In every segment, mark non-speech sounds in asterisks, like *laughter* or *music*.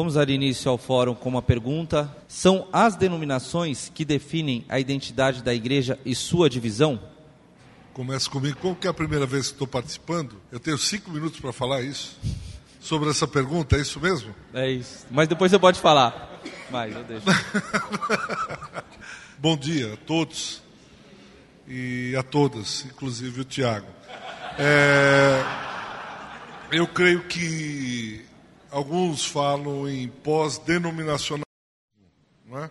Vamos dar início ao fórum com uma pergunta. São as denominações que definem a identidade da igreja e sua divisão? Começa comigo. Como que é a primeira vez que estou participando? Eu tenho cinco minutos para falar isso. Sobre essa pergunta, é isso mesmo? É isso. Mas depois você pode falar. Mas eu deixo. *laughs* Bom dia a todos e a todas, inclusive o Tiago. É, eu creio que alguns falam em pós-denominacionalismo. É?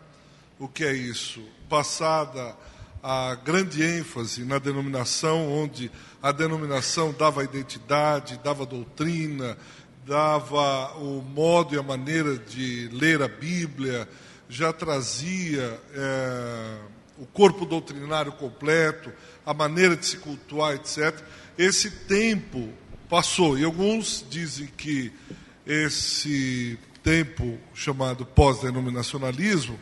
O que é isso? Passada a grande ênfase na denominação, onde a denominação dava identidade, dava doutrina, dava o modo e a maneira de ler a Bíblia, já trazia é, o corpo doutrinário completo, a maneira de se cultuar, etc. Esse tempo passou e alguns dizem que esse tempo chamado pós-denominacionalismo,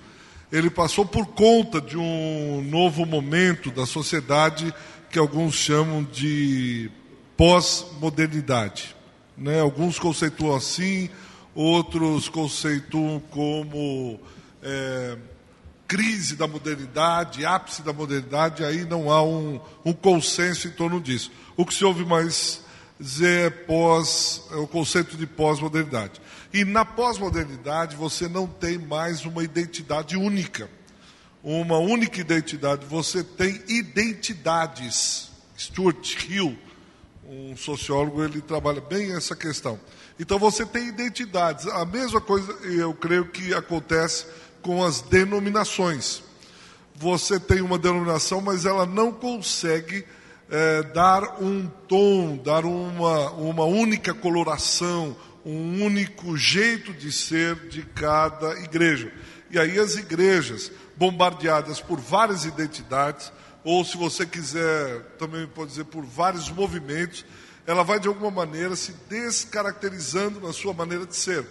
ele passou por conta de um novo momento da sociedade que alguns chamam de pós-modernidade. Né? Alguns conceituam assim, outros conceituam como é, crise da modernidade, ápice da modernidade, aí não há um, um consenso em torno disso. O que se ouve mais dizer pós, é o conceito de pós-modernidade. E na pós-modernidade você não tem mais uma identidade única. Uma única identidade, você tem identidades. Stuart Hill, um sociólogo, ele trabalha bem essa questão. Então você tem identidades. A mesma coisa, eu creio que acontece com as denominações. Você tem uma denominação, mas ela não consegue é, dar um tom, dar uma, uma única coloração, um único jeito de ser de cada igreja. E aí as igrejas, bombardeadas por várias identidades, ou se você quiser, também pode dizer por vários movimentos, ela vai de alguma maneira se descaracterizando na sua maneira de ser,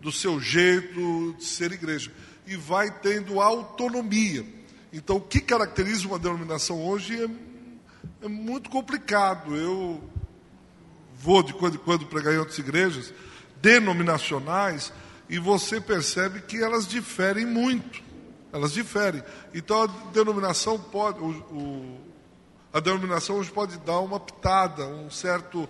do seu jeito de ser igreja, e vai tendo autonomia. Então, o que caracteriza uma denominação hoje é é muito complicado. Eu vou de quando em quando pregar em outras igrejas denominacionais e você percebe que elas diferem muito. Elas diferem. Então a denominação pode, o, o, a denominação hoje pode dar uma pitada, um certo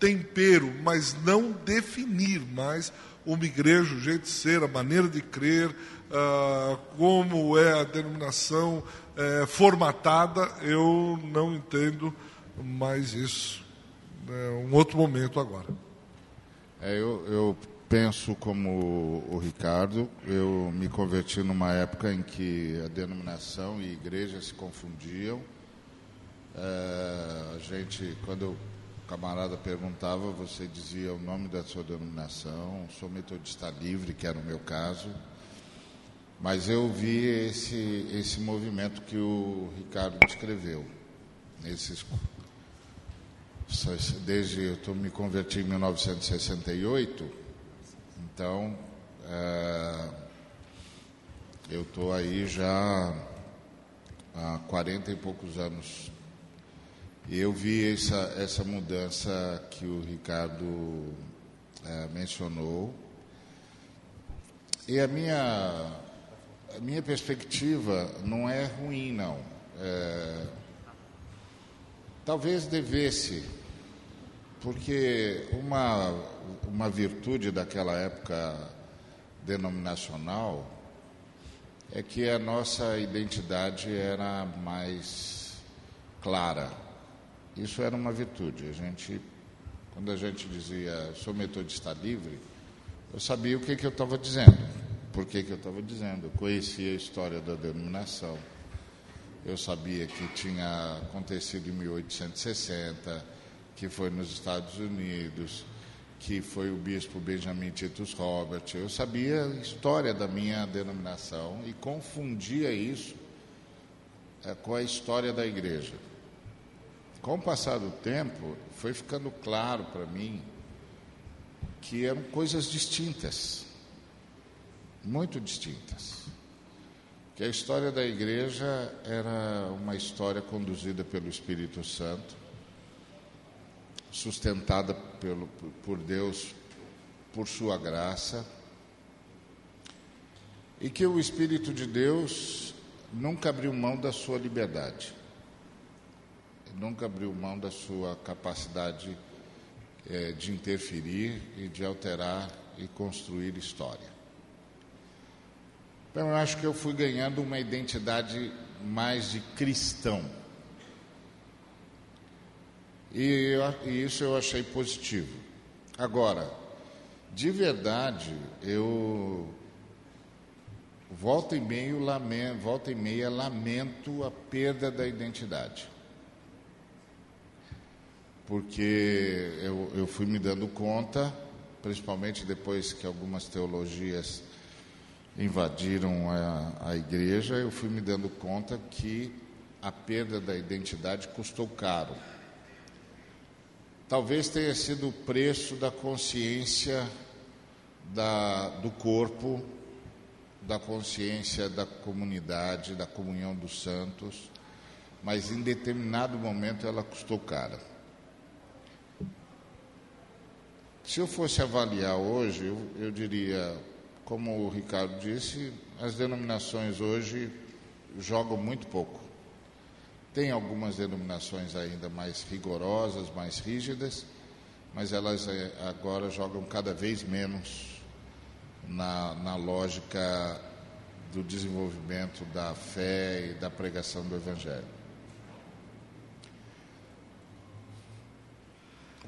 tempero, mas não definir mais uma igreja, o jeito de ser, a maneira de crer, uh, como é a denominação, é, formatada, eu não entendo mais isso. É um outro momento agora. É, eu, eu penso como o Ricardo, eu me converti numa época em que a denominação e igreja se confundiam. É, a gente, quando o camarada perguntava, você dizia o nome da sua denominação, sou metodista livre, que era o meu caso. Mas eu vi esse, esse movimento que o Ricardo descreveu. Esses, desde eu tô, me converti em 1968, então é, eu estou aí já há 40 e poucos anos. E eu vi essa, essa mudança que o Ricardo é, mencionou. E a minha a minha perspectiva não é ruim, não. É, talvez devesse, porque uma, uma virtude daquela época denominacional é que a nossa identidade era mais clara. Isso era uma virtude. A gente, quando a gente dizia sou metodista livre, eu sabia o que, que eu estava dizendo por que, que eu estava dizendo? Eu conhecia a história da denominação. Eu sabia que tinha acontecido em 1860, que foi nos Estados Unidos, que foi o bispo Benjamin Titus Robert. Eu sabia a história da minha denominação e confundia isso é, com a história da igreja. Com o passar do tempo, foi ficando claro para mim que eram coisas distintas muito distintas. Que a história da igreja era uma história conduzida pelo Espírito Santo, sustentada pelo, por Deus por sua graça, e que o Espírito de Deus nunca abriu mão da sua liberdade, nunca abriu mão da sua capacidade é, de interferir e de alterar e construir história. Então, eu acho que eu fui ganhando uma identidade mais de cristão. E, e isso eu achei positivo. Agora, de verdade, eu volta e meio lamento, volta e meia lamento a perda da identidade. Porque eu, eu fui me dando conta, principalmente depois que algumas teologias invadiram a, a igreja, eu fui me dando conta que a perda da identidade custou caro. Talvez tenha sido o preço da consciência da, do corpo, da consciência da comunidade, da comunhão dos santos, mas em determinado momento ela custou cara. Se eu fosse avaliar hoje, eu, eu diria, como o Ricardo disse, as denominações hoje jogam muito pouco. Tem algumas denominações ainda mais rigorosas, mais rígidas, mas elas eh, agora jogam cada vez menos na, na lógica do desenvolvimento da fé e da pregação do Evangelho.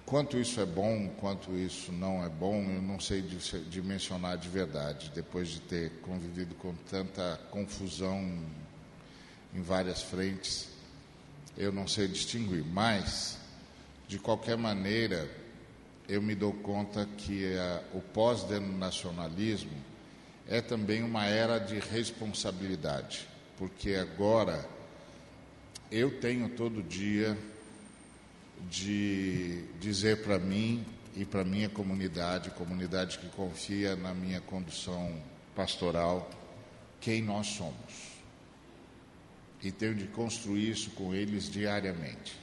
Quanto isso é bom, quanto isso não é bom, eu não sei dimensionar de verdade, depois de ter convivido com tanta confusão em várias frentes, eu não sei distinguir. Mas, de qualquer maneira, eu me dou conta que a, o pós-denominacionalismo é também uma era de responsabilidade, porque agora eu tenho todo dia de dizer para mim e para minha comunidade, comunidade que confia na minha condução pastoral, quem nós somos. E tenho de construir isso com eles diariamente.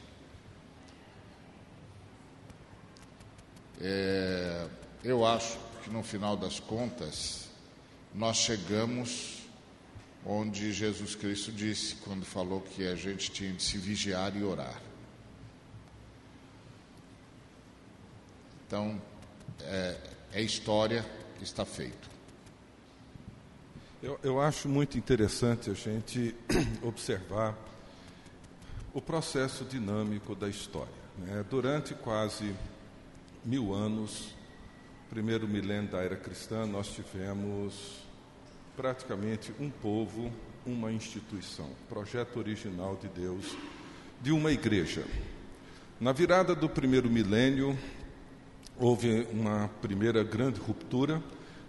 É, eu acho que no final das contas, nós chegamos onde Jesus Cristo disse, quando falou que a gente tinha de se vigiar e orar. Então, é, é história, está feito. Eu, eu acho muito interessante a gente *clears throat* observar o processo dinâmico da história. Né? Durante quase mil anos, primeiro milênio da era cristã, nós tivemos praticamente um povo, uma instituição, projeto original de Deus, de uma igreja. Na virada do primeiro milênio, houve uma primeira grande ruptura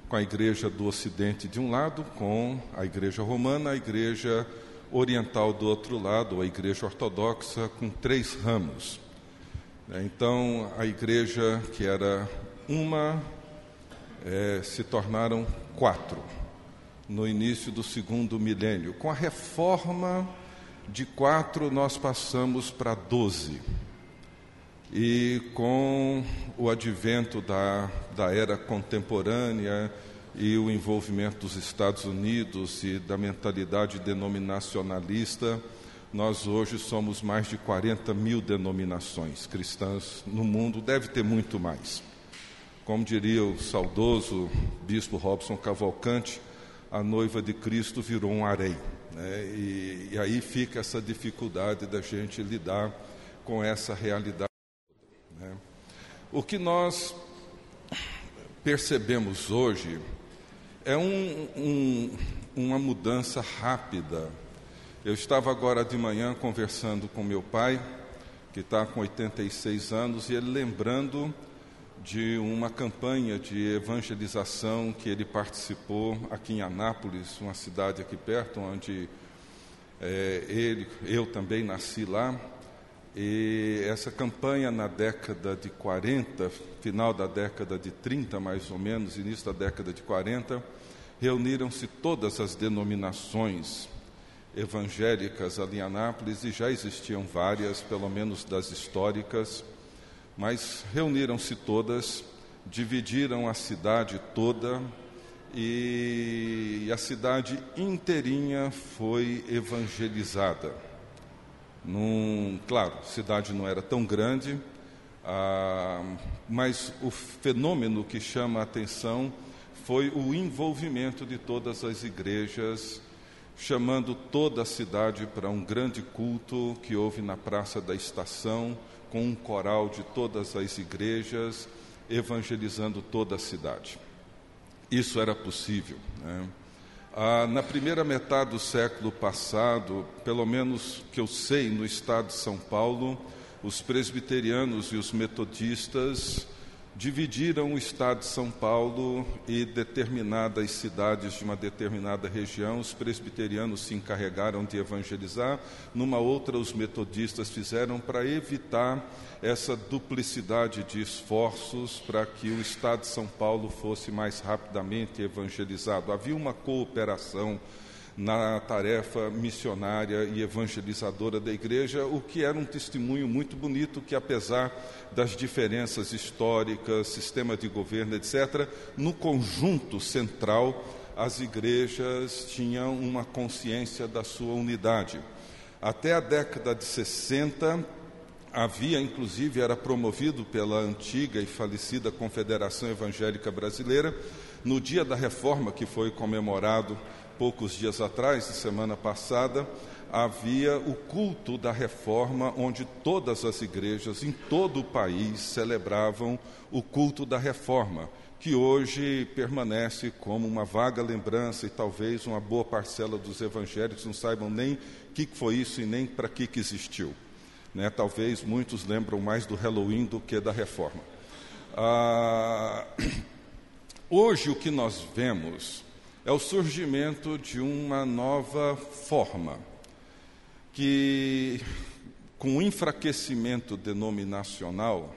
com a igreja do Ocidente de um lado, com a igreja romana, a igreja oriental do outro lado, a igreja ortodoxa, com três ramos. Então, a igreja que era uma é, se tornaram quatro no início do segundo milênio. Com a reforma de quatro, nós passamos para doze. E com o advento da, da era contemporânea e o envolvimento dos Estados Unidos e da mentalidade denominacionalista, nós hoje somos mais de 40 mil denominações cristãs no mundo, deve ter muito mais. Como diria o saudoso bispo Robson Cavalcante, a noiva de Cristo virou um harém. Né? E, e aí fica essa dificuldade da gente lidar com essa realidade. O que nós percebemos hoje é um, um, uma mudança rápida. Eu estava agora de manhã conversando com meu pai, que está com 86 anos, e ele lembrando de uma campanha de evangelização que ele participou aqui em Anápolis, uma cidade aqui perto, onde é, ele, eu também nasci lá. E essa campanha na década de 40, final da década de 30 mais ou menos, início da década de 40, reuniram-se todas as denominações evangélicas ali em Anápolis e já existiam várias, pelo menos das históricas, mas reuniram-se todas, dividiram a cidade toda e a cidade inteirinha foi evangelizada. Num, claro, a cidade não era tão grande, ah, mas o fenômeno que chama a atenção foi o envolvimento de todas as igrejas, chamando toda a cidade para um grande culto que houve na Praça da Estação, com um coral de todas as igrejas, evangelizando toda a cidade. Isso era possível. Né? Ah, na primeira metade do século passado, pelo menos que eu sei, no estado de São Paulo, os presbiterianos e os metodistas dividiram o estado de São Paulo e determinadas cidades de uma determinada região, os presbiterianos se encarregaram de evangelizar, numa outra os metodistas fizeram para evitar essa duplicidade de esforços para que o estado de São Paulo fosse mais rapidamente evangelizado. Havia uma cooperação na tarefa missionária e evangelizadora da igreja, o que era um testemunho muito bonito que, apesar das diferenças históricas, sistema de governo, etc., no conjunto central, as igrejas tinham uma consciência da sua unidade. Até a década de 60, havia, inclusive, era promovido pela antiga e falecida Confederação Evangélica Brasileira, no dia da reforma, que foi comemorado poucos dias atrás, semana passada, havia o culto da reforma, onde todas as igrejas em todo o país celebravam o culto da reforma, que hoje permanece como uma vaga lembrança e talvez uma boa parcela dos evangélicos não saibam nem o que foi isso e nem para que, existiu. Né? Talvez muitos lembram mais do Halloween do que da reforma. Ah, *clears throat* hoje o que nós vemos é o surgimento de uma nova forma que, com o enfraquecimento denominacional,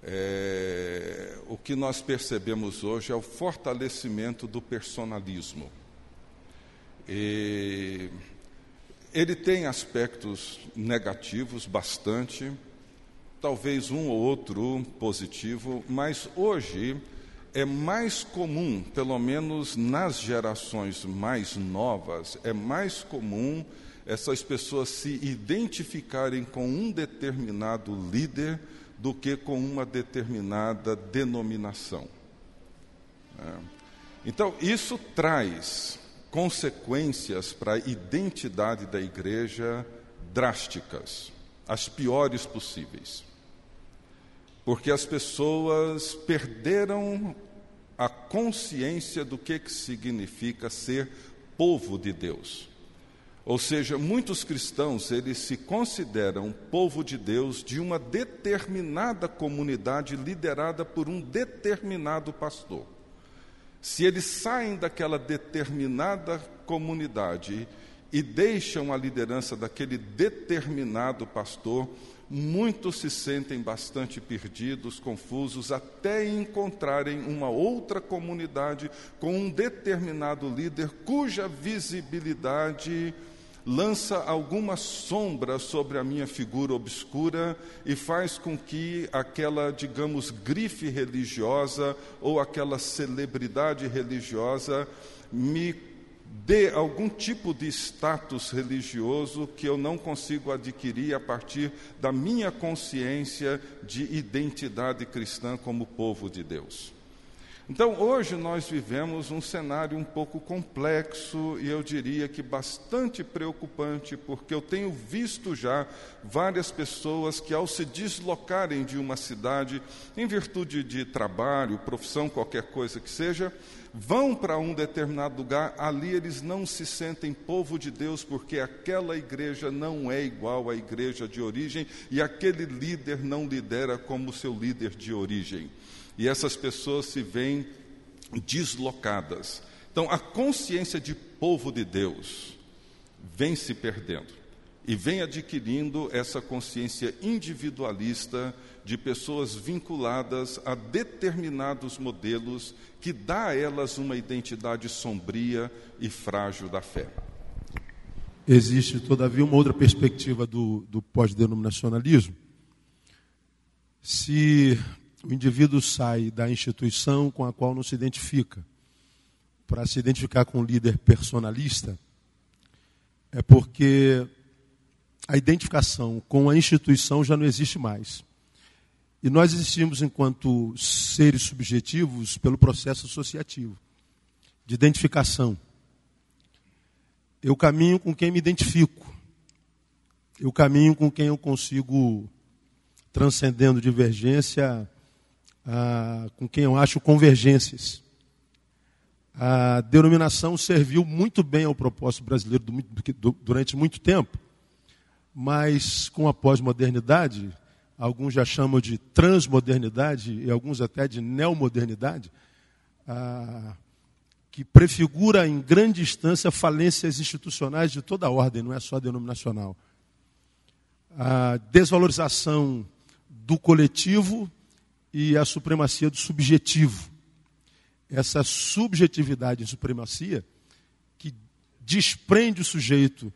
é, o que nós percebemos hoje é o fortalecimento do personalismo. E ele tem aspectos negativos bastante, talvez um ou outro positivo, mas hoje é mais comum, pelo menos nas gerações mais novas, é mais comum essas pessoas se identificarem com um determinado líder do que com uma determinada denominação. É. Então, isso traz consequências para a identidade da igreja drásticas, as piores possíveis porque as pessoas perderam a consciência do que, que significa ser povo de Deus. Ou seja, muitos cristãos, eles se consideram povo de Deus de uma determinada comunidade liderada por um determinado pastor. Se eles saem daquela determinada comunidade e deixam a liderança daquele determinado pastor, muitos se sentem bastante perdidos, confusos, até encontrarem uma outra comunidade com um determinado líder cuja visibilidade lança alguma sombra sobre a minha figura obscura e faz com que aquela, digamos, grife religiosa ou aquela celebridade religiosa me dê algum tipo de status religioso que eu não consigo adquirir a partir da minha consciência de identidade cristã como povo de Deus. Então, hoje nós vivemos um cenário um pouco complexo e eu diria que bastante preocupante, porque eu tenho visto já várias pessoas que, ao se deslocarem de uma cidade, em virtude de trabalho, profissão, qualquer coisa que seja, vão para um determinado lugar, ali eles não se sentem povo de Deus, porque aquela igreja não é igual à igreja de origem e aquele líder não lidera como seu líder de origem e essas pessoas se veem deslocadas. Então, a consciência de povo de Deus vem se perdendo e vem adquirindo essa consciência individualista de pessoas vinculadas a determinados modelos que dá a elas uma identidade sombria e frágil da fé. Existe, todavia, uma outra perspectiva do, do pós-denominacionalismo. Se o indivíduo sai da instituição com a qual não se identifica para se identificar com um líder personalista é porque a identificação com a instituição já não existe mais. E nós existimos enquanto seres subjetivos pelo processo associativo, de identificação. Eu caminho com quem me identifico. Eu caminho com quem eu consigo, transcendendo divergência, ah, com quem eu acho convergências. A denominação serviu muito bem ao propósito brasileiro durante muito tempo, mas com a pós-modernidade, alguns já chamam de transmodernidade e alguns até de neomodernidade, ah, que prefigura em grande instância falências institucionais de toda a ordem, não é só denominacional. A desvalorização do coletivo e a supremacia do subjetivo. Essa subjetividade e supremacia que desprende o sujeito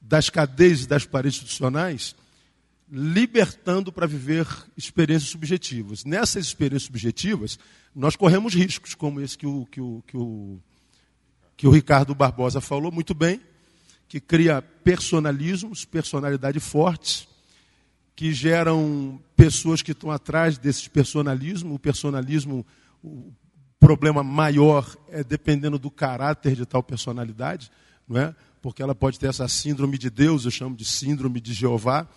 das cadeias e das paredes institucionais, libertando para viver experiências subjetivas. Nessas experiências subjetivas, nós corremos riscos, como esse que o, que o, que o, que o Ricardo Barbosa falou muito bem, que cria personalismos, personalidade fortes, que geram pessoas que estão atrás desses personalismos. O personalismo, o problema maior é dependendo do caráter de tal personalidade, não é? Porque ela pode ter essa síndrome de Deus, eu chamo de síndrome de Jeová,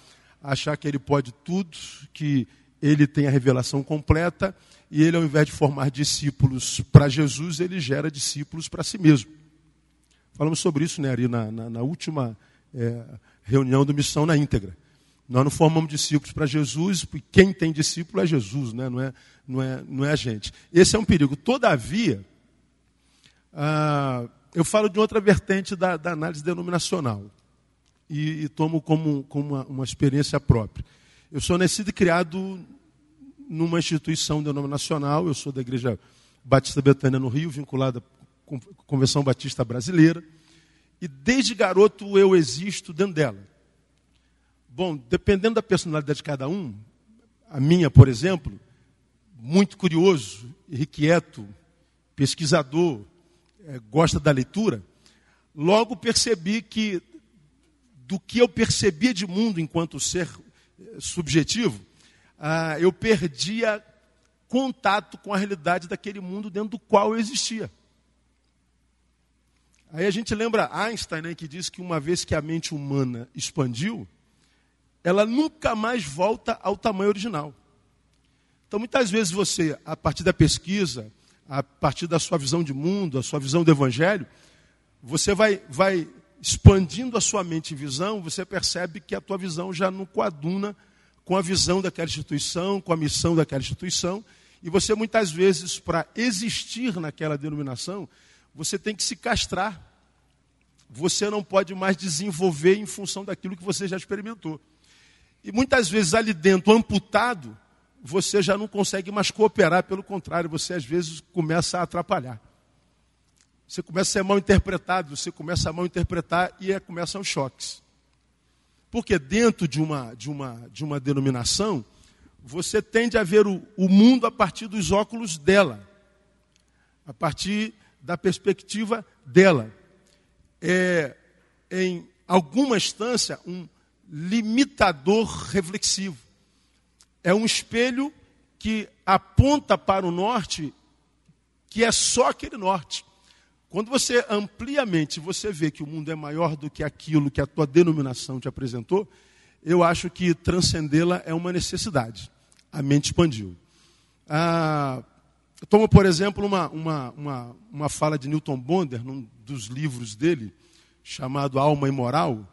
achar que ele pode tudo, que ele tem a revelação completa, e ele, ao invés de formar discípulos para Jesus, ele gera discípulos para si mesmo. Falamos sobre isso, né, Ari, na, na, na última é, reunião do Missão na íntegra. Nós não formamos discípulos para Jesus, porque quem tem discípulo é Jesus, né? não, é, não, é, não é a gente. Esse é um perigo. Todavia, ah, eu falo de outra vertente da, da análise denominacional e, e tomo como, como uma, uma, experiência própria. Eu sou nascido e criado numa instituição denominacional, eu sou da Igreja Batista Betânia no Rio, vinculada a Convenção Batista Brasileira, e desde garoto eu existo dentro dela. Bom, dependendo da personalidade de cada um, a minha, por exemplo, muito curioso, irrequieto, pesquisador, é, gosta da leitura, logo percebi que do que eu percebia de mundo enquanto ser é, subjetivo, ah, eu perdia contato com a realidade daquele mundo dentro do qual eu existia. Aí a gente lembra Einstein, né, que diz que uma vez que a mente humana expandiu, ela nunca mais volta ao tamanho original. Então, muitas vezes você, a partir da pesquisa, a partir da sua visão de mundo, a sua visão do evangelho, você vai, vai expandindo a sua mente e visão, você percebe que a tua visão já não coaduna com a visão daquela instituição, com a missão daquela instituição, e você muitas vezes, para existir naquela denominação, você tem que se castrar. Você não pode mais desenvolver em função daquilo que você já experimentou. E muitas vezes ali dentro, amputado, você já não consegue mais cooperar, pelo contrário, você às vezes começa a atrapalhar. Você começa a ser mal interpretado, você começa a mal interpretar e é, começam os choques. Porque dentro de uma, de uma, de uma denominação, você tende a ver o, o mundo a partir dos óculos dela, a partir da perspectiva dela. É, em alguma instância, um, limitador reflexivo. É um espelho que aponta para o norte, que é só aquele norte. Quando você amplia a mente, você vê que o mundo é maior do que aquilo que a tua denominação te apresentou, eu acho que transcendê-la é uma necessidade. A mente expandiu. Ah, tomo, por exemplo, uma, uma, uma, uma fala de Newton Bonder, num dos livros dele, chamado Alma e Moral,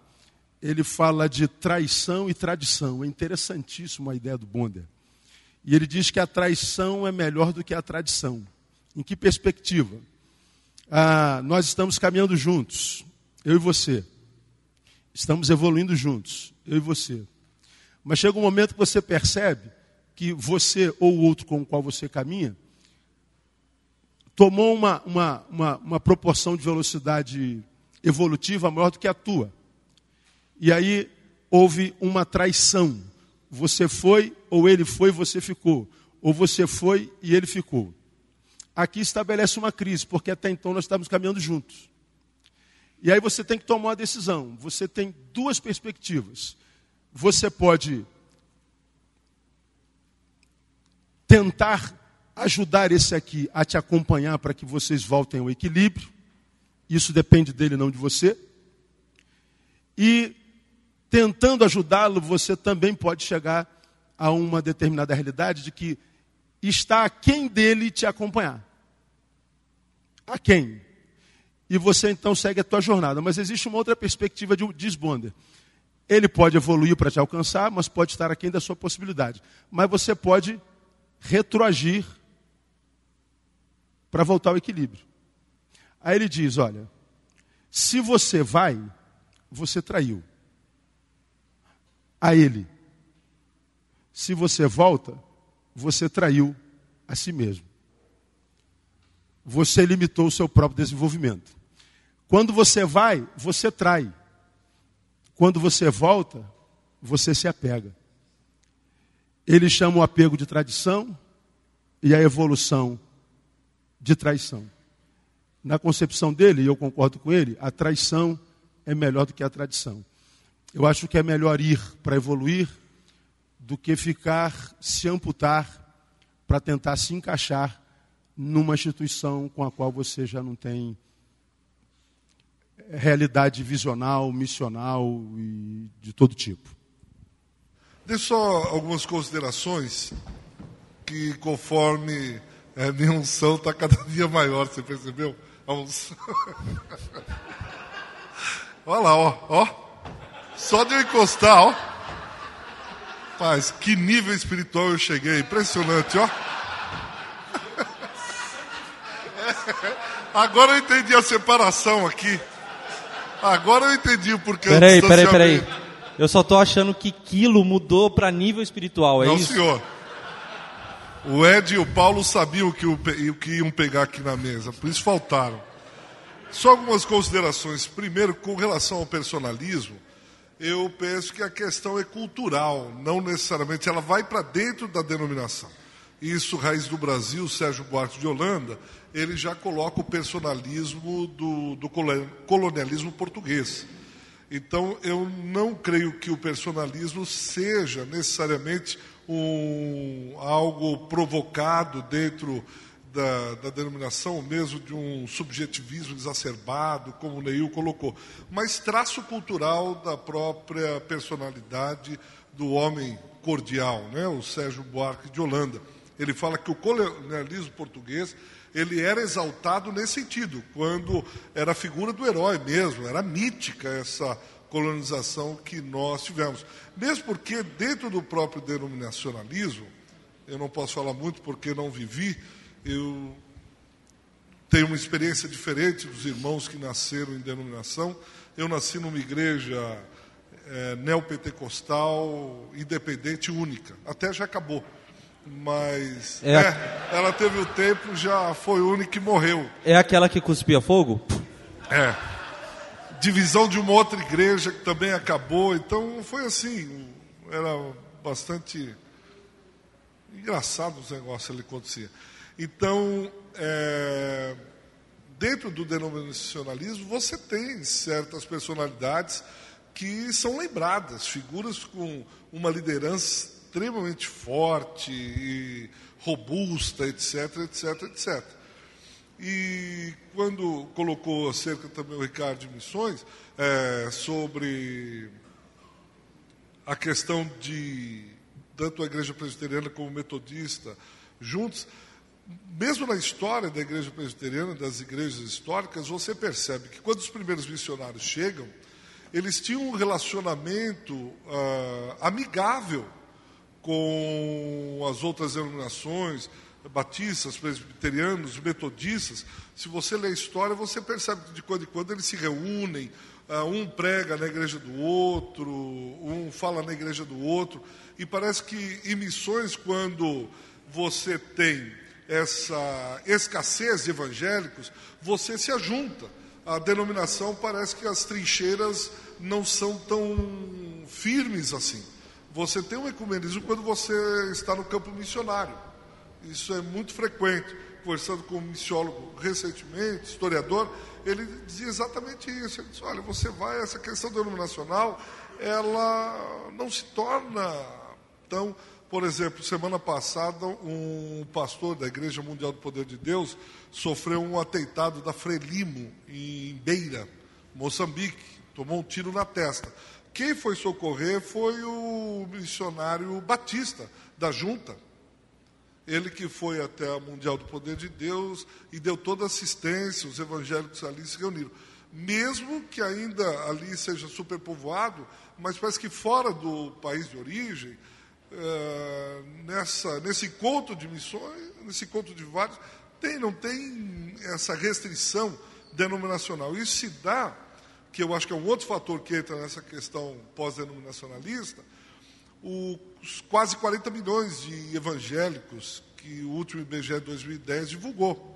ele fala de traição e tradição. É interessantíssimo a ideia do Bonder. E ele diz que a traição é melhor do que a tradição. Em que perspectiva? Ah, nós estamos caminhando juntos, eu e você. Estamos evoluindo juntos, eu e você. Mas chega um momento que você percebe que você ou o outro com o qual você caminha tomou uma, uma, uma, uma proporção de velocidade evolutiva maior do que a tua. E aí houve uma traição. Você foi, ou ele foi, você ficou. Ou você foi e ele ficou. aqui estabelece uma crise, porque até então nós estávamos caminhando juntos. E aí você tem que tomar uma decisão. Você tem duas perspectivas. Você pode tentar ajudar esse aqui a te acompanhar para que vocês voltem ao equilíbrio. Isso depende dele, não de você. E tentando ajudá-lo, você também pode chegar a uma determinada realidade de que está a quem dele te acompanhar. A quem? E você então segue a tua jornada. Mas existe uma outra perspectiva de desbonder. Ele pode evoluir para te alcançar, mas pode estar aquém da sua possibilidade. Mas você pode retroagir para voltar ao equilíbrio. Aí ele diz: olha, se você vai, você traiu a ele. Se você volta, você traiu a si mesmo. Você limitou o seu próprio desenvolvimento. Quando você vai, você trai. Quando você volta, você se apega. Ele chama o apego de tradição e a evolução de traição. Na concepção dele, e eu concordo com ele, a traição é melhor do que a tradição. Eu acho que é melhor ir para evoluir do que ficar, se amputar para tentar se encaixar numa instituição com a qual você já não tem realidade visional, missional e de todo tipo. Deixa só algumas considerações que conforme é, minha unção está cada dia maior, você percebeu? A unção. *laughs* Olha lá, ó, ó. Só de eu encostar, ó. Mas que nível espiritual eu cheguei, impressionante, ó. Agora eu entendi a separação aqui. Agora eu entendi o porquê peraí, do Peraí, peraí. Eu só tô achando que quilo mudou para nível espiritual, é Não, isso? Não, senhor. O Ed e o Paulo sabiam o que, o que iam pegar aqui na mesa, por isso faltaram. Só algumas considerações. Primeiro, com relação ao personalismo, eu penso que a questão é cultural, não necessariamente ela vai para dentro da denominação. Isso, Raiz do Brasil, Sérgio Buarque de Holanda, ele já coloca o personalismo do, do colonialismo português. Então, eu não creio que o personalismo seja necessariamente um, algo provocado dentro da, da, denominação, mesmo de um subjetivismo exacerbado, como o Neil colocou, mas traço cultural da própria personalidade do homem cordial, né? o Sérgio Buarque de Holanda. Ele fala que o colonialismo português ele era exaltado nesse sentido, quando era a figura do herói mesmo, era mítica essa colonização que nós tivemos. Mesmo porque, dentro do próprio denominacionalismo, eu não posso falar muito porque não vivi, eu tenho uma experiência diferente dos irmãos que nasceram em denominação. Eu nasci numa igreja é, neopentecostal, independente, única. Até já acabou. Mas é, é, ela teve o tempo, já foi única e morreu. É aquela que cuspia fogo? É. Divisão de uma outra igreja que também acabou. Então foi assim. Era bastante engraçado os negócios ali acontecia. Então, é, dentro do denominacionalismo, você tem certas personalidades que são lembradas, figuras com uma liderança extremamente forte e robusta, etc, etc, etc. E quando colocou acerca também o Ricardo de Missões, é, sobre a questão de tanto a igreja presbiteriana como metodista juntos, mesmo na história da igreja presbiteriana, das igrejas históricas, você percebe que quando os primeiros missionários chegam, eles tinham um relacionamento uh, amigável com as outras denominações, batistas, presbiterianos, metodistas. Se você lê a história, você percebe que de quando em quando eles se reúnem, uh, um prega na igreja do outro, um fala na igreja do outro, e parece que em missões, quando você tem essa escassez de evangélicos, você se ajunta. A denominação parece que as trincheiras não são tão firmes assim. Você tem um ecumenismo quando você está no campo missionário. Isso é muito frequente. Conversando com um missiólogo recentemente, historiador, ele dizia exatamente isso. Ele disse, olha, você vai, essa questão denominacional, ela não se torna tão... Por exemplo, semana passada, um pastor da Igreja Mundial do Poder de Deus sofreu um atentado da Frelimo, em Beira, Moçambique. Tomou um tiro na testa. Quem foi socorrer foi o missionário Batista, da Junta. Ele que foi até a Mundial do Poder de Deus e deu toda assistência, os evangélicos ali se reuniram. Mesmo que ainda ali seja superpovoado, mas parece que fora do país de origem, é, nessa, nesse encontro de missões, nesse encontro de vários, tem, não tem essa restrição denominacional. Isso se dá que eu acho que é um outro fator que entra nessa questão pós-denominacionalista, os quase 40 milhões de evangélicos que o último IBGE 2010 divulgou.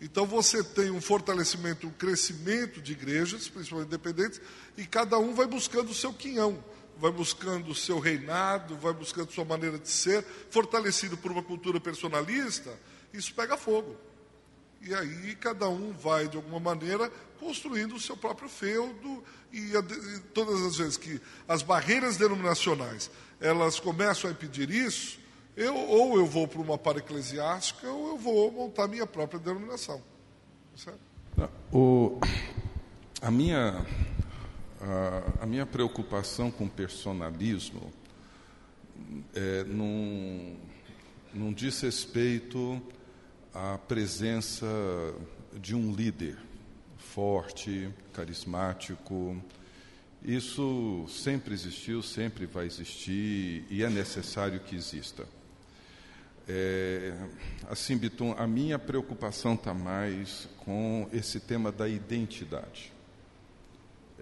Então você tem um fortalecimento, um crescimento de igrejas, principalmente independentes, e cada um vai buscando o seu quinhão, vai buscando o seu reinado, vai buscando sua maneira de ser, fortalecido por uma cultura personalista, isso pega fogo. E aí cada um vai, de alguma maneira, construindo o seu próprio feudo. E, todas as vezes que as barreiras denominacionais elas começam a impedir isso, eu, ou eu vou para uma para-eclesiástica, ou eu vou montar minha própria denominação. Certo? O, a, minha, a, minha preocupação com personalismo é, não, não diz respeito a presença de um líder forte, carismático. Isso sempre existiu, sempre vai existir e é necessário que exista. É, assim, Bitum, a minha preocupação está mais com esse tema da identidade.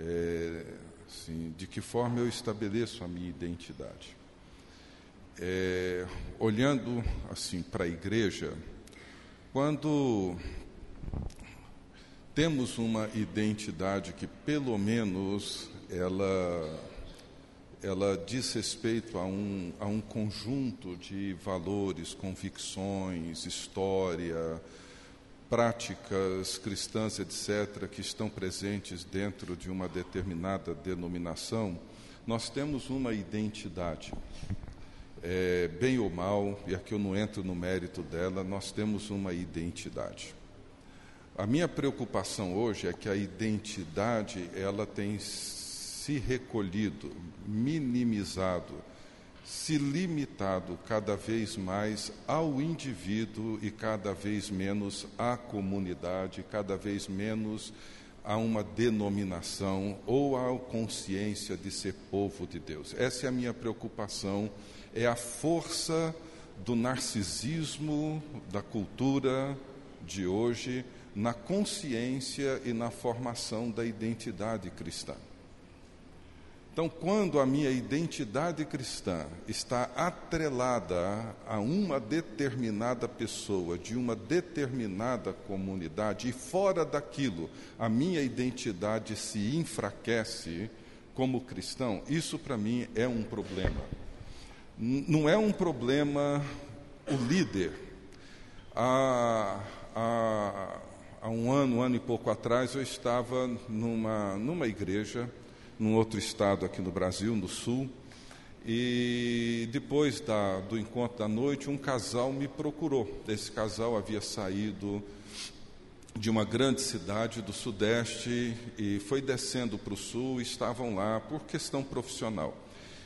É, assim, de que forma eu estabeleço a minha identidade. É, olhando assim para a igreja, quando temos uma identidade que pelo menos ela ela diz respeito a um, a um conjunto de valores, convicções, história, práticas cristãs, etc., que estão presentes dentro de uma determinada denominação, nós temos uma identidade é, bem ou mal, e aqui eu não entro no mérito dela, nós temos uma identidade. A minha preocupação hoje é que a identidade ela tem se recolhido, minimizado, se limitado cada vez mais ao indivíduo e cada vez menos à comunidade, cada vez menos a uma denominação ou à consciência de ser povo de Deus. Essa é a minha preocupação é a força do narcisismo da cultura de hoje na consciência e na formação da identidade cristã. Então, quando a minha identidade cristã está atrelada a uma determinada pessoa, de uma determinada comunidade, e fora daquilo a minha identidade se enfraquece como cristão, isso para mim é um problema não é um problema o líder. Há, há, há, um ano, um ano e pouco atrás, eu estava numa, numa igreja, num outro estado aqui no Brasil, no Sul, e depois da, do encontro da noite, um casal me procurou. Esse casal havia saído de uma grande cidade do Sudeste e foi descendo para o Sul, estavam lá por questão profissional.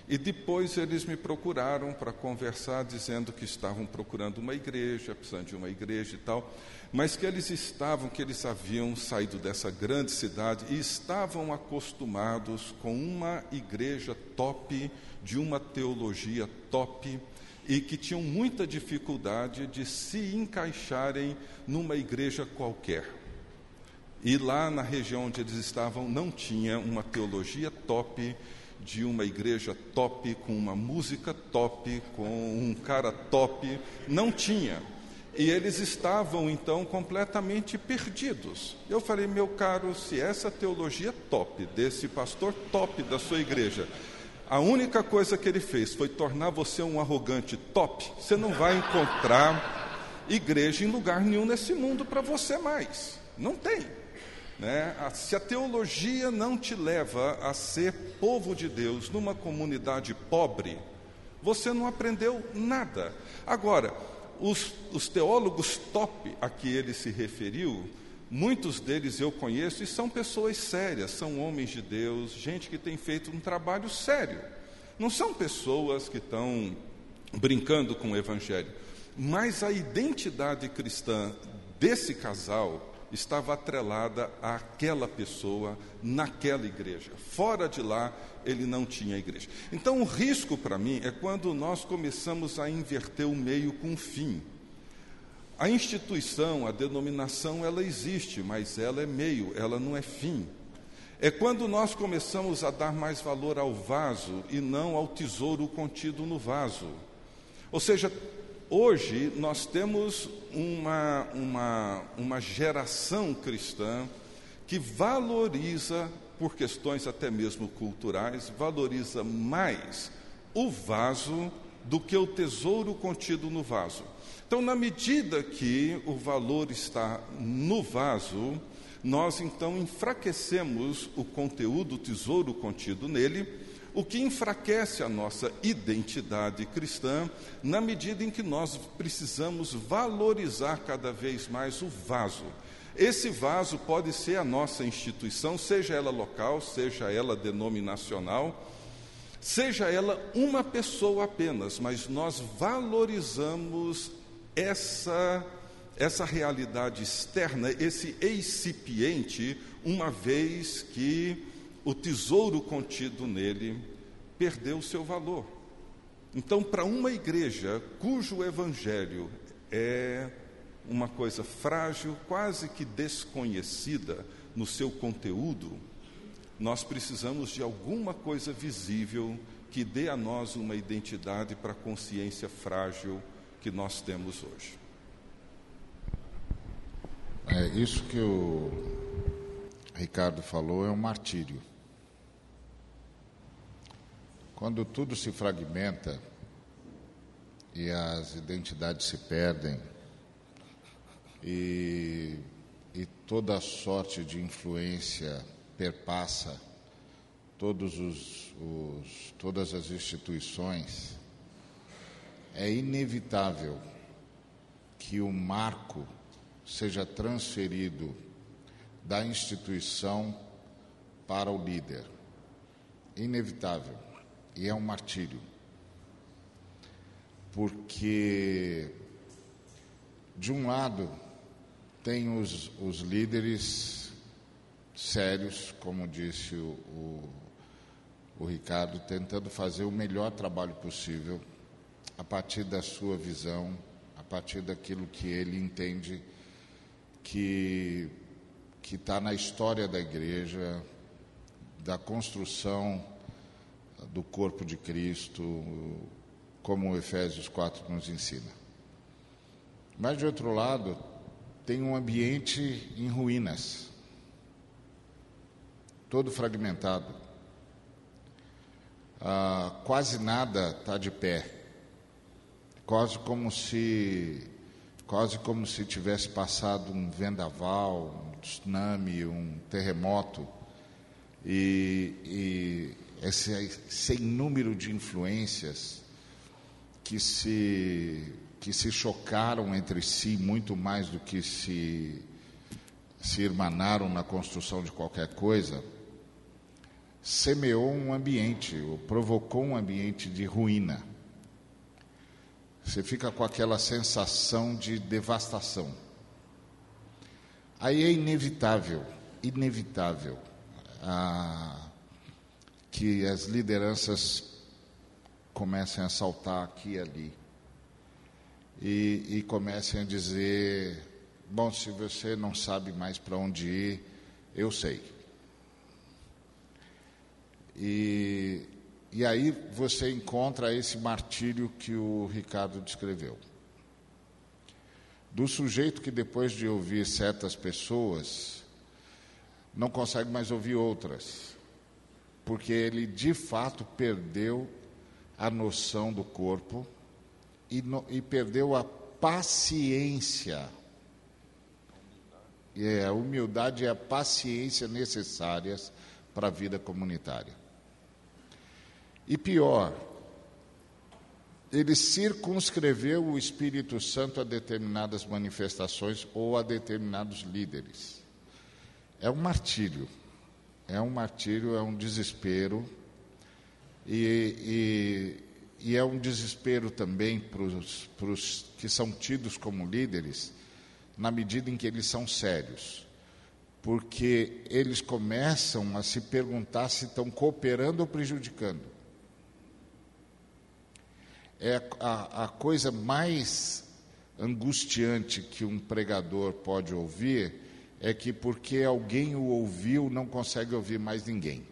E depois eles me procuraram para conversar, dizendo que estavam procurando uma igreja, precisando de uma igreja e tal, mas que eles estavam, que eles haviam saído dessa grande cidade e estavam acostumados com uma igreja top, de uma teologia top, e que tinham muita dificuldade de se encaixarem numa igreja qualquer. E lá na região onde eles estavam não tinha uma teologia top de uma igreja top, com uma música top, com um cara top. Não tinha. E eles estavam então completamente perdidos. Eu falei, meu caro, se essa teologia top, desse pastor top da sua igreja, a única coisa que ele fez foi tornar você um arrogante top, você não vai encontrar igreja em lugar nenhum nesse mundo para você mais. Não tem. Né? Se a teologia não te leva a ser povo de Deus numa comunidade pobre, você não aprendeu nada. Agora, os, os teólogos top a que ele se referiu, muitos deles eu conheço e são pessoas sérias, são homens de Deus, gente que tem feito um trabalho sério. Não são pessoas que estão brincando com o Evangelho, mas a identidade cristã desse casal estava atrelada àquela pessoa naquela igreja. Fora de lá, ele não tinha igreja. Então, o risco para mim é quando nós começamos a inverter o meio com o fim. A instituição, a denominação, ela existe, mas ela é meio, ela não é fim. É quando nós começamos a dar mais valor ao vaso e não ao tesouro contido no vaso. Ou seja, Hoje nós temos uma, uma, uma geração cristã que valoriza, por questões até mesmo culturais, valoriza mais o vaso do que o tesouro contido no vaso. Então, na medida que o valor está no vaso, nós então enfraquecemos o conteúdo, o tesouro contido nele, o que enfraquece a nossa identidade cristã, na medida em que nós precisamos valorizar cada vez mais o vaso. Esse vaso pode ser a nossa instituição, seja ela local, seja ela denominacional, seja ela uma pessoa apenas, mas nós valorizamos essa essa realidade externa, esse excipiente, uma vez que o tesouro contido nele perdeu o seu valor. Então, para uma igreja cujo evangelho é uma coisa frágil, quase que desconhecida no seu conteúdo, nós precisamos de alguma coisa visível que dê a nós uma identidade para a consciência frágil que nós temos hoje. É, isso que o Ricardo falou é um martírio. Quando tudo se fragmenta e as identidades se perdem e, e toda sorte de influência perpassa todos os, os, todas as instituições, é inevitável que o marco seja transferido da instituição para o líder. Inevitável e é um martírio. Porque, de um lado, tem os, os líderes sérios, como disse o, o, o Ricardo, tentando fazer o melhor trabalho possível a partir da sua visão, a partir daquilo que ele entende que que está na história da igreja, da construção do corpo de Cristo, como Efésios 4 nos ensina. Mas, de outro lado, tem um ambiente em ruínas, todo fragmentado. Ah, quase nada está de pé, quase como se quase como se tivesse passado um vendaval, um tsunami, um terremoto, e, e esse, esse número de influências que se, que se chocaram entre si muito mais do que se, se irmanaram na construção de qualquer coisa, semeou um ambiente, ou provocou um ambiente de ruína. Você fica com aquela sensação de devastação. Aí é inevitável, inevitável. A, que as lideranças comecem a saltar aqui e ali e, e comecem a dizer: bom, se você não sabe mais para onde ir, eu sei. E, e aí você encontra esse martírio que o Ricardo descreveu. Do sujeito que depois de ouvir certas pessoas, não consegue mais ouvir outras porque ele de fato perdeu a noção do corpo e, no, e perdeu a paciência. É, a humildade e a paciência necessárias para a vida comunitária. E pior, ele circunscreveu o Espírito Santo a determinadas manifestações ou a determinados líderes. É um martírio, é um martírio, é um desespero, e, e, e é um desespero também para os que são tidos como líderes, na medida em que eles são sérios, porque eles começam a se perguntar se estão cooperando ou prejudicando. É a, a coisa mais angustiante que um pregador pode ouvir é que porque alguém o ouviu, não consegue ouvir mais ninguém.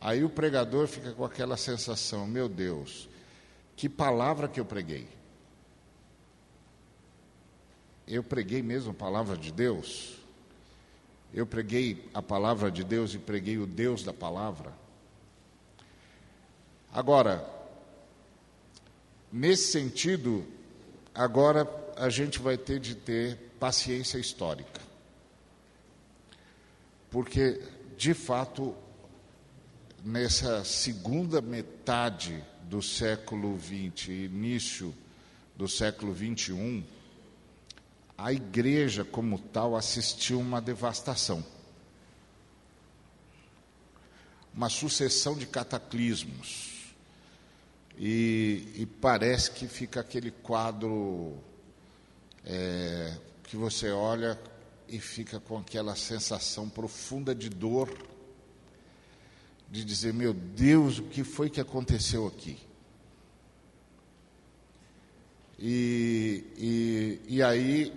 Aí o pregador fica com aquela sensação: meu Deus, que palavra que eu preguei. Eu preguei mesmo a palavra de Deus? Eu preguei a palavra de Deus e preguei o Deus da palavra? Agora, Nesse sentido, agora a gente vai ter de ter paciência histórica. Porque, de fato, nessa segunda metade do século XX, início do século XXI, a igreja como tal assistiu uma devastação. Uma sucessão de cataclismos e, e parece que fica aquele quadro é, que você olha e fica com aquela sensação profunda de dor, de dizer: meu Deus, o que foi que aconteceu aqui? E, e, e aí,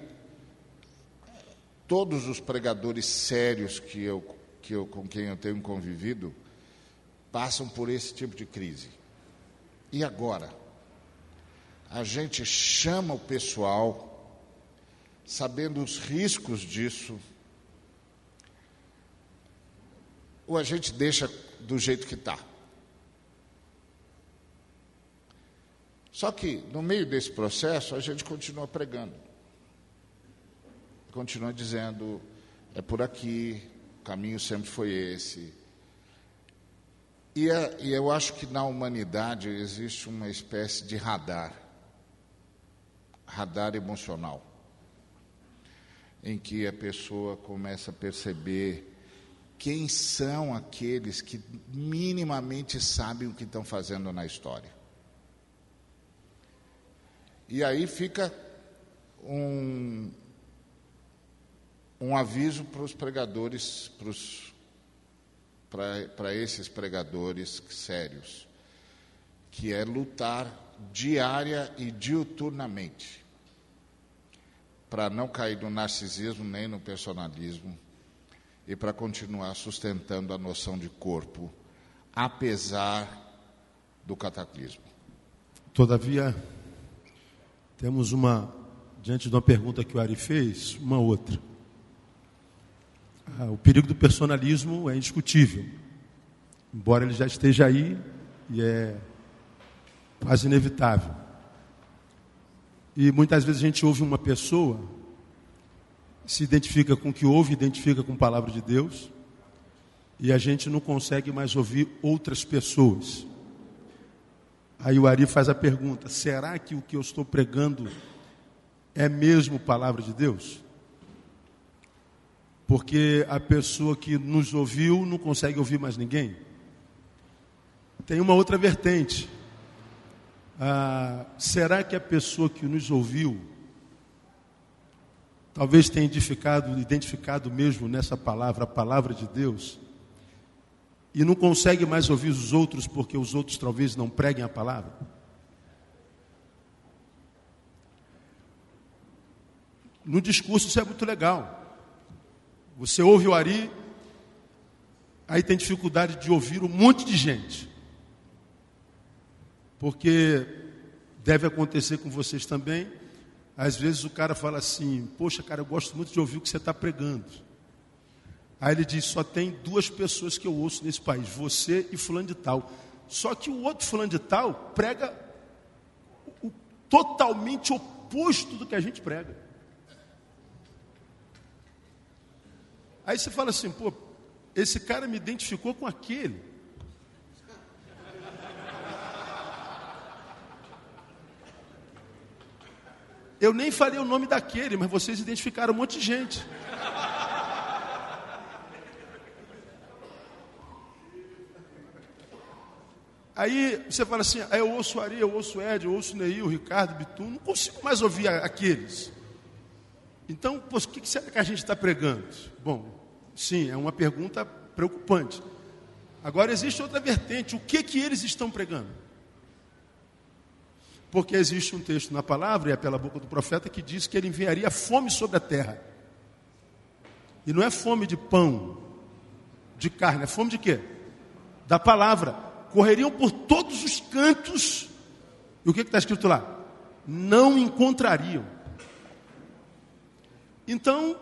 todos os pregadores sérios que eu, que eu, com quem eu tenho convivido passam por esse tipo de crise. E agora? A gente chama o pessoal, sabendo os riscos disso, ou a gente deixa do jeito que está? Só que, no meio desse processo, a gente continua pregando. Continua dizendo: é por aqui, o caminho sempre foi esse, e, é, e eu acho que na humanidade existe uma espécie de radar, radar emocional, em que a pessoa começa a perceber quem são aqueles que minimamente sabem o que estão fazendo na história. E aí fica um, um aviso para os pregadores, para esses pregadores sérios, que é lutar diária e diuturnamente para não cair no narcisismo nem no personalismo e para continuar sustentando a noção de corpo, apesar do cataclismo. Todavia, temos uma, diante de uma pergunta que o Ari fez, uma outra. Ah, o perigo do personalismo é indiscutível, embora ele já esteja aí e é quase inevitável. E muitas vezes a gente ouve uma pessoa, se identifica com o que ouve, identifica com a palavra de Deus, e a gente não consegue mais ouvir outras pessoas. Aí o Ari faz a pergunta: será que o que eu estou pregando é mesmo palavra de Deus? porque a pessoa que nos ouviu não consegue ouvir mais ninguém. Tem uma outra vertente. Ah, será que a pessoa que nos ouviu talvez tenha identificado, identificado mesmo nessa palavra, a palavra de Deus, e não consegue mais ouvir os outros porque os outros talvez não preguem a palavra? No discurso isso é muito legal. Você ouve o Ari, aí tem dificuldade de ouvir um monte de gente. Porque deve acontecer com vocês também. Às vezes o cara fala assim: Poxa, cara, eu gosto muito de ouvir o que você está pregando. Aí ele diz: só tem duas pessoas que eu ouço nesse país, você e fulano de tal. Só que o outro fulano de tal prega o totalmente oposto do que a gente prega. Aí você fala assim, pô, esse cara me identificou com aquele. Eu nem falei o nome daquele, mas vocês identificaram um monte de gente. Aí você fala assim, ah, eu ouço Ari, eu ouço Ed, eu ouço Neil, Ricardo, Bitum, não consigo mais ouvir aqueles. Então, o que será que a gente está pregando? Bom, sim, é uma pergunta preocupante. Agora existe outra vertente, o que que eles estão pregando? Porque existe um texto na palavra, e é pela boca do profeta, que diz que ele enviaria fome sobre a terra. E não é fome de pão, de carne, é fome de quê? Da palavra correriam por todos os cantos. E o que está escrito lá? Não encontrariam. Então,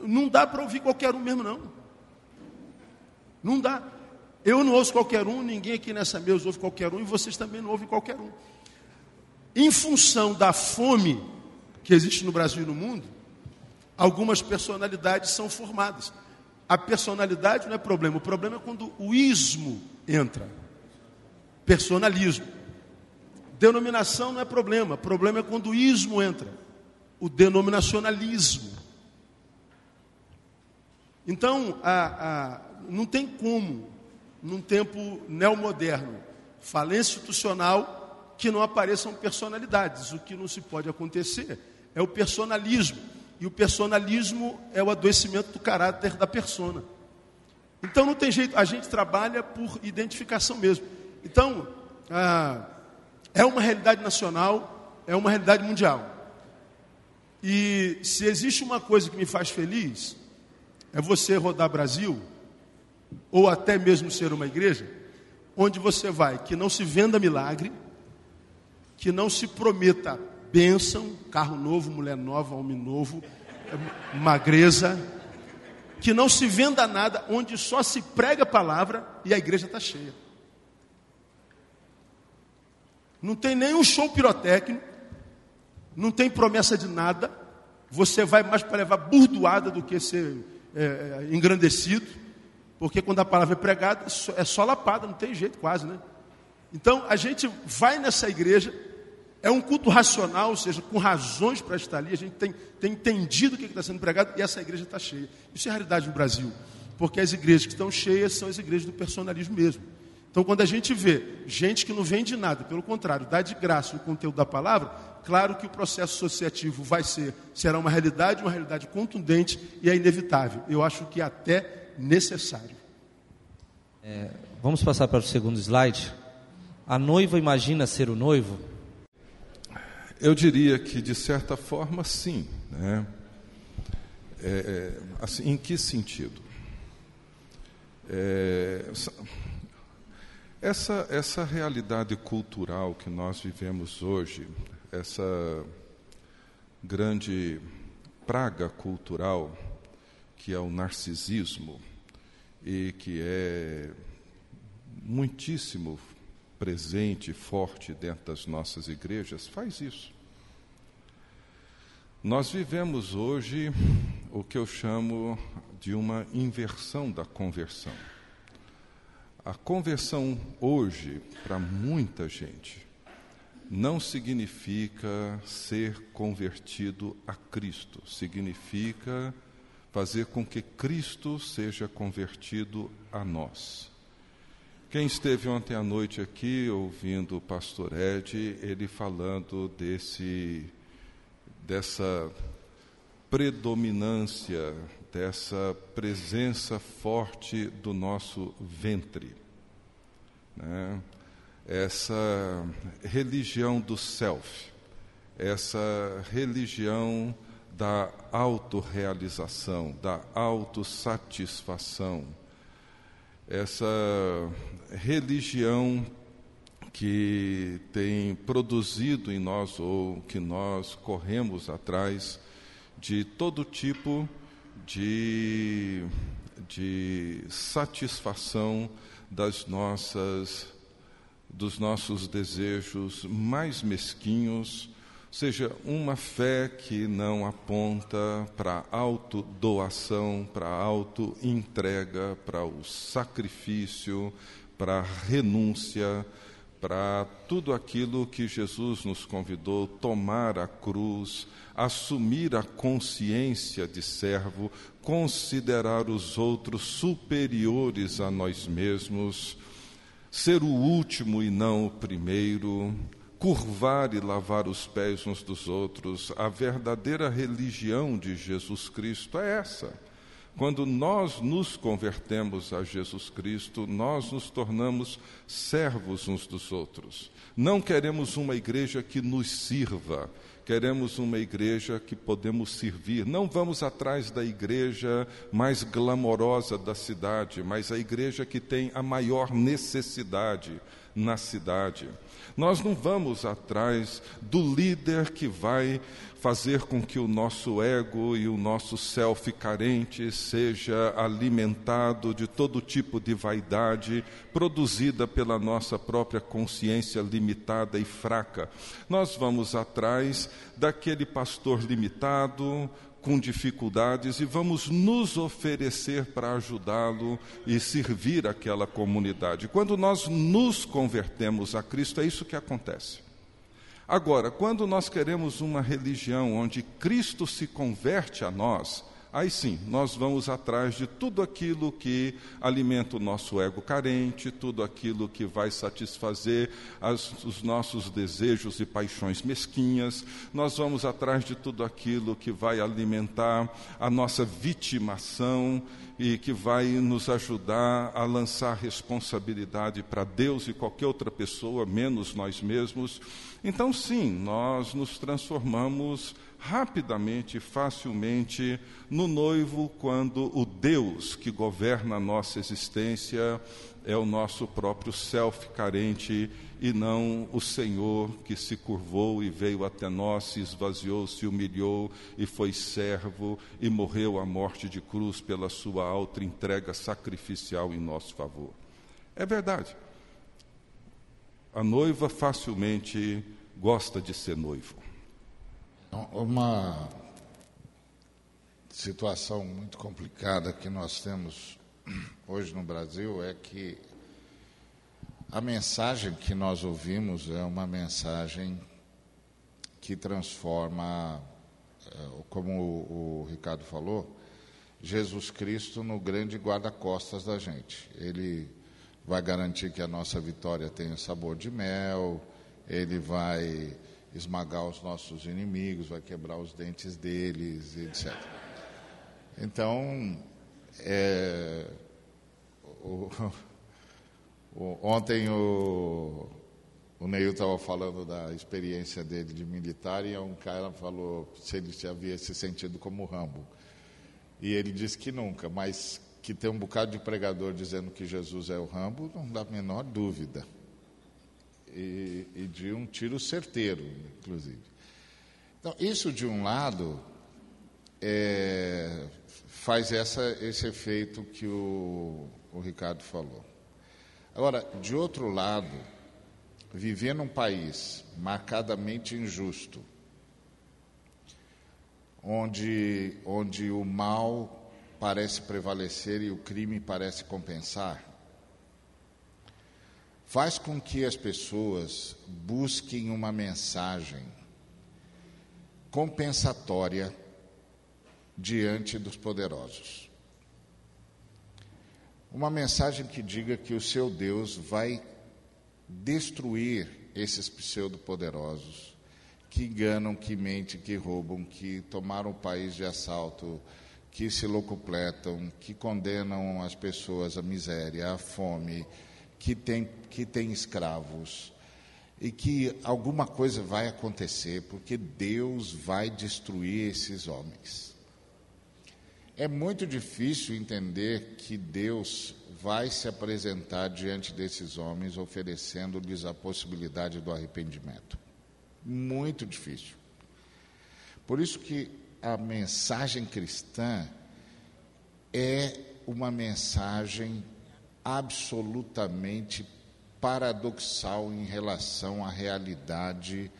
não dá para ouvir qualquer um mesmo, não. Não dá. Eu não ouço qualquer um, ninguém aqui nessa mesa ouve qualquer um, e vocês também não ouvem qualquer um. Em função da fome que existe no Brasil e no mundo, algumas personalidades são formadas. A personalidade não é problema, o problema é quando o ismo entra personalismo. Denominação não é problema, problema é quando o ismo entra, o denominacionalismo. Então, a, a, não tem como, num tempo neomoderno, falência institucional, que não apareçam personalidades. O que não se pode acontecer é o personalismo. E o personalismo é o adoecimento do caráter da persona. Então não tem jeito, a gente trabalha por identificação mesmo. Então, ah, é uma realidade nacional, é uma realidade mundial. E se existe uma coisa que me faz feliz, é você rodar Brasil, ou até mesmo ser uma igreja, onde você vai, que não se venda milagre, que não se prometa bênção, carro novo, mulher nova, homem novo, magreza, que não se venda nada, onde só se prega a palavra e a igreja está cheia. Não tem nenhum show pirotécnico, não tem promessa de nada. Você vai mais para levar burdoada do que ser é, é, engrandecido, porque quando a palavra é pregada é só lapada, não tem jeito quase, né? Então a gente vai nessa igreja, é um culto racional, ou seja, com razões para estar ali, a gente tem, tem entendido o que está sendo pregado e essa igreja está cheia. Isso é realidade no Brasil, porque as igrejas que estão cheias são as igrejas do personalismo mesmo. Então, quando a gente vê gente que não vende nada, pelo contrário, dá de graça o conteúdo da palavra, claro que o processo associativo vai ser, será uma realidade, uma realidade contundente e é inevitável. Eu acho que é até necessário. É, vamos passar para o segundo slide. A noiva imagina ser o noivo? Eu diria que, de certa forma, sim. Né? É, é assim, em que sentido? É, essa, essa realidade cultural que nós vivemos hoje, essa grande praga cultural que é o narcisismo e que é muitíssimo presente, forte dentro das nossas igrejas, faz isso. Nós vivemos hoje o que eu chamo de uma inversão da conversão. A conversão hoje, para muita gente, não significa ser convertido a Cristo, significa fazer com que Cristo seja convertido a nós. Quem esteve ontem à noite aqui ouvindo o pastor Ed, ele falando desse dessa predominância dessa presença forte do nosso ventre. Né? Essa religião do self, essa religião da autorrealização, da autossatisfação, essa religião que tem produzido em nós ou que nós corremos atrás de todo tipo de, de satisfação das nossas dos nossos desejos mais mesquinhos, seja uma fé que não aponta para autodoação, para auto-entrega, para o sacrifício, para a renúncia, para tudo aquilo que Jesus nos convidou, tomar a cruz, assumir a consciência de servo, considerar os outros superiores a nós mesmos, ser o último e não o primeiro, curvar e lavar os pés uns dos outros. A verdadeira religião de Jesus Cristo é essa quando nós nos convertemos a Jesus Cristo, nós nos tornamos servos uns dos outros. Não queremos uma igreja que nos sirva, queremos uma igreja que podemos servir. Não vamos atrás da igreja mais glamorosa da cidade, mas a igreja que tem a maior necessidade na cidade. Nós não vamos atrás do líder que vai fazer com que o nosso ego e o nosso self carente seja alimentado de todo tipo de vaidade produzida pela nossa própria consciência limitada e fraca. Nós vamos atrás daquele pastor limitado, com dificuldades e vamos nos oferecer para ajudá-lo e servir aquela comunidade. Quando nós nos convertemos a Cristo, é isso que acontece. Agora, quando nós queremos uma religião onde Cristo se converte a nós, aí sim, nós vamos atrás de tudo aquilo que alimenta o nosso ego carente, tudo aquilo que vai satisfazer as, os nossos desejos e paixões mesquinhas, nós vamos atrás de tudo aquilo que vai alimentar a nossa vitimação e que vai nos ajudar a lançar responsabilidade para Deus e qualquer outra pessoa, menos nós mesmos. Então, sim, nós nos transformamos rapidamente, facilmente, no noivo quando o Deus que governa a nossa existência é o nosso próprio self carente e não o Senhor que se curvou e veio até nós, se esvaziou, se humilhou e foi servo e morreu a morte de cruz pela sua alta entrega sacrificial em nosso favor. É verdade. A noiva facilmente gosta de ser noivo. Uma situação muito complicada que nós temos hoje no Brasil é que a mensagem que nós ouvimos é uma mensagem que transforma, eh, como o, Ricardo falou, Jesus Cristo no grande guarda-costas da gente. Ele vai garantir que a nossa vitória tenha sabor de mel, ele vai esmagar os nossos inimigos, vai quebrar os dentes deles, etc. Então, é, o, *laughs* o, ontem o, o Neil estava falando da experiência dele de militar e um cara falou se ele havia se sentido como Rambo. E ele disse que nunca, mas que tem um bocado de pregador dizendo que Jesus é o Rambo, não dá a menor dúvida. E, e de um tiro certeiro, inclusive. Então, isso de um lado é, faz essa, esse efeito que o, o Ricardo falou. Agora, de outro lado, viver num país marcadamente injusto, onde, onde o mal parece prevalecer e o crime parece compensar, faz com que as pessoas busquem uma mensagem compensatória diante dos poderosos. Uma mensagem que diga que o seu Deus vai destruir esses pseudo-poderosos que enganam, que mentem, que roubam, que tomaram o país de assalto, que se locupletam, que condenam as pessoas à miséria, à fome, que tem, que tem escravos, e que alguma coisa vai acontecer, porque Deus vai destruir esses homens. É muito difícil entender que Deus vai se apresentar diante desses homens oferecendo-lhes a possibilidade do arrependimento. Muito difícil. Por isso que a mensagem cristã é uma mensagem absolutamente paradoxal em relação à realidade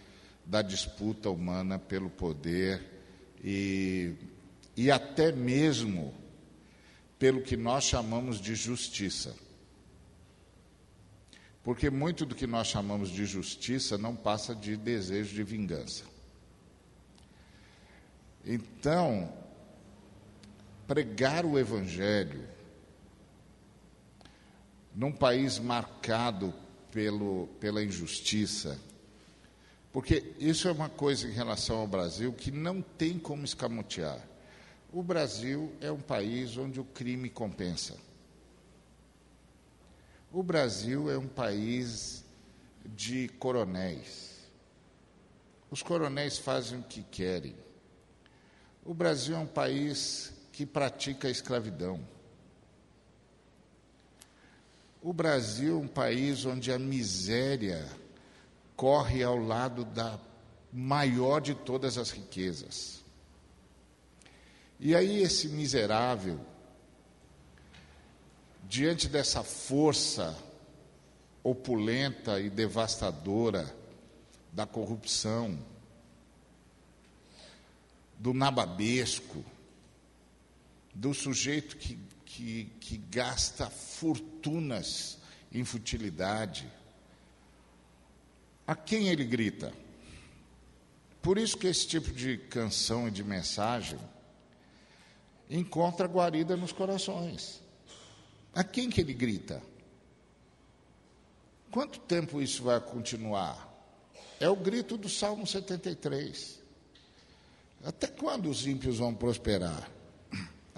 da disputa humana pelo poder e, e até mesmo pelo que nós chamamos de justiça. Porque muito do que nós chamamos de justiça não passa de desejo de vingança. Então, pregar o Evangelho num país marcado pelo, pela injustiça, porque isso é uma coisa em relação ao Brasil que não tem como escamotear. O Brasil é um país onde o crime compensa. O Brasil é um país de coronéis. Os coronéis fazem o que querem. O Brasil é um país que pratica a escravidão. O Brasil é um país onde a miséria corre ao lado da maior de todas as riquezas. E aí, esse miserável, diante dessa força opulenta e devastadora da corrupção, do nababesco, do sujeito que, que, que gasta fortunas em futilidade. A quem ele grita? Por isso que esse tipo de canção e de mensagem encontra guarida nos corações. A quem que ele grita? Quanto tempo isso vai continuar? É o grito do Salmo 73. Até quando os ímpios vão prosperar?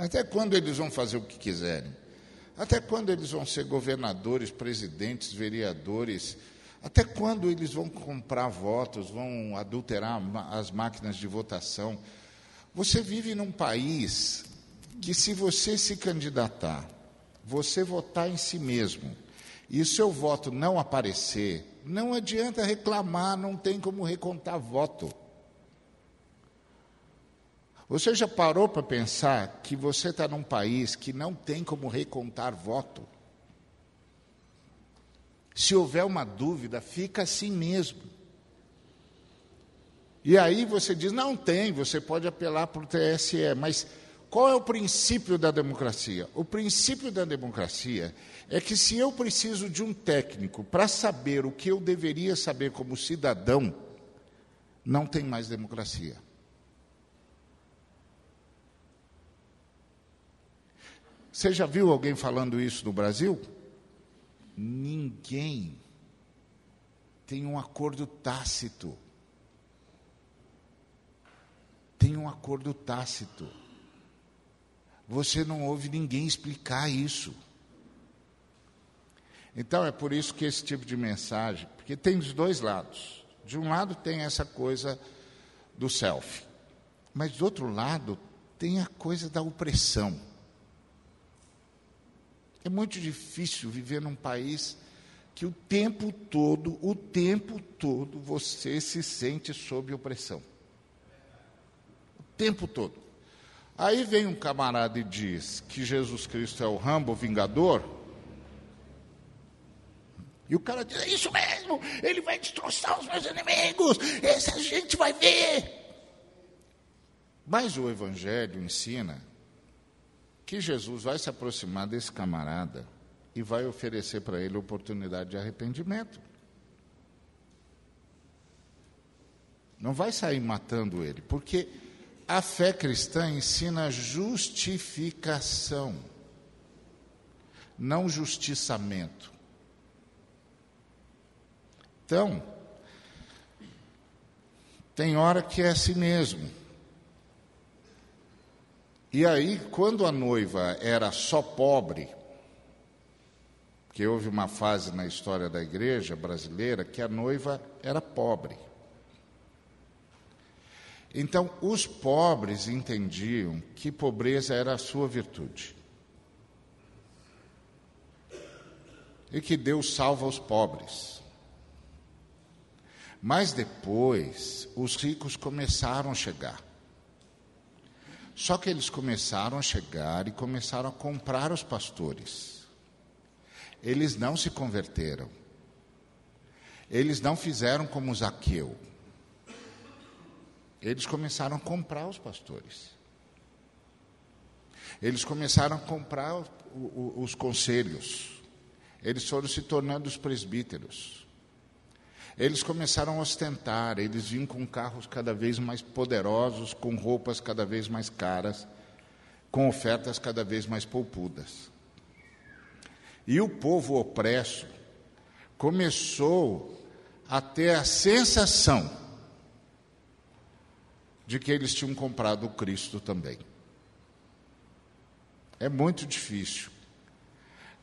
Até quando eles vão fazer o que quiserem? Até quando eles vão ser governadores, presidentes, vereadores? Até quando eles vão comprar votos, vão adulterar as máquinas de votação? Você vive num país que, se você se candidatar, você votar em si mesmo, e o seu voto não aparecer, não adianta reclamar, não tem como recontar voto. Você já parou para pensar que você está num país que não tem como recontar voto? Se houver uma dúvida, fica assim mesmo. E aí você diz: não tem, você pode apelar para o TSE, mas qual é o princípio da democracia? O princípio da democracia é que se eu preciso de um técnico para saber o que eu deveria saber como cidadão, não tem mais democracia. Você já viu alguém falando isso no Brasil? Ninguém tem um acordo tácito. Tem um acordo tácito. Você não ouve ninguém explicar isso. Então é por isso que esse tipo de mensagem, porque tem os dois lados. De um lado tem essa coisa do self, mas do outro lado tem a coisa da opressão. É muito difícil viver num país que o tempo todo, o tempo todo, você se sente sob opressão. O tempo todo. Aí vem um camarada e diz que Jesus Cristo é o Rambo Vingador. E o cara diz: É isso mesmo, ele vai destroçar os meus inimigos, essa gente vai ver. Mas o Evangelho ensina que Jesus vai se aproximar desse camarada e vai oferecer para ele oportunidade de arrependimento. Não vai sair matando ele, porque a fé cristã ensina justificação, não justiçamento. Então, tem hora que é assim mesmo. E aí, quando a noiva era só pobre, que houve uma fase na história da igreja brasileira que a noiva era pobre. Então, os pobres entendiam que pobreza era a sua virtude. E que Deus salva os pobres. Mas depois, os ricos começaram a chegar. Só que eles começaram a chegar e começaram a comprar os pastores. Eles não se converteram. Eles não fizeram como Zaqueu. Eles começaram a comprar os pastores. Eles começaram a comprar os conselhos. Eles foram se tornando os presbíteros. Eles começaram a ostentar, eles vinham com carros cada vez mais poderosos, com roupas cada vez mais caras, com ofertas cada vez mais poupudas. E o povo opresso começou a ter a sensação de que eles tinham comprado o Cristo também. É muito difícil.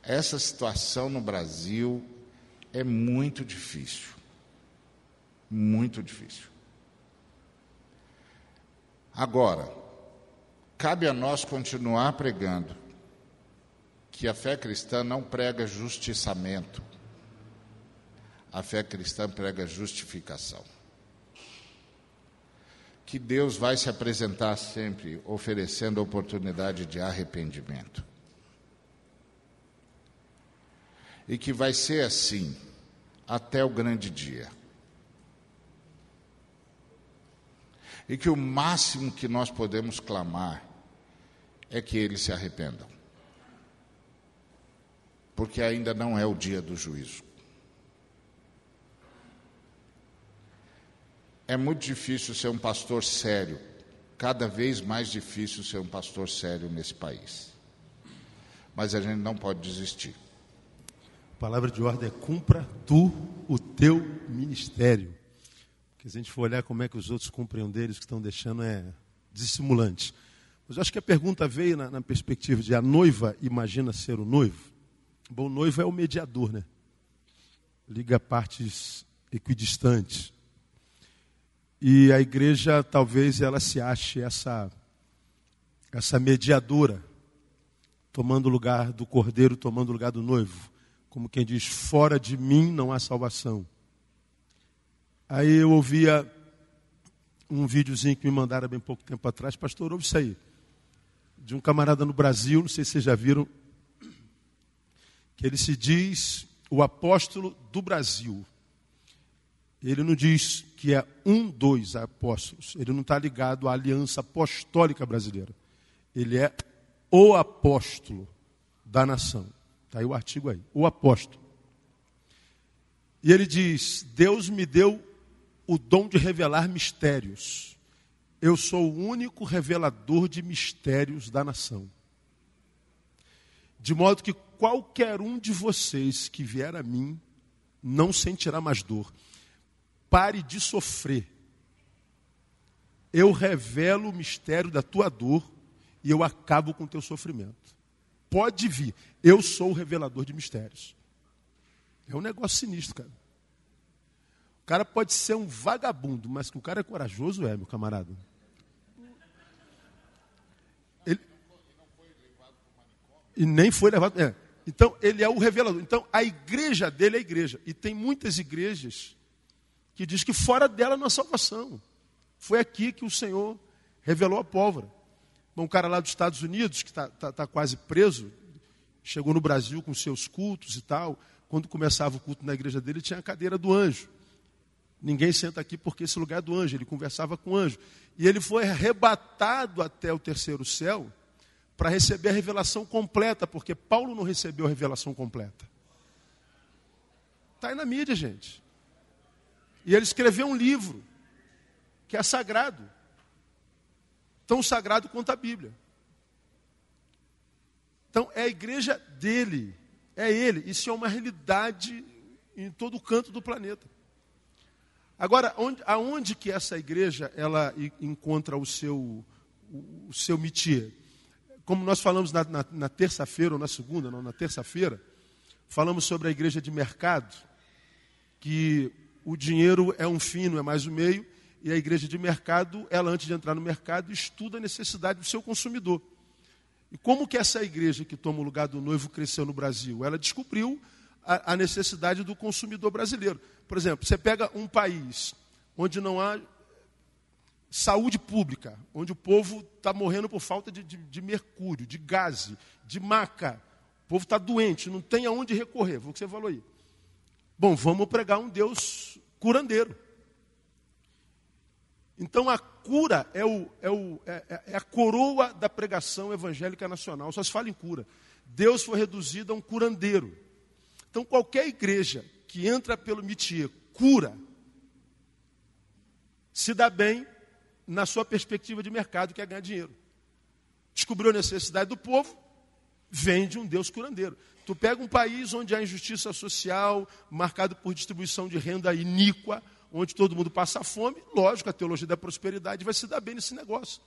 Essa situação no Brasil é muito difícil. Muito difícil. Agora, cabe a nós continuar pregando que a fé cristã não prega justiçamento. A fé cristã prega justificação. Que Deus vai se apresentar sempre oferecendo oportunidade de arrependimento. E que vai ser assim até o grande dia. E que o máximo que nós podemos clamar é que eles se arrependam. Porque ainda não é o dia do juízo. É muito difícil ser um pastor sério, cada vez mais difícil ser um pastor sério nesse país. Mas a gente não pode desistir. A palavra de ordem é cumpra tu o teu ministério. Porque se a gente for olhar como é que os outros cumprem um deles, que estão deixando é dissimulante. Mas eu acho que a pergunta veio na, na perspectiva de a noiva imagina ser o noivo. Bom, o noivo é o mediador, né? Liga partes equidistantes. E a igreja talvez ela se ache essa essa mediadora, tomando lugar do cordeiro, tomando lugar do noivo, como quem diz: fora de mim não há salvação. Aí eu ouvia um videozinho que me mandaram bem pouco tempo atrás, pastor, ouve isso aí, de um camarada no Brasil, não sei se vocês já viram, que ele se diz o apóstolo do Brasil. Ele não diz que é um dos apóstolos. Ele não está ligado à aliança apostólica brasileira. Ele é o apóstolo da nação. Está aí o artigo aí. O apóstolo. E ele diz: Deus me deu o dom de revelar mistérios. Eu sou o único revelador de mistérios da nação. De modo que qualquer um de vocês que vier a mim não sentirá mais dor. Pare de sofrer. Eu revelo o mistério da tua dor e eu acabo com o teu sofrimento. Pode vir. Eu sou o revelador de mistérios. É um negócio sinistro, cara. Cara pode ser um vagabundo, mas que o cara é corajoso é, meu camarada. Ele... E nem foi levado. É. Então, ele é o revelador. Então, a igreja dele é a igreja. E tem muitas igrejas que diz que fora dela não há salvação. Foi aqui que o Senhor revelou a pólvora. Um cara lá dos Estados Unidos, que está tá, tá quase preso, chegou no Brasil com seus cultos e tal. Quando começava o culto na igreja dele, tinha a cadeira do anjo. Ninguém senta aqui porque esse lugar é do anjo. Ele conversava com o anjo. E ele foi arrebatado até o terceiro céu para receber a revelação completa, porque Paulo não recebeu a revelação completa. Está aí na mídia, gente. E ele escreveu um livro que é sagrado. Tão sagrado quanto a Bíblia. Então é a igreja dele, é ele. Isso é uma realidade em todo canto do planeta. Agora, onde, aonde que essa igreja ela encontra o seu, o, seu métier? Como nós falamos na, na, na terça-feira ou na segunda, não, na terça-feira, falamos sobre a igreja de mercado, que o dinheiro é um fim, não é mais o meio, e a igreja de mercado, ela antes de entrar no mercado, estuda a necessidade do seu consumidor. E como que essa igreja que toma o lugar do noivo cresceu no Brasil? Ela descobriu a, a necessidade do consumidor brasileiro. Por exemplo, você pega um país onde não há saúde pública, onde o povo está morrendo por falta de, de, de, mercúrio, de gás, de maca. O povo está doente, não tem aonde recorrer. Foi o que você falou aí. Bom, vamos pregar um Deus curandeiro. Então a cura é, o, é, o, é, é, a coroa da pregação evangélica nacional. Só se fala em cura. Deus foi reduzido a um curandeiro. Então qualquer igreja que entra pelo métier cura, se dá bem na sua perspectiva de mercado, que é ganhar dinheiro. Descobriu a necessidade do povo, vende um Deus curandeiro. Tu pega um país onde há injustiça social, marcado por distribuição de renda iníqua, onde todo mundo passa fome, lógico, a teologia da prosperidade vai se dar bem nesse negócio.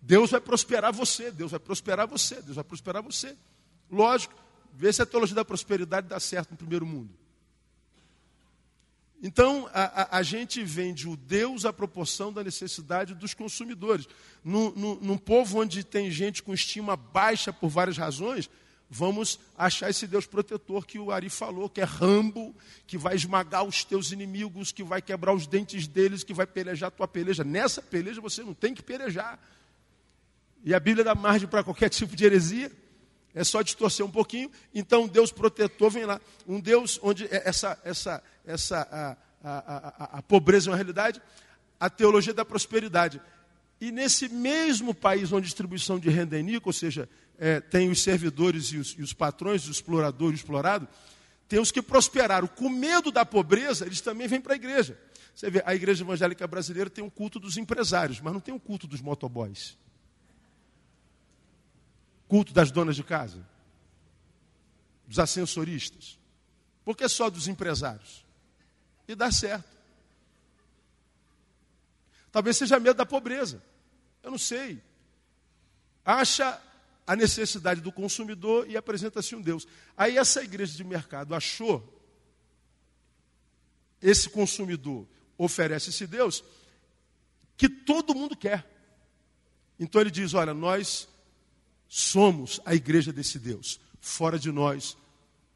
Deus vai prosperar você, Deus vai prosperar você, Deus vai prosperar você. Lógico, vê se a teologia da prosperidade dá certo no primeiro mundo. Então, a, a, a gente vende o Deus à proporção da necessidade dos consumidores. No, no, num povo onde tem gente com estima baixa por várias razões, vamos achar esse Deus protetor que o Ari falou, que é Rambo, que vai esmagar os teus inimigos, que vai quebrar os dentes deles, que vai pelejar a tua peleja. Nessa peleja você não tem que pelejar. E a Bíblia dá margem para qualquer *laughs* tipo de heresia. É só distorcer um pouquinho. Então, Deus protetor vem lá. Um Deus onde é essa, essa, essa a, a, a, a pobreza é uma realidade. A teologia da prosperidade. E nesse mesmo país onde a distribuição de renda é iníqua, ou seja, é, tem os servidores e os, e os patrões, o explorador e o explorado, tem os que prosperaram. Com medo da pobreza, eles também vêm para a igreja. Você vê, a igreja evangélica brasileira tem um culto dos empresários, mas não tem um culto dos motoboys. Culto das donas de casa, dos ascensoristas. Por que só dos empresários? E dá certo. Talvez seja medo da pobreza. Eu não sei. Acha a necessidade do consumidor e apresenta-se um Deus. Aí essa igreja de mercado achou, esse consumidor oferece esse Deus, que todo mundo quer. Então ele diz: olha, nós somos a igreja desse Deus. Fora de nós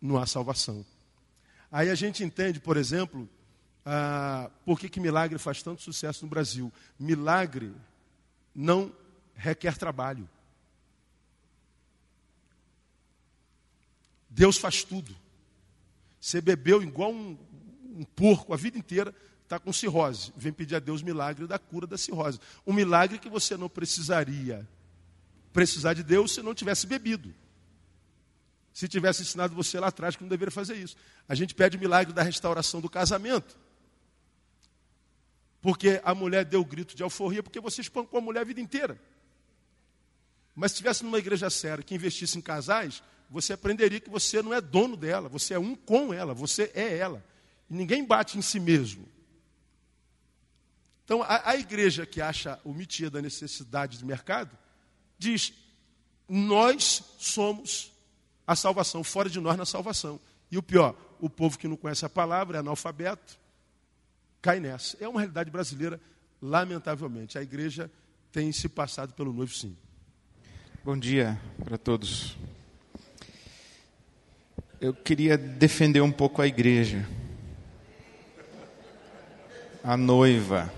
não há salvação. Aí a gente entende, por exemplo, ah, por que, que milagre faz tanto sucesso no Brasil. Milagre não requer trabalho. Deus faz tudo. Você bebeu igual um, um porco a vida inteira, está com cirrose. Vem pedir a Deus milagre da cura da cirrose. Um milagre que você não precisaria precisar de Deus se não tivesse bebido. Se tivesse ensinado você lá atrás que não deveria fazer isso. A gente pede o milagre da restauração do casamento. Porque a mulher deu grito de alforria, porque você espancou a mulher a vida inteira. Mas se estivesse numa igreja séria que investisse em casais, você aprenderia que você não é dono dela, você é um com ela, você é ela. E ninguém bate em si mesmo. Então, a, a igreja que acha o mitia da necessidade de mercado, diz: nós somos a salvação, fora de nós na salvação. E o pior, o povo que não conhece a palavra, é analfabeto, cai nessa. É uma realidade brasileira, lamentavelmente. A igreja tem se passado pelo noivo, sim. Bom dia para todos eu queria defender um pouco a igreja, a noiva,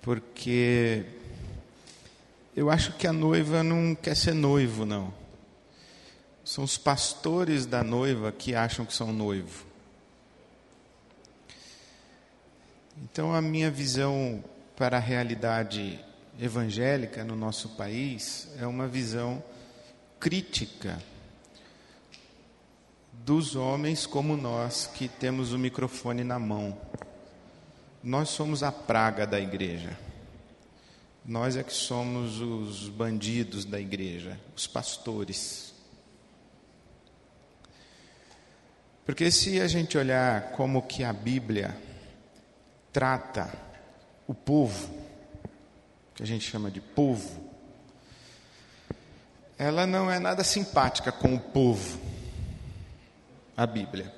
porque eu acho que a noiva não quer ser noivo, não. São os pastores da noiva que acham que são noivo. Então, a minha visão para a realidade evangélica no nosso país é uma visão crítica dos homens como nós que temos o microfone na mão. Nós somos a praga da igreja. Nós é que somos os bandidos da igreja, os pastores. Porque se a gente olhar como que a Bíblia trata o povo, que a gente chama de povo, ela não é nada simpática com o povo a Bíblia.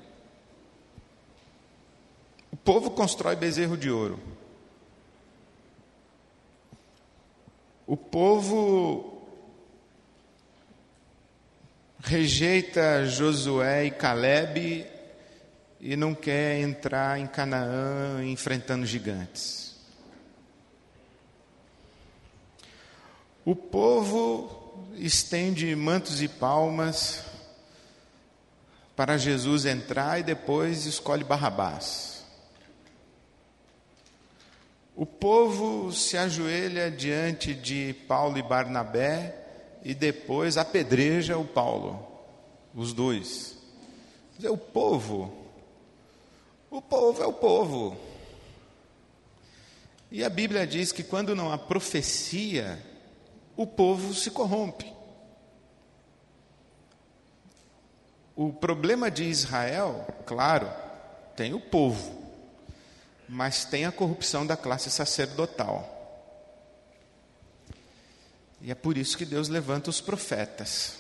O povo constrói bezerro de ouro. O povo rejeita Josué e Caleb e não quer entrar em Canaã enfrentando gigantes. O povo estende mantos e palmas para Jesus entrar e depois escolhe Barrabás. O povo se ajoelha diante de Paulo e Barnabé e depois apedreja o Paulo, os dois. O povo, o povo é o povo. E a Bíblia diz que quando não há profecia, o povo se corrompe. O problema de Israel, claro, tem o povo, mas tem a corrupção da classe sacerdotal. E é por isso que Deus levanta os profetas.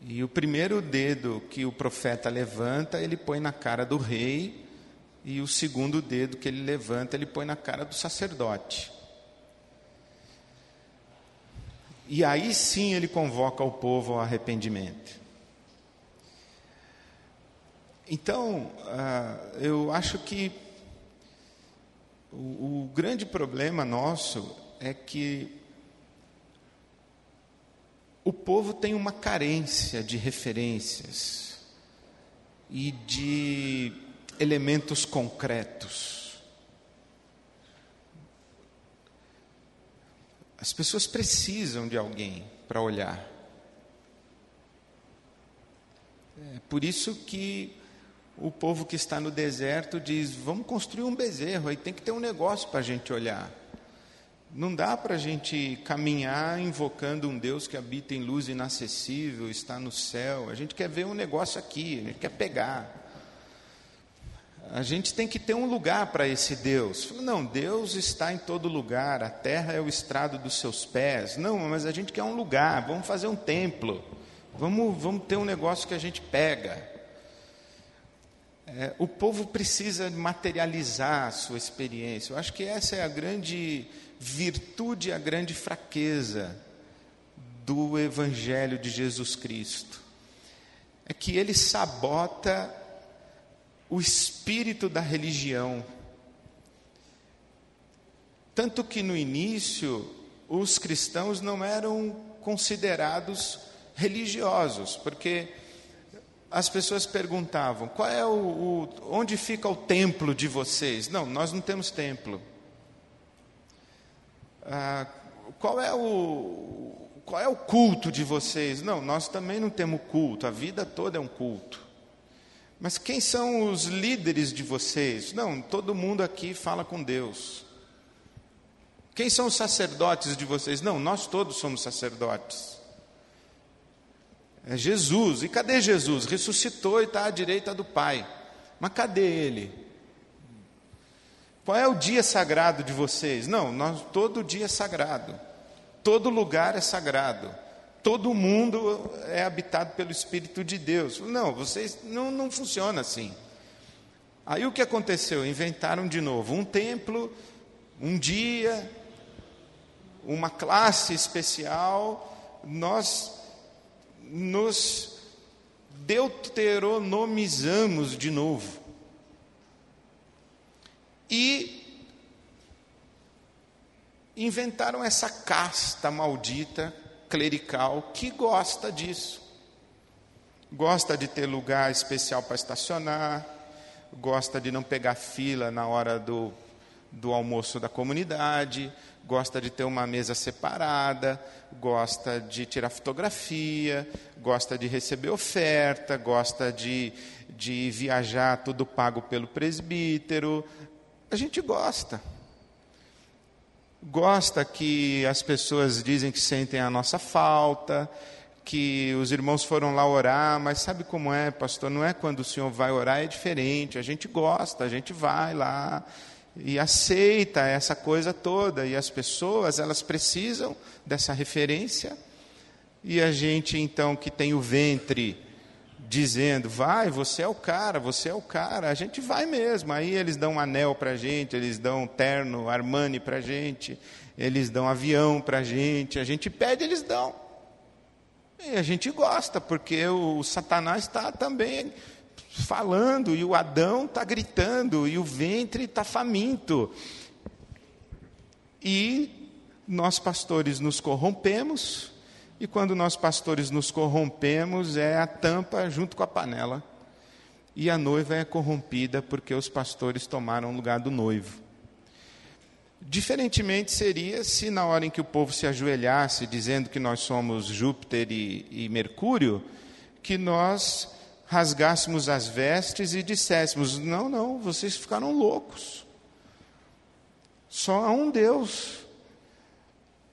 E o primeiro dedo que o profeta levanta, ele põe na cara do rei, e o segundo dedo que ele levanta, ele põe na cara do sacerdote. E aí sim ele convoca o povo ao arrependimento. Então, uh, eu acho que o, o grande problema nosso é que o povo tem uma carência de referências e de elementos concretos. As pessoas precisam de alguém para olhar. É por isso que o povo que está no deserto diz: vamos construir um bezerro, aí tem que ter um negócio para a gente olhar. Não dá para a gente caminhar invocando um Deus que habita em luz inacessível, está no céu. A gente quer ver um negócio aqui, a gente quer pegar. A gente tem que ter um lugar para esse Deus. Não, Deus está em todo lugar, a terra é o estrado dos seus pés. Não, mas a gente quer um lugar, vamos fazer um templo. Vamos, vamos ter um negócio que a gente pega. É, o povo precisa materializar a sua experiência. Eu acho que essa é a grande virtude, a grande fraqueza do Evangelho de Jesus Cristo. É que ele sabota o espírito da religião. Tanto que no início os cristãos não eram considerados religiosos, porque as pessoas perguntavam: qual é o, o, onde fica o templo de vocês? Não, nós não temos templo. Ah, qual é o qual é o culto de vocês? Não, nós também não temos culto. A vida toda é um culto. Mas quem são os líderes de vocês? Não, todo mundo aqui fala com Deus. Quem são os sacerdotes de vocês? Não, nós todos somos sacerdotes. É Jesus. E cadê Jesus? Ressuscitou e está à direita do Pai. Mas cadê ele? Qual é o dia sagrado de vocês? Não, nós, todo dia é sagrado. Todo lugar é sagrado todo mundo é habitado pelo Espírito de Deus. Não, vocês não, não funciona assim. Aí o que aconteceu? Inventaram de novo um templo, um dia, uma classe especial. Nós nos deuteronomizamos de novo. E inventaram essa casta maldita clerical que gosta disso. Gosta de ter lugar especial para estacionar, gosta de não pegar fila na hora do, do almoço da comunidade, gosta de ter uma mesa separada, gosta de tirar fotografia, gosta de receber oferta, gosta de, de viajar tudo pago pelo presbítero. A gente gosta gosta que as pessoas dizem que sentem a nossa falta, que os irmãos foram lá orar, mas sabe como é, pastor? Não é quando o senhor vai orar, é diferente. A gente gosta, a gente vai lá e aceita essa coisa toda. E as pessoas, elas precisam dessa referência. E a gente, então, que tem o ventre dizendo, vai, você é o cara, você é o cara, a gente vai mesmo. Aí eles dão um anel para a gente, eles dão um terno Armani para a gente, eles dão um avião para a gente, a gente pede, eles dão. E a gente gosta, porque o Satanás está também falando, e o Adão está gritando, e o ventre está faminto. E nós, pastores, nos corrompemos, e quando nós, pastores, nos corrompemos, é a tampa junto com a panela. E a noiva é corrompida porque os pastores tomaram o lugar do noivo. Diferentemente seria se, na hora em que o povo se ajoelhasse, dizendo que nós somos Júpiter e, e Mercúrio, que nós rasgássemos as vestes e disséssemos: não, não, vocês ficaram loucos. Só há um Deus.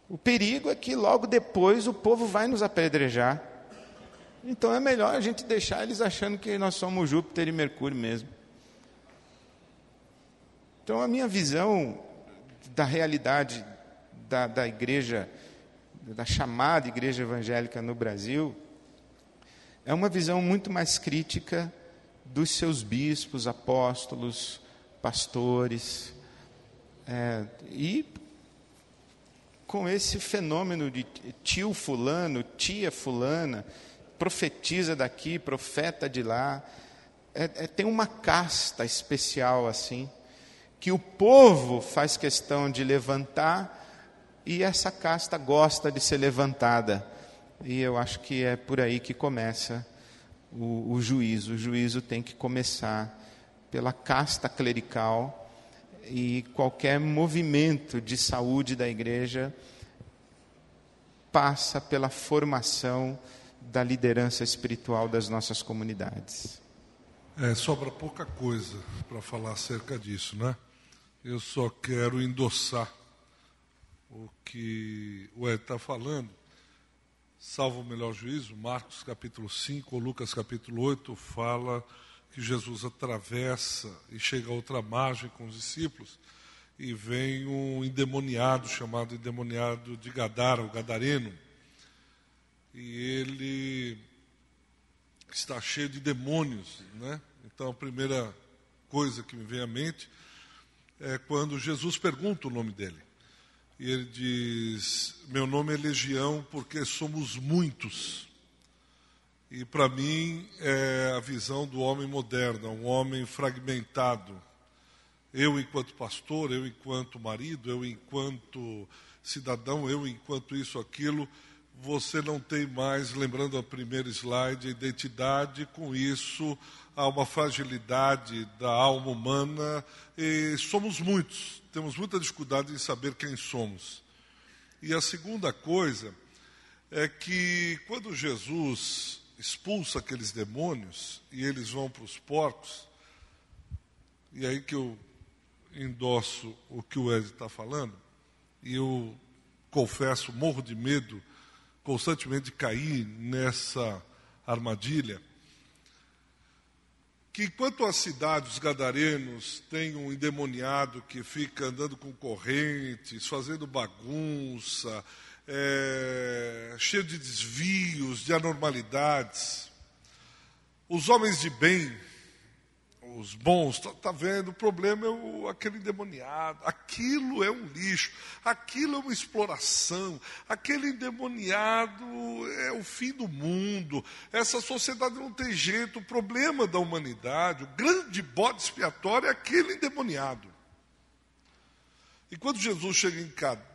O perigo é que logo depois o povo vai nos apedrejar. Então é melhor a gente deixar eles achando que nós somos Júpiter e Mercúrio mesmo. Então a minha visão da realidade da, da igreja, da chamada igreja evangélica no Brasil, é uma visão muito mais crítica dos seus bispos, apóstolos, pastores, é, e com esse fenômeno de tio fulano, tia fulana, profetiza daqui, profeta de lá, é, é, tem uma casta especial assim, que o povo faz questão de levantar e essa casta gosta de ser levantada. E eu acho que é por aí que começa o, o juízo. O juízo tem que começar pela casta clerical e qualquer movimento de saúde da igreja passa pela formação da liderança espiritual das nossas comunidades. É, sobra pouca coisa para falar acerca disso, né? Eu só quero endossar o que o Ed está falando. Salvo o melhor juízo, Marcos capítulo 5 ou Lucas capítulo 8 fala que Jesus atravessa e chega a outra margem com os discípulos e vem um endemoniado chamado endemoniado de Gadara, o gadareno. E ele está cheio de demônios, né? Então a primeira coisa que me vem à mente é quando Jesus pergunta o nome dele. E ele diz: Meu nome é Legião porque somos muitos. E para mim é a visão do homem moderno, um homem fragmentado. Eu, enquanto pastor, eu, enquanto marido, eu, enquanto cidadão, eu, enquanto isso, aquilo, você não tem mais, lembrando a primeira slide, a identidade, com isso há uma fragilidade da alma humana e somos muitos, temos muita dificuldade em saber quem somos. E a segunda coisa é que quando Jesus expulsa aqueles demônios e eles vão para os porcos, e aí que eu endosso o que o Ed está falando, e eu confesso, morro de medo constantemente de cair nessa armadilha. Que enquanto a cidade, os gadarenos, tem um endemoniado que fica andando com correntes, fazendo bagunça, é, cheio de desvios, de anormalidades. Os homens de bem, os bons, está tá vendo? O problema é o, aquele endemoniado. Aquilo é um lixo, aquilo é uma exploração, aquele endemoniado é o fim do mundo. Essa sociedade não tem jeito. O problema da humanidade, o grande bode expiatório é aquele endemoniado. E quando Jesus chega em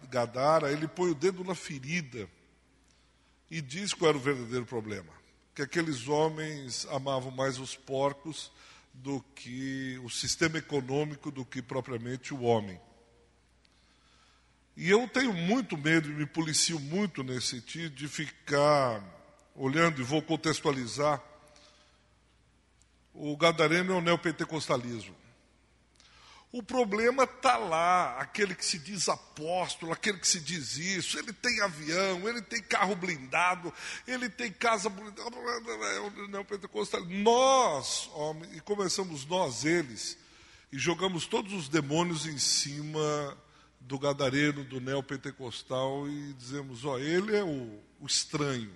Gadara, ele põe o dedo na ferida e diz qual era o verdadeiro problema: que aqueles homens amavam mais os porcos do que o sistema econômico, do que propriamente o homem. E eu tenho muito medo e me policio muito nesse sentido de ficar olhando, e vou contextualizar. O gadareno é o neopentecostalismo. O problema está lá, aquele que se diz apóstolo, aquele que se diz isso, ele tem avião, ele tem carro blindado, ele tem casa blindada, não, pentecostal. Nós, homens, e começamos nós, eles, e jogamos todos os demônios em cima do gadareno, do neopentecostal, e dizemos, ó, ele é o, o estranho,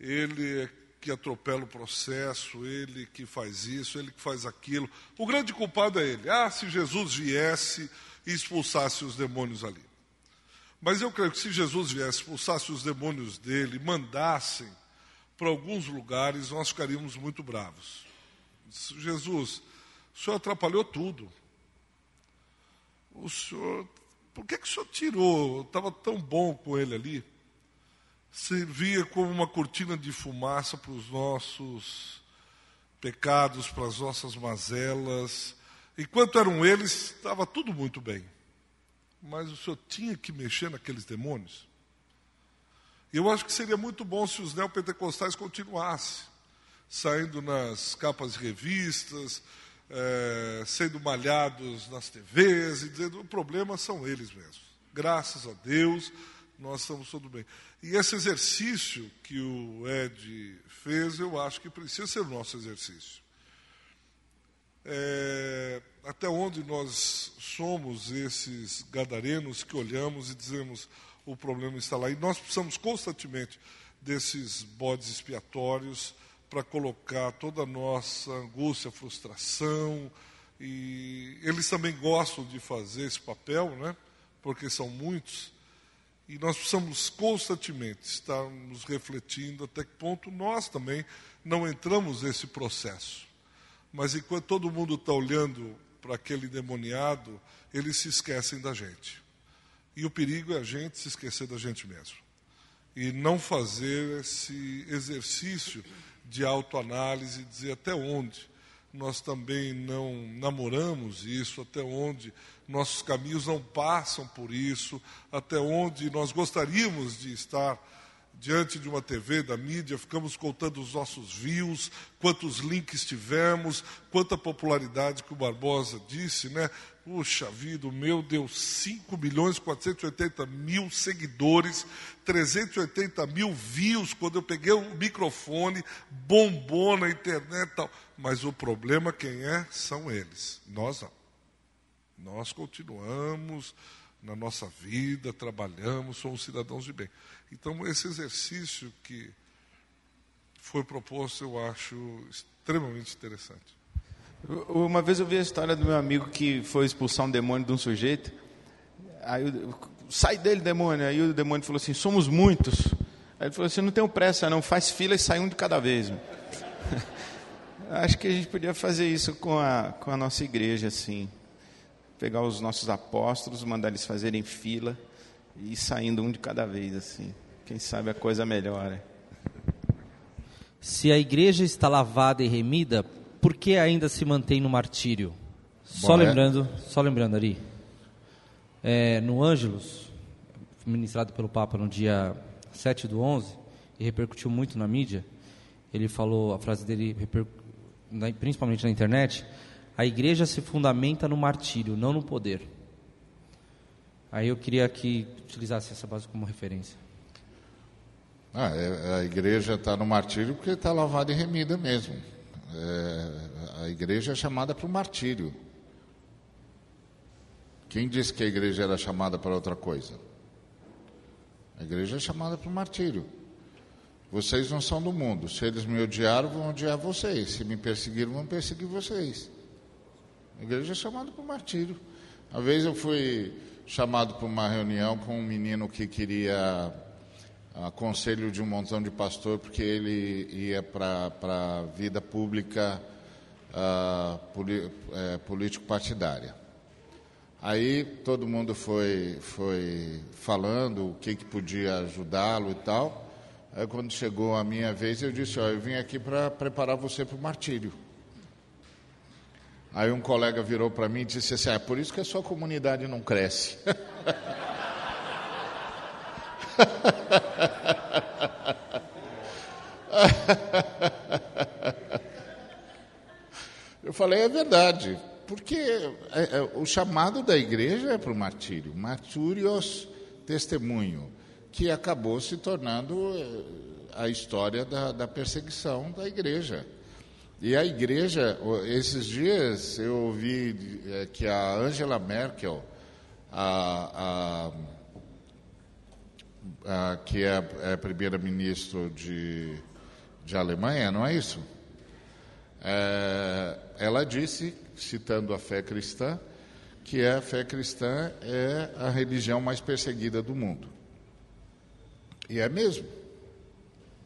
ele é que atropela o processo, ele que faz isso, ele que faz aquilo. O grande culpado é ele. Ah, se Jesus viesse e expulsasse os demônios ali. Mas eu creio que se Jesus viesse, expulsasse os demônios dele, mandassem para alguns lugares, nós ficaríamos muito bravos. Jesus, o senhor atrapalhou tudo. O senhor, por que, que o senhor tirou? Estava tão bom com ele ali. Servia como uma cortina de fumaça para os nossos pecados, para as nossas mazelas. Enquanto eram eles, estava tudo muito bem. Mas o senhor tinha que mexer naqueles demônios. Eu acho que seria muito bom se os neopentecostais continuassem, saindo nas capas de revistas, é, sendo malhados nas TVs e dizendo: o problema são eles mesmos. Graças a Deus, nós estamos tudo bem. E esse exercício que o Ed fez, eu acho que precisa ser o nosso exercício. É, até onde nós somos esses gadarenos que olhamos e dizemos o problema está lá. E nós precisamos constantemente desses bodes expiatórios para colocar toda a nossa angústia, frustração. E eles também gostam de fazer esse papel, né? porque são muitos. E nós precisamos constantemente estar nos refletindo até que ponto nós também não entramos nesse processo. Mas enquanto todo mundo está olhando para aquele demoniado, eles se esquecem da gente. E o perigo é a gente se esquecer da gente mesmo. E não fazer esse exercício de autoanálise, dizer até onde nós também não namoramos isso, até onde nossos caminhos não passam por isso, até onde nós gostaríamos de estar diante de uma TV, da mídia, ficamos contando os nossos views, quantos links tivemos, quanta popularidade que o Barbosa disse, né? Puxa vida, o meu deu 5 milhões 480 mil seguidores, 380 mil views quando eu peguei o microfone, bombou na internet e tal. Mas o problema quem é? São eles, nós não. Nós continuamos na nossa vida, trabalhamos, somos cidadãos de bem. Então, esse exercício que foi proposto, eu acho extremamente interessante. Uma vez eu vi a história do meu amigo que foi expulsar um demônio de um sujeito. Aí eu, sai dele, demônio. Aí o demônio falou assim: somos muitos. Aí ele falou assim: não tenho pressa, não, faz fila e sai um de cada vez. *laughs* Acho que a gente podia fazer isso com a, com a nossa igreja, assim. Pegar os nossos apóstolos, mandar eles fazerem fila e ir saindo um de cada vez, assim. Quem sabe a coisa melhora. Se a igreja está lavada e remida, por que ainda se mantém no martírio? Só é. lembrando, só lembrando, Ari, é, no Ângelos, ministrado pelo Papa no dia 7 do 11, e repercutiu muito na mídia, ele falou, a frase dele, principalmente na internet, a igreja se fundamenta no martírio, não no poder. Aí eu queria que utilizasse essa base como referência. Ah, é, a igreja está no martírio porque está lavada e remida mesmo. É, a igreja é chamada para o martírio. Quem disse que a igreja era chamada para outra coisa? A igreja é chamada para o martírio. Vocês não são do mundo. Se eles me odiaram, vão odiar vocês. Se me perseguiram, vão perseguir vocês. A igreja é chamada para o martírio. Uma vez eu fui chamado para uma reunião com um menino que queria uh, conselho de um montão de pastor, porque ele ia para a vida pública uh, poli, é, político-partidária. Aí todo mundo foi, foi falando o que, que podia ajudá-lo e tal. Aí quando chegou a minha vez, eu disse, ó, eu vim aqui para preparar você para o martírio. Aí um colega virou para mim e disse assim: é por isso que a sua comunidade não cresce. Eu falei, é verdade, porque é, é, o chamado da igreja é para o martírio, marturios testemunho, que acabou se tornando eh, a história da, da perseguição da igreja. E a igreja, esses dias eu ouvi é, que a Angela Merkel, a, a, a que é, é primeira-ministra de, de Alemanha, não é isso? É, ela disse, citando a fé cristã, que a fé cristã é a religião mais perseguida do mundo. E é mesmo.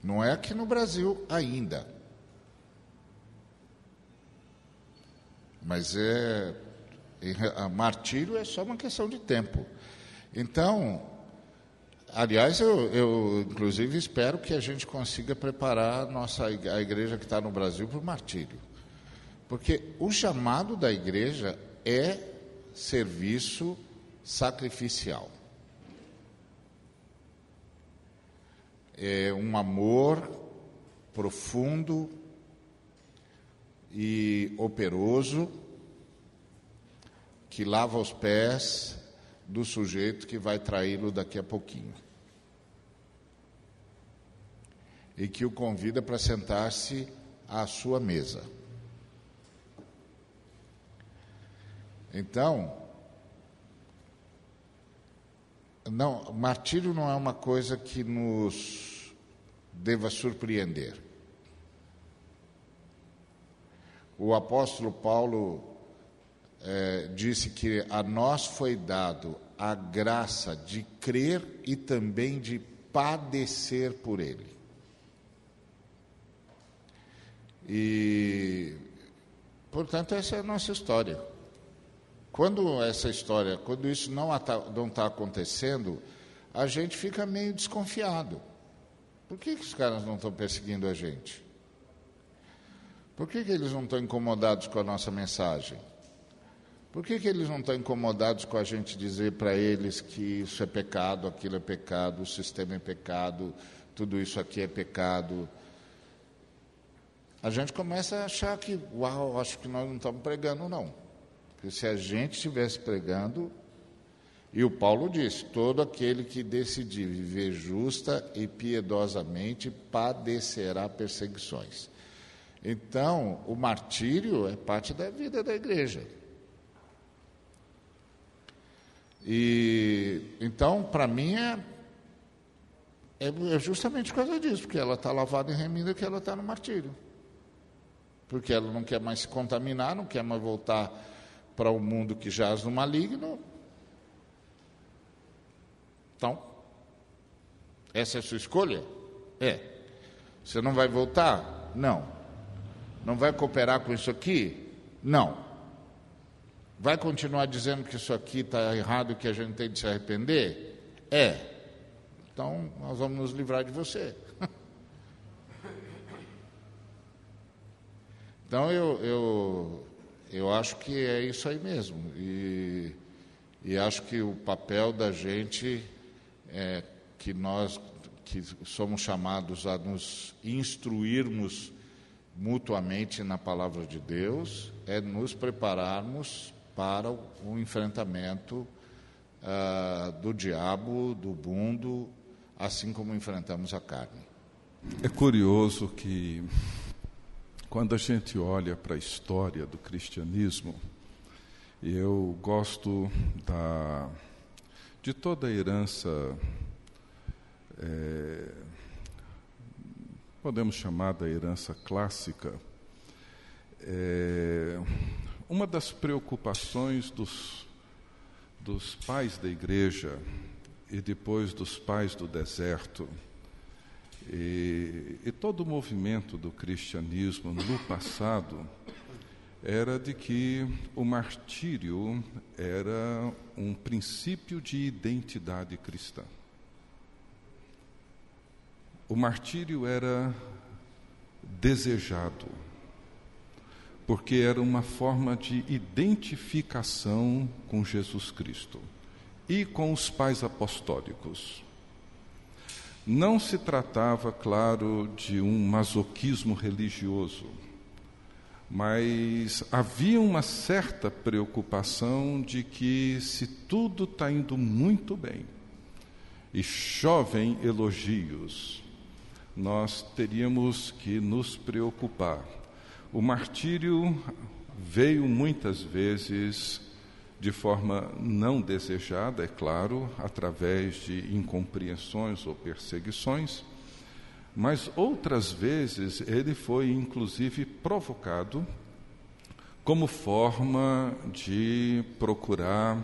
Não é aqui no Brasil ainda. Mas é. Martírio é só uma questão de tempo. Então, aliás, eu, eu inclusive espero que a gente consiga preparar a nossa, a igreja que está no Brasil para o martírio. Porque o chamado da igreja é serviço sacrificial. É um amor profundo e operoso que lava os pés do sujeito que vai traí-lo daqui a pouquinho. E que o convida para sentar-se à sua mesa. Então, não, martírio não é uma coisa que nos deva surpreender. O apóstolo Paulo é, disse que a nós foi dado a graça de crer e também de padecer por Ele. E, portanto, essa é a nossa história. Quando essa história, quando isso não está acontecendo, a gente fica meio desconfiado. Por que, que os caras não estão perseguindo a gente? Por que, que eles não estão incomodados com a nossa mensagem? Por que, que eles não estão incomodados com a gente dizer para eles que isso é pecado, aquilo é pecado, o sistema é pecado, tudo isso aqui é pecado? A gente começa a achar que, uau, acho que nós não estamos pregando, não. Porque se a gente estivesse pregando, e o Paulo diz: todo aquele que decidir viver justa e piedosamente padecerá perseguições. Então, o martírio é parte da vida da igreja. E então, para mim, é, é, é, justamente por causa disso, porque ela está lavada e remida que ela está no martírio. Porque ela não quer mais se contaminar, não quer mais voltar para o mundo que jaz no maligno. Então, essa é a sua escolha? É. Você não vai voltar? Não. Não vai cooperar com isso aqui? Não. Vai continuar dizendo que isso aqui está errado que a gente tem de se arrepender? É. Então, nós vamos nos livrar de você. *laughs* Então, eu, eu, eu acho que é isso aí mesmo. E, e acho que o papel da gente é que nós que somos chamados a nos instruirmos mutuamente na palavra de Deus é nos prepararmos para o enfrentamento uh, do diabo, do mundo, assim como enfrentamos a carne. É curioso que quando a gente olha para a história do cristianismo, eu gosto da, de toda a herança, é, podemos chamar da herança clássica, é, uma das preocupações dos, dos pais da igreja e depois dos pais do deserto, e, e todo o movimento do cristianismo no passado era de que o martírio era um princípio de identidade cristã. O martírio era desejado, porque era uma forma de identificação com Jesus Cristo e com os pais apostólicos. Não se tratava, claro, de um masoquismo religioso, mas havia uma certa preocupação de que, se tudo está indo muito bem e chovem elogios, nós teríamos que nos preocupar. O martírio veio muitas vezes de forma não desejada, é claro, através de incompreensões ou perseguições, mas outras vezes ele foi inclusive provocado como forma de procurar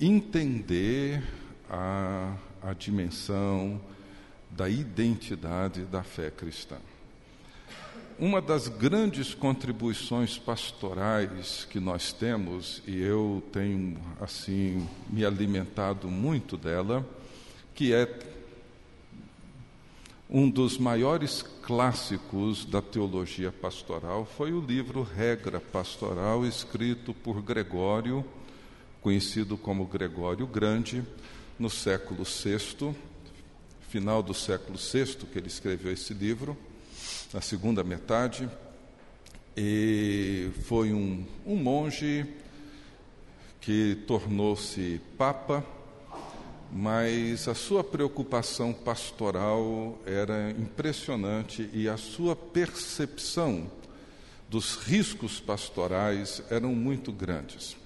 entender a, a dimensão da identidade da fé cristã. Uma das grandes contribuições pastorais que nós temos, e eu tenho assim me alimentado muito dela, que é um dos maiores clássicos da teologia pastoral, foi o livro Regra Pastoral, escrito por Gregório, conhecido como Gregório Grande, no século VI, final do século VI, que ele escreveu esse livro na segunda metade, e foi um, um monge que tornou-se papa, mas a sua preocupação pastoral era impressionante e a sua percepção dos riscos pastorais eram muito grandes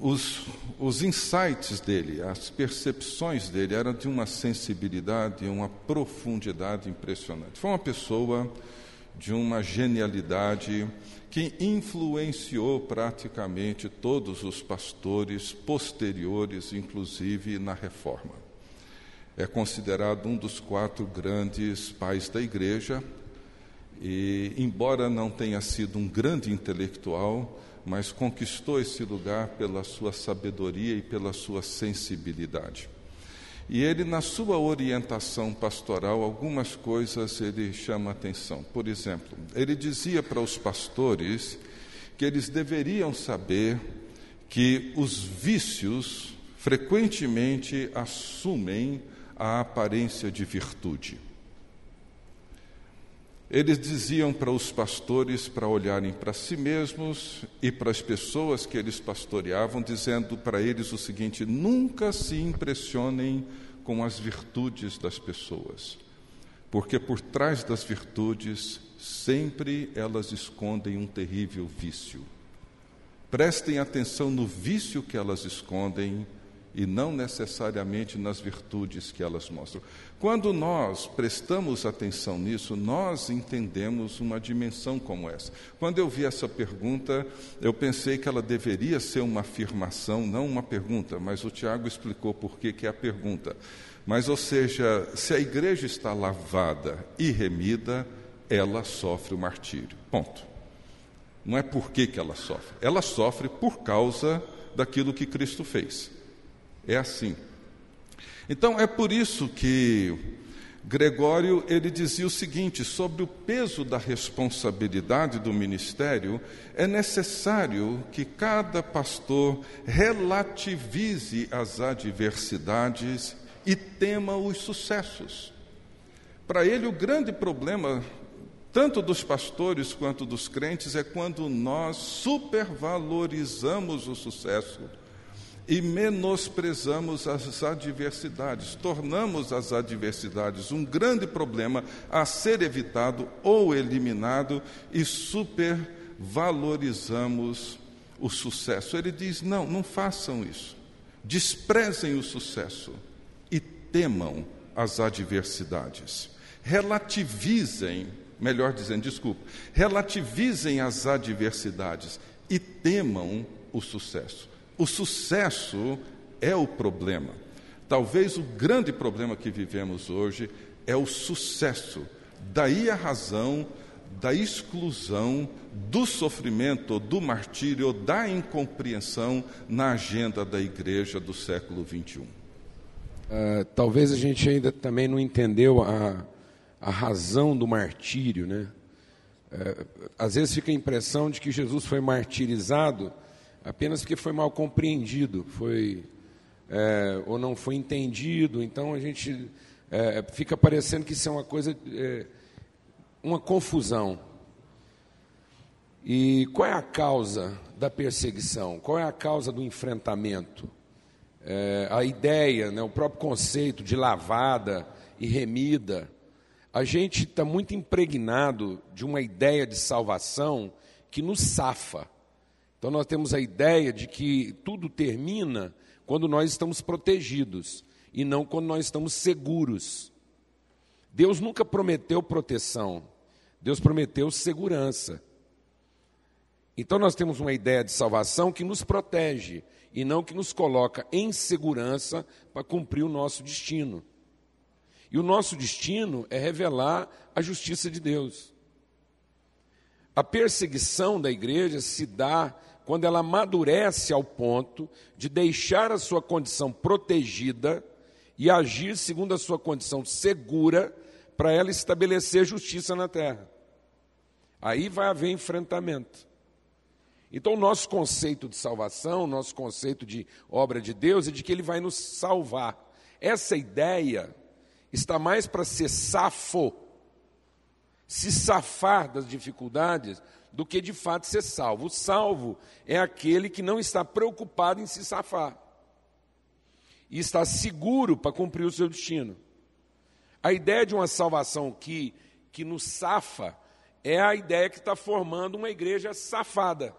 os, os insights dele, as percepções dele eram de uma sensibilidade, uma profundidade impressionante. Foi uma pessoa de uma genialidade que influenciou praticamente todos os pastores posteriores, inclusive na reforma. É considerado um dos quatro grandes pais da igreja, e, embora não tenha sido um grande intelectual, mas conquistou esse lugar pela sua sabedoria e pela sua sensibilidade. E ele, na sua orientação pastoral, algumas coisas ele chama atenção. Por exemplo, ele dizia para os pastores que eles deveriam saber que os vícios frequentemente assumem a aparência de virtude. Eles diziam para os pastores para olharem para si mesmos e para as pessoas que eles pastoreavam, dizendo para eles o seguinte: nunca se impressionem com as virtudes das pessoas, porque por trás das virtudes sempre elas escondem um terrível vício. Prestem atenção no vício que elas escondem e não necessariamente nas virtudes que elas mostram. Quando nós prestamos atenção nisso, nós entendemos uma dimensão como essa. Quando eu vi essa pergunta, eu pensei que ela deveria ser uma afirmação, não uma pergunta, mas o Tiago explicou por que, que é a pergunta. Mas, ou seja, se a igreja está lavada e remida, ela sofre o martírio. Ponto. Não é por que, que ela sofre. Ela sofre por causa daquilo que Cristo fez. É assim. Então é por isso que Gregório ele dizia o seguinte sobre o peso da responsabilidade do ministério, é necessário que cada pastor relativize as adversidades e tema os sucessos. Para ele o grande problema tanto dos pastores quanto dos crentes é quando nós supervalorizamos o sucesso e menosprezamos as adversidades, tornamos as adversidades um grande problema a ser evitado ou eliminado e supervalorizamos o sucesso. Ele diz: não, não façam isso. Desprezem o sucesso e temam as adversidades. Relativizem, melhor dizendo, desculpa, relativizem as adversidades e temam o sucesso. O sucesso é o problema. Talvez o grande problema que vivemos hoje é o sucesso. Daí a razão da exclusão, do sofrimento, do martírio, da incompreensão na agenda da igreja do século XXI. Uh, ah, talvez a gente ainda também não entendeu a, a razão do martírio, né? Uh, às vezes fica a impressão de que Jesus foi martirizado apenas porque foi mal compreendido, foi é, ou não foi entendido. Então a gente é, fica parecendo que isso é uma coisa, é, uma confusão. E qual é a causa da perseguição? Qual é a causa do enfrentamento? É, a ideia, né, o próprio conceito de lavada e remida. A gente está muito impregnado de uma ideia de salvação que nos safa. Então nós temos a ideia de que tudo termina quando nós estamos protegidos e não quando nós estamos seguros. Deus nunca prometeu proteção, Deus prometeu segurança. Então nós temos uma ideia de salvação que nos protege e não que nos coloca em segurança para cumprir o nosso destino. E o nosso destino é revelar a justiça de Deus. A perseguição da igreja se dá quando ela amadurece ao ponto de deixar a sua condição protegida e agir segundo a sua condição segura para ela estabelecer justiça na terra. Aí vai haver enfrentamento. Então, o nosso conceito de salvação, nosso conceito de obra de Deus é de que Ele vai nos salvar. Essa ideia está mais para ser safo, se safar das dificuldades, do que de fato ser salvo. O salvo é aquele que não está preocupado em se safar e está seguro para cumprir o seu destino. A ideia de uma salvação que, que nos safa é a ideia que está formando uma igreja safada.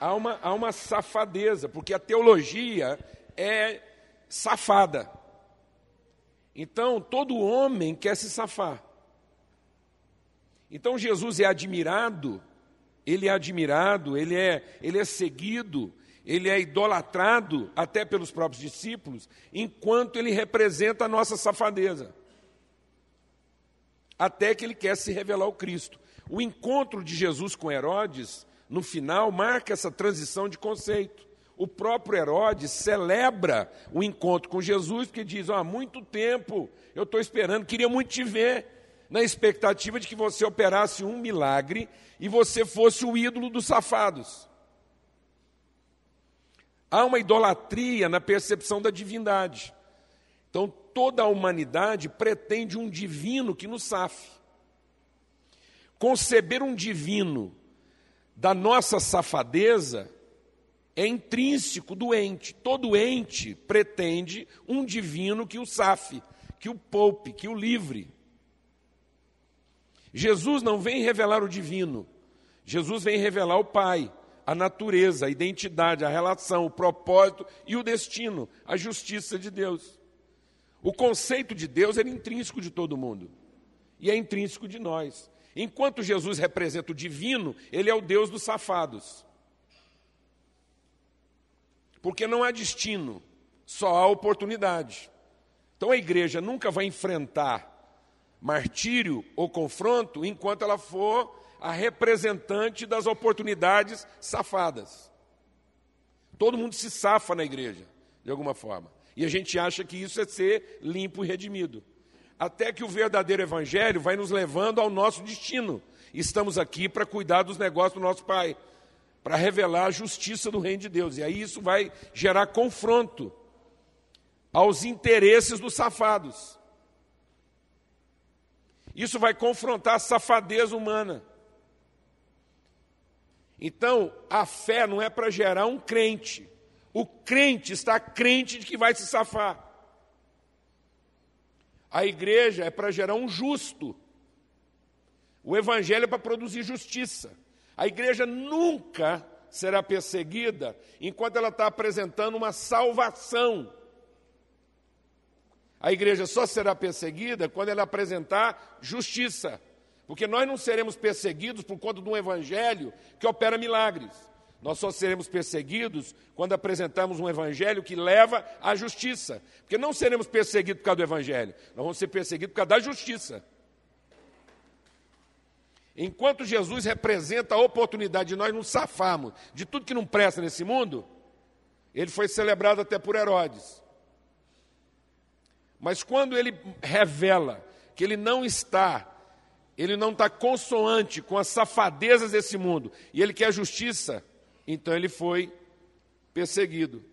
Há uma, há uma safadeza, porque a teologia é safada. Então, todo homem quer se safar. Então, Jesus é admirado, ele é admirado, ele é, ele é seguido, ele é idolatrado até pelos próprios discípulos, enquanto ele representa a nossa safadeza. Até que ele quer se revelar o Cristo. O encontro de Jesus com Herodes, no final, marca essa transição de conceito o próprio Herodes celebra o encontro com Jesus, porque diz: oh, há muito tempo eu estou esperando, queria muito te ver, na expectativa de que você operasse um milagre e você fosse o ídolo dos safados. Há uma idolatria na percepção da divindade. Então, toda a humanidade pretende um divino que nos safe. Conceber um divino da nossa safadeza é intrínseco do ente. Todo ente pretende um divino que o safe, que o poupe, que o livre. Jesus não vem revelar o divino, Jesus vem revelar o Pai, a natureza, a identidade, a relação, o propósito e o destino, a justiça de Deus. O conceito de Deus é intrínseco de todo mundo e é intrínseco de nós. Enquanto Jesus representa o divino, ele é o Deus dos safados. Porque não há destino, só há oportunidade. Então a igreja nunca vai enfrentar martírio ou confronto enquanto ela for a representante das oportunidades safadas. Todo mundo se safa na igreja, de alguma forma. E a gente acha que isso é ser limpo e redimido. Até que o verdadeiro evangelho vai nos levando ao nosso destino. Estamos aqui para cuidar dos negócios do nosso Pai para revelar a justiça do reino de Deus. E aí isso vai gerar confronto aos interesses dos safados. Isso vai confrontar a safadeza humana. Então, a fé não é para gerar um crente. O crente está crente de que vai se safar. A igreja é para gerar um justo. O evangelho é para produzir justiça. A igreja nunca será perseguida enquanto ela está apresentando uma salvação. A igreja só será perseguida quando ela apresentar justiça. Porque nós não seremos perseguidos por conta de um evangelho que opera milagres. Nós só seremos perseguidos quando apresentarmos um evangelho que leva à justiça. Porque não seremos perseguidos por causa do evangelho, nós vamos ser perseguidos por causa da justiça. Enquanto Jesus representa a oportunidade de nós nos safarmos de tudo que não presta nesse mundo, ele foi celebrado até por Herodes. Mas quando ele revela que ele não está, ele não está consoante com as safadezas desse mundo, e ele quer justiça, então ele foi perseguido.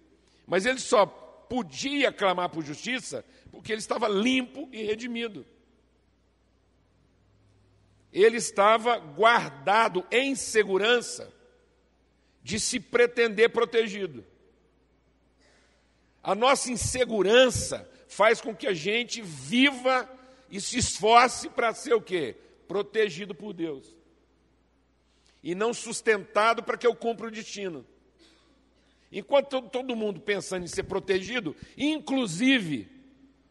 Mas ele só podia clamar por justiça porque ele estava limpo e redimido ele estava guardado em segurança de se pretender protegido. A nossa insegurança faz com que a gente viva e se esforce para ser o quê? Protegido por Deus. E não sustentado para que eu cumpra o destino. Enquanto todo mundo pensando em ser protegido, inclusive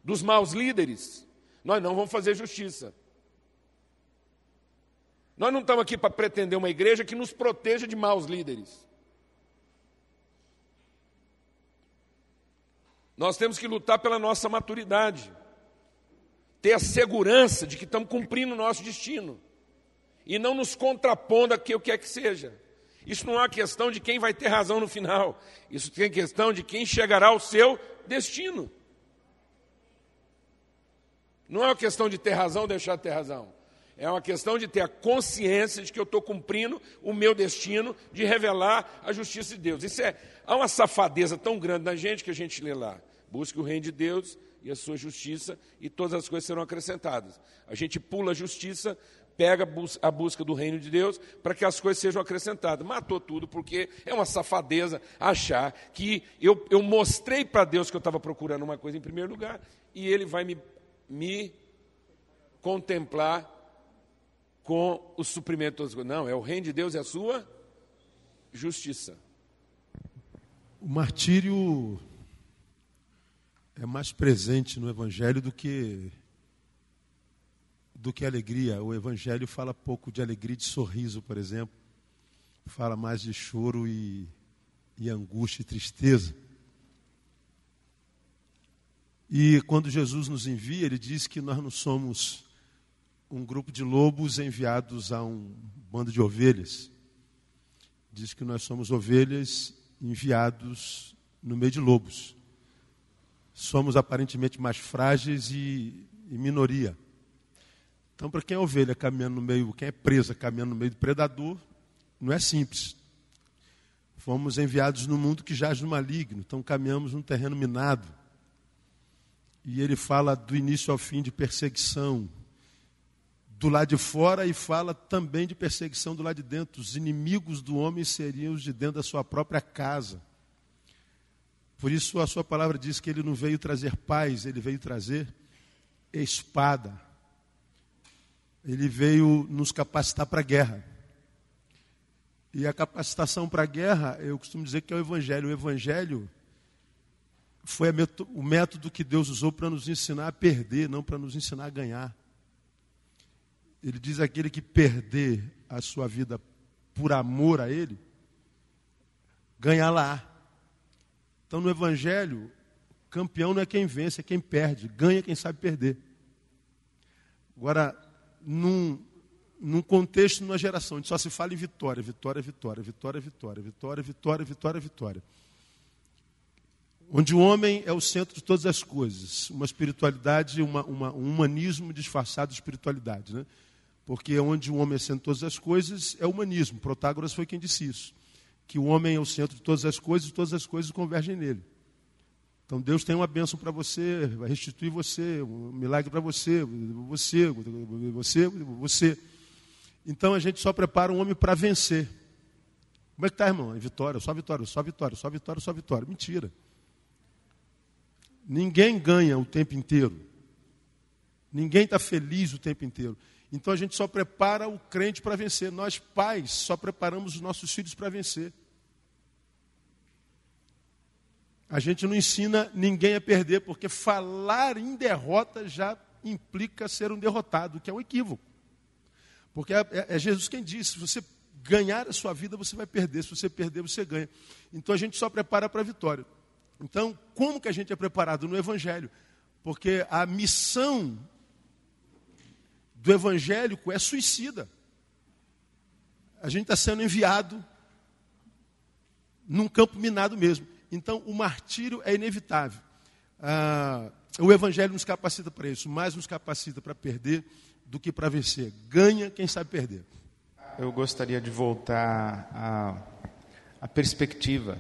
dos maus líderes, nós não vamos fazer justiça. Nós não estamos aqui para pretender uma igreja que nos proteja de maus líderes. Nós temos que lutar pela nossa maturidade. ter a segurança de que estamos cumprindo o nosso destino e não nos contrapondo a que o que é que seja. Isso não é questão de quem vai ter razão no final, isso tem questão de quem chegará ao seu destino. Não é uma questão de ter razão ou deixar de ter razão. É uma questão de ter a consciência de que eu estou cumprindo o meu destino de revelar a justiça de Deus. Isso é, há uma safadeza tão grande na gente que a gente lê lá. Busque o reino de Deus e a sua justiça, e todas as coisas serão acrescentadas. A gente pula a justiça, pega a busca do reino de Deus para que as coisas sejam acrescentadas. Matou tudo, porque é uma safadeza achar que eu, eu mostrei para Deus que eu estava procurando uma coisa em primeiro lugar, e Ele vai me, me contemplar com o suprimento das coisas. Não, é o reino de Deus e a sua justiça. O martírio é mais presente no Evangelho do que do que alegria. O Evangelho fala pouco de alegria de sorriso, por exemplo. Fala mais de choro e, e angústia e tristeza. E quando Jesus nos envia, ele diz que nós não somos um grupo de lobos enviados a um bando de ovelhas. Diz que nós somos ovelhas enviados no meio de lobos somos aparentemente mais frágeis e, e minoria. Então, para quem é ovelha caminhando no meio, quem é presa caminhando no meio do predador, não é simples. Fomos enviados no mundo que jaz no maligno, então caminhamos num terreno minado. E ele fala do início ao fim de perseguição do lado de fora e fala também de perseguição do lado de dentro. Os inimigos do homem seriam os de dentro da sua própria casa. Por isso a sua palavra diz que ele não veio trazer paz, ele veio trazer espada. Ele veio nos capacitar para a guerra. E a capacitação para a guerra, eu costumo dizer que é o Evangelho. O Evangelho foi o método que Deus usou para nos ensinar a perder, não para nos ensinar a ganhar. Ele diz aquele que perder a sua vida por amor a Ele, ganha lá. Então, no Evangelho, campeão não é quem vence, é quem perde. Ganha quem sabe perder. Agora, num, num contexto, numa geração, onde só se fala em vitória, vitória, vitória, vitória, vitória, vitória, vitória, vitória, vitória. Onde o homem é o centro de todas as coisas. Uma espiritualidade, uma, uma, um humanismo disfarçado de espiritualidade. Né? Porque onde o homem é o centro de todas as coisas, é humanismo. Protágoras foi quem disse isso que o homem é o centro de todas as coisas e todas as coisas convergem nele. Então Deus tem uma bênção para você, vai restituir você, um milagre para você, você, você, você. Então a gente só prepara um homem para vencer. Como é que está, irmão? É vitória, só vitória, só vitória, só vitória, só vitória. Mentira. Ninguém ganha o tempo inteiro. Ninguém está feliz o tempo inteiro. Então a gente só prepara o crente para vencer. Nós, pais, só preparamos os nossos filhos para vencer. A gente não ensina ninguém a perder, porque falar em derrota já implica ser um derrotado, que é um equívoco. Porque é, é, é Jesus quem disse: se você ganhar a sua vida, você vai perder, se você perder, você ganha. Então a gente só prepara para a vitória. Então, como que a gente é preparado no Evangelho? Porque a missão do evangélico é suicida. A gente está sendo enviado num campo minado mesmo. Então, o martírio é inevitável. Ah, o Evangelho nos capacita para isso, mais nos capacita para perder do que para vencer. Ganha quem sabe perder. Eu gostaria de voltar à, à perspectiva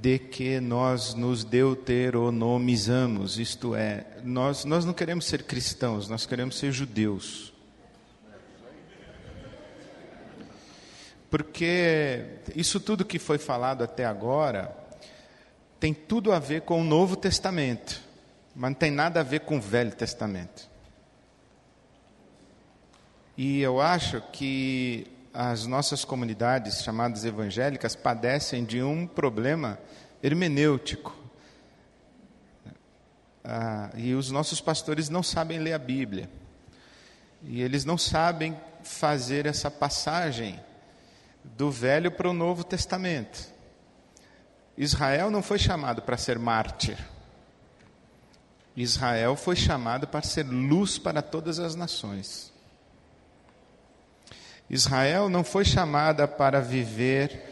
de que nós nos deuteronomizamos, isto é, nós, nós não queremos ser cristãos, nós queremos ser judeus. Porque isso tudo que foi falado até agora tem tudo a ver com o Novo Testamento, mas não tem nada a ver com o Velho Testamento. E eu acho que as nossas comunidades chamadas evangélicas padecem de um problema hermenêutico. Ah, e os nossos pastores não sabem ler a Bíblia. E eles não sabem fazer essa passagem do Velho para o Novo Testamento. Israel não foi chamado para ser mártir. Israel foi chamado para ser luz para todas as nações. Israel não foi chamada para viver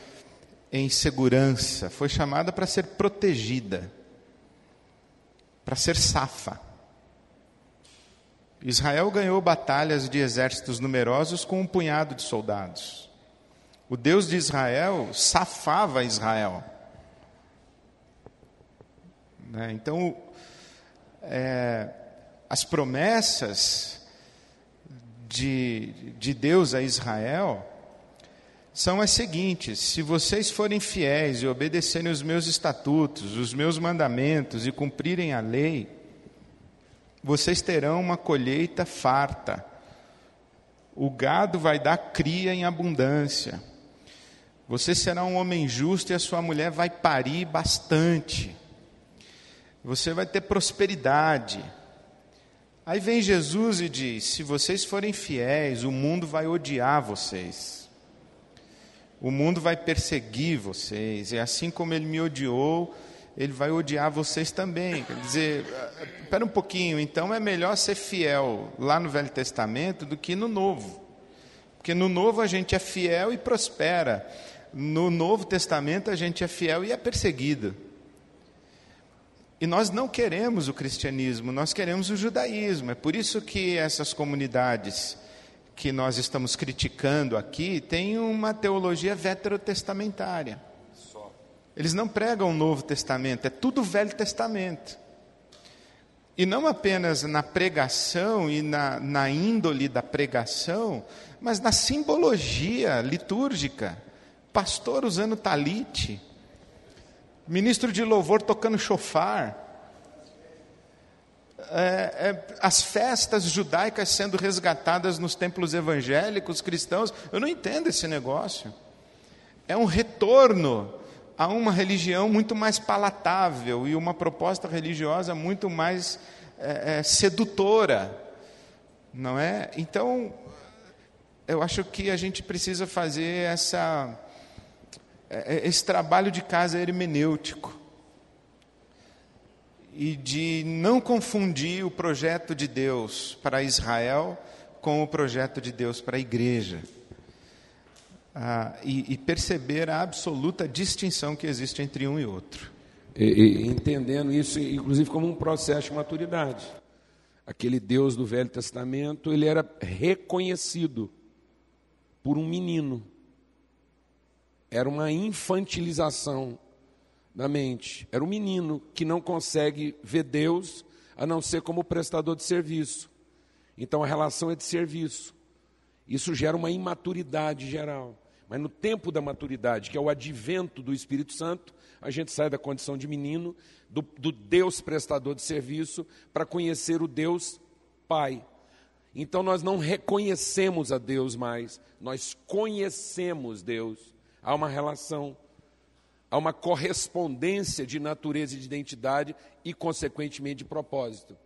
em segurança, foi chamada para ser protegida, para ser safa. Israel ganhou batalhas de exércitos numerosos com um punhado de soldados. O Deus de Israel safava Israel. Né? Então, é, as promessas de, de Deus a Israel são as seguintes: se vocês forem fiéis e obedecerem os meus estatutos, os meus mandamentos e cumprirem a lei, vocês terão uma colheita farta. O gado vai dar cria em abundância. Você será um homem justo e a sua mulher vai parir bastante. Você vai ter prosperidade. Aí vem Jesus e diz: se vocês forem fiéis, o mundo vai odiar vocês. O mundo vai perseguir vocês. E assim como ele me odiou, ele vai odiar vocês também. Quer dizer, espera um pouquinho, então é melhor ser fiel lá no Velho Testamento do que no Novo. Porque no Novo a gente é fiel e prospera. No Novo Testamento a gente é fiel e é perseguido. E nós não queremos o cristianismo, nós queremos o judaísmo. É por isso que essas comunidades que nós estamos criticando aqui têm uma teologia veterotestamentária. Eles não pregam o Novo Testamento, é tudo Velho Testamento. E não apenas na pregação e na, na índole da pregação, mas na simbologia litúrgica. Pastor usando talite, ministro de louvor tocando chofar, é, é, as festas judaicas sendo resgatadas nos templos evangélicos cristãos. Eu não entendo esse negócio. É um retorno a uma religião muito mais palatável e uma proposta religiosa muito mais é, é sedutora, não é? Então, eu acho que a gente precisa fazer essa esse trabalho de casa hermenêutico e de não confundir o projeto de Deus para Israel com o projeto de Deus para a igreja. Ah, e, e, perceber a absoluta distinção que existe entre um e outro. E, e, entendendo isso, inclusive, como um processo de maturidade. Aquele Deus do Velho Testamento, ele era reconhecido por um menino era uma infantilização da mente. Era um menino que não consegue ver Deus a não ser como prestador de serviço. Então a relação é de serviço. Isso gera uma imaturidade geral. Mas no tempo da maturidade, que é o advento do Espírito Santo, a gente sai da condição de menino, do, do Deus prestador de serviço, para conhecer o Deus Pai. Então nós não reconhecemos a Deus mais, nós conhecemos Deus há uma relação, há uma correspondência de natureza e de identidade e, consequentemente, de propósito.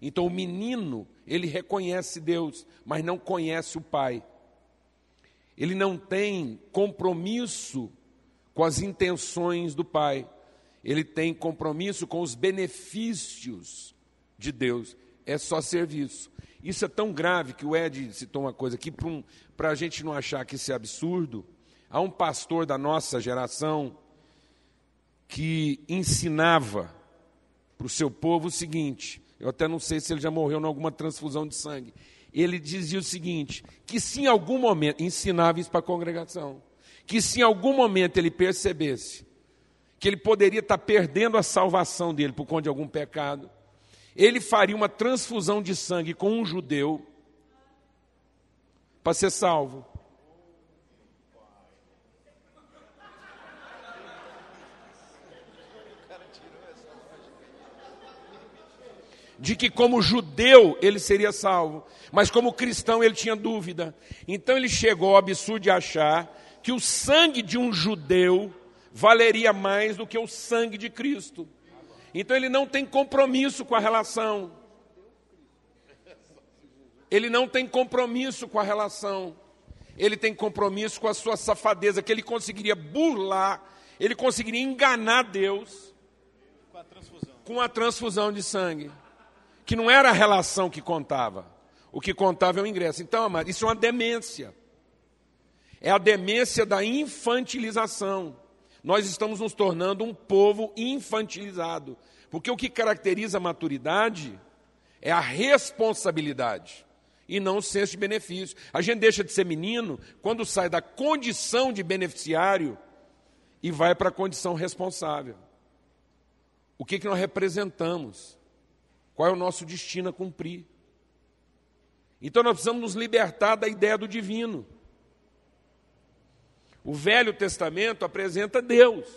Então, o menino, ele reconhece Deus, mas não conhece o Pai. Ele não tem compromisso com as intenções do Pai. Ele tem compromisso com os benefícios de Deus. É só serviço. Isso é tão grave que o Ed citou uma coisa aqui, para um, a gente não achar que isso é absurdo. Há um pastor da nossa geração que ensinava para o seu povo o seguinte: eu até não sei se ele já morreu em alguma transfusão de sangue. Ele dizia o seguinte: que se em algum momento, ensinava isso para a congregação, que se em algum momento ele percebesse que ele poderia estar perdendo a salvação dele por conta de algum pecado, ele faria uma transfusão de sangue com um judeu para ser salvo. De que, como judeu, ele seria salvo, mas como cristão ele tinha dúvida. Então ele chegou ao absurdo de achar que o sangue de um judeu valeria mais do que o sangue de Cristo. Então ele não tem compromisso com a relação. Ele não tem compromisso com a relação. Ele tem compromisso com a sua safadeza, que ele conseguiria burlar, ele conseguiria enganar Deus com a transfusão, com a transfusão de sangue. Que não era a relação que contava. O que contava é o ingresso. Então, amado, isso é uma demência. É a demência da infantilização. Nós estamos nos tornando um povo infantilizado. Porque o que caracteriza a maturidade é a responsabilidade e não o senso de benefício. A gente deixa de ser menino quando sai da condição de beneficiário e vai para a condição responsável. O que, que nós representamos? Qual é o nosso destino a cumprir? Então nós precisamos nos libertar da ideia do divino. O Velho Testamento apresenta Deus.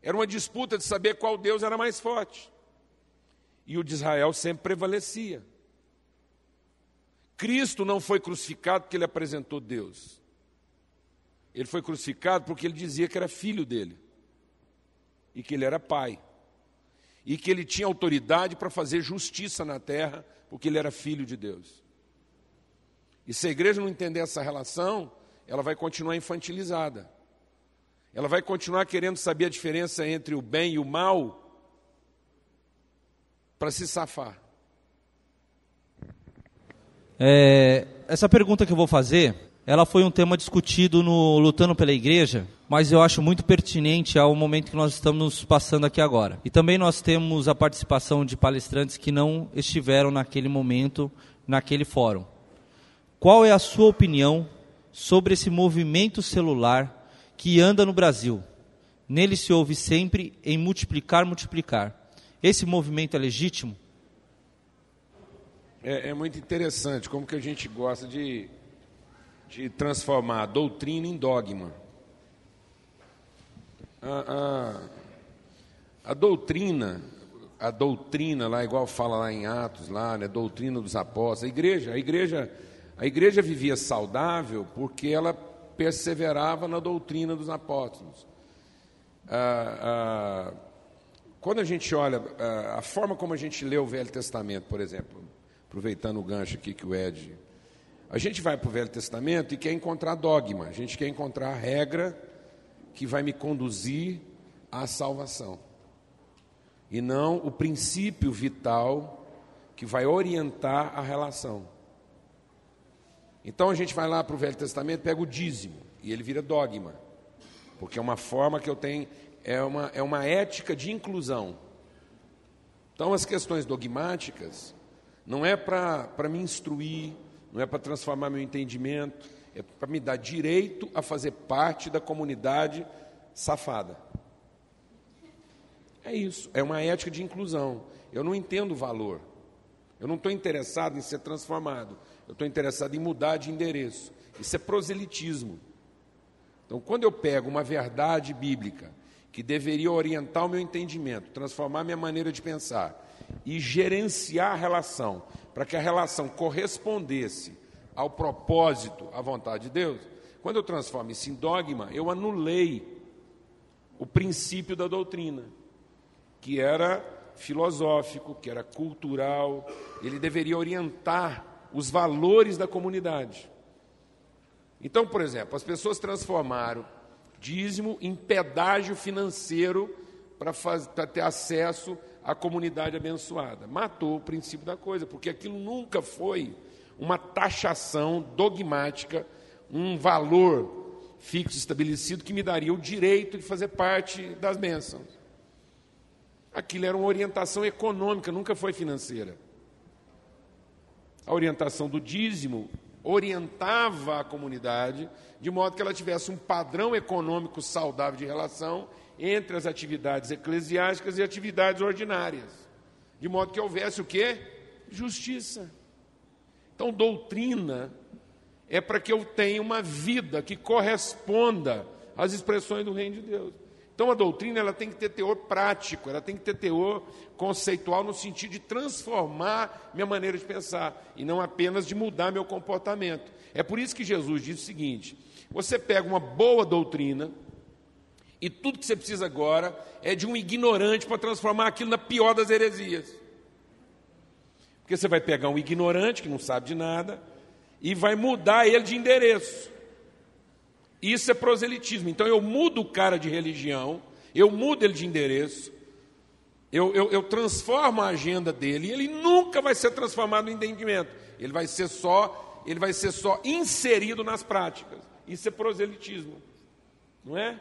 Era uma disputa de saber qual Deus era mais forte. E o de Israel sempre prevalecia. Cristo não foi crucificado porque ele apresentou Deus. Ele foi crucificado porque ele dizia que era filho dele. E que ele era pai. E que ele tinha autoridade para fazer justiça na terra, porque ele era filho de Deus. E se a igreja não entender essa relação, ela vai continuar infantilizada. Ela vai continuar querendo saber a diferença entre o bem e o mal para se safar. É, essa pergunta que eu vou fazer, ela foi um tema discutido no Lutando pela Igreja, mas eu acho muito pertinente ao momento que nós estamos passando aqui agora. E também nós temos a participação de palestrantes que não estiveram naquele momento, naquele fórum. Qual é a sua opinião sobre esse movimento celular que anda no Brasil. Nele se ouve sempre em multiplicar, multiplicar. Esse movimento é legítimo? É, é muito interessante como que a gente gosta de, de transformar a doutrina em dogma. A, a, a, doutrina, a doutrina lá, igual fala lá em Atos, lá, né, doutrina dos apóstolos, a igreja, a igreja, a igreja vivia saudável porque ela perseverava na doutrina dos apóstolos. Ah, ah, quando a gente olha ah, a forma como a gente lê o Velho Testamento, por exemplo, aproveitando o gancho aqui que o Ed. A gente vai para o Velho Testamento e quer encontrar dogma, a gente quer encontrar a regra que vai me conduzir à salvação. E não o princípio vital que vai orientar a relação. Então a gente vai lá para o Velho Testamento, pega o dízimo, e ele vira dogma, porque é uma forma que eu tenho, é uma, é uma ética de inclusão. Então as questões dogmáticas não é para me instruir, não é para transformar meu entendimento, é para me dar direito a fazer parte da comunidade safada. É isso, é uma ética de inclusão. Eu não entendo o valor. Eu não estou interessado em ser transformado. Eu estou interessado em mudar de endereço. Isso é proselitismo. Então, quando eu pego uma verdade bíblica que deveria orientar o meu entendimento, transformar minha maneira de pensar e gerenciar a relação, para que a relação correspondesse ao propósito, à vontade de Deus, quando eu transformo isso em dogma, eu anulei o princípio da doutrina, que era filosófico, que era cultural, ele deveria orientar os valores da comunidade. Então, por exemplo, as pessoas transformaram dízimo em pedágio financeiro para ter acesso à comunidade abençoada. Matou o princípio da coisa, porque aquilo nunca foi uma taxação dogmática, um valor fixo estabelecido que me daria o direito de fazer parte das bênçãos. Aquilo era uma orientação econômica, nunca foi financeira. A orientação do dízimo orientava a comunidade de modo que ela tivesse um padrão econômico saudável de relação entre as atividades eclesiásticas e atividades ordinárias. De modo que houvesse o quê? Justiça. Então, doutrina é para que eu tenha uma vida que corresponda às expressões do reino de Deus. Então a doutrina ela tem que ter teor prático, ela tem que ter teor conceitual no sentido de transformar minha maneira de pensar e não apenas de mudar meu comportamento. É por isso que Jesus diz o seguinte: você pega uma boa doutrina e tudo que você precisa agora é de um ignorante para transformar aquilo na pior das heresias. Porque você vai pegar um ignorante que não sabe de nada e vai mudar ele de endereço. Isso é proselitismo. Então eu mudo o cara de religião, eu mudo ele de endereço, Eu, eu, eu transformo a agenda dele e ele nunca vai ser transformado em entendimento. Ele vai ser só, ele vai ser só inserido nas práticas. Isso é proselitismo, não é?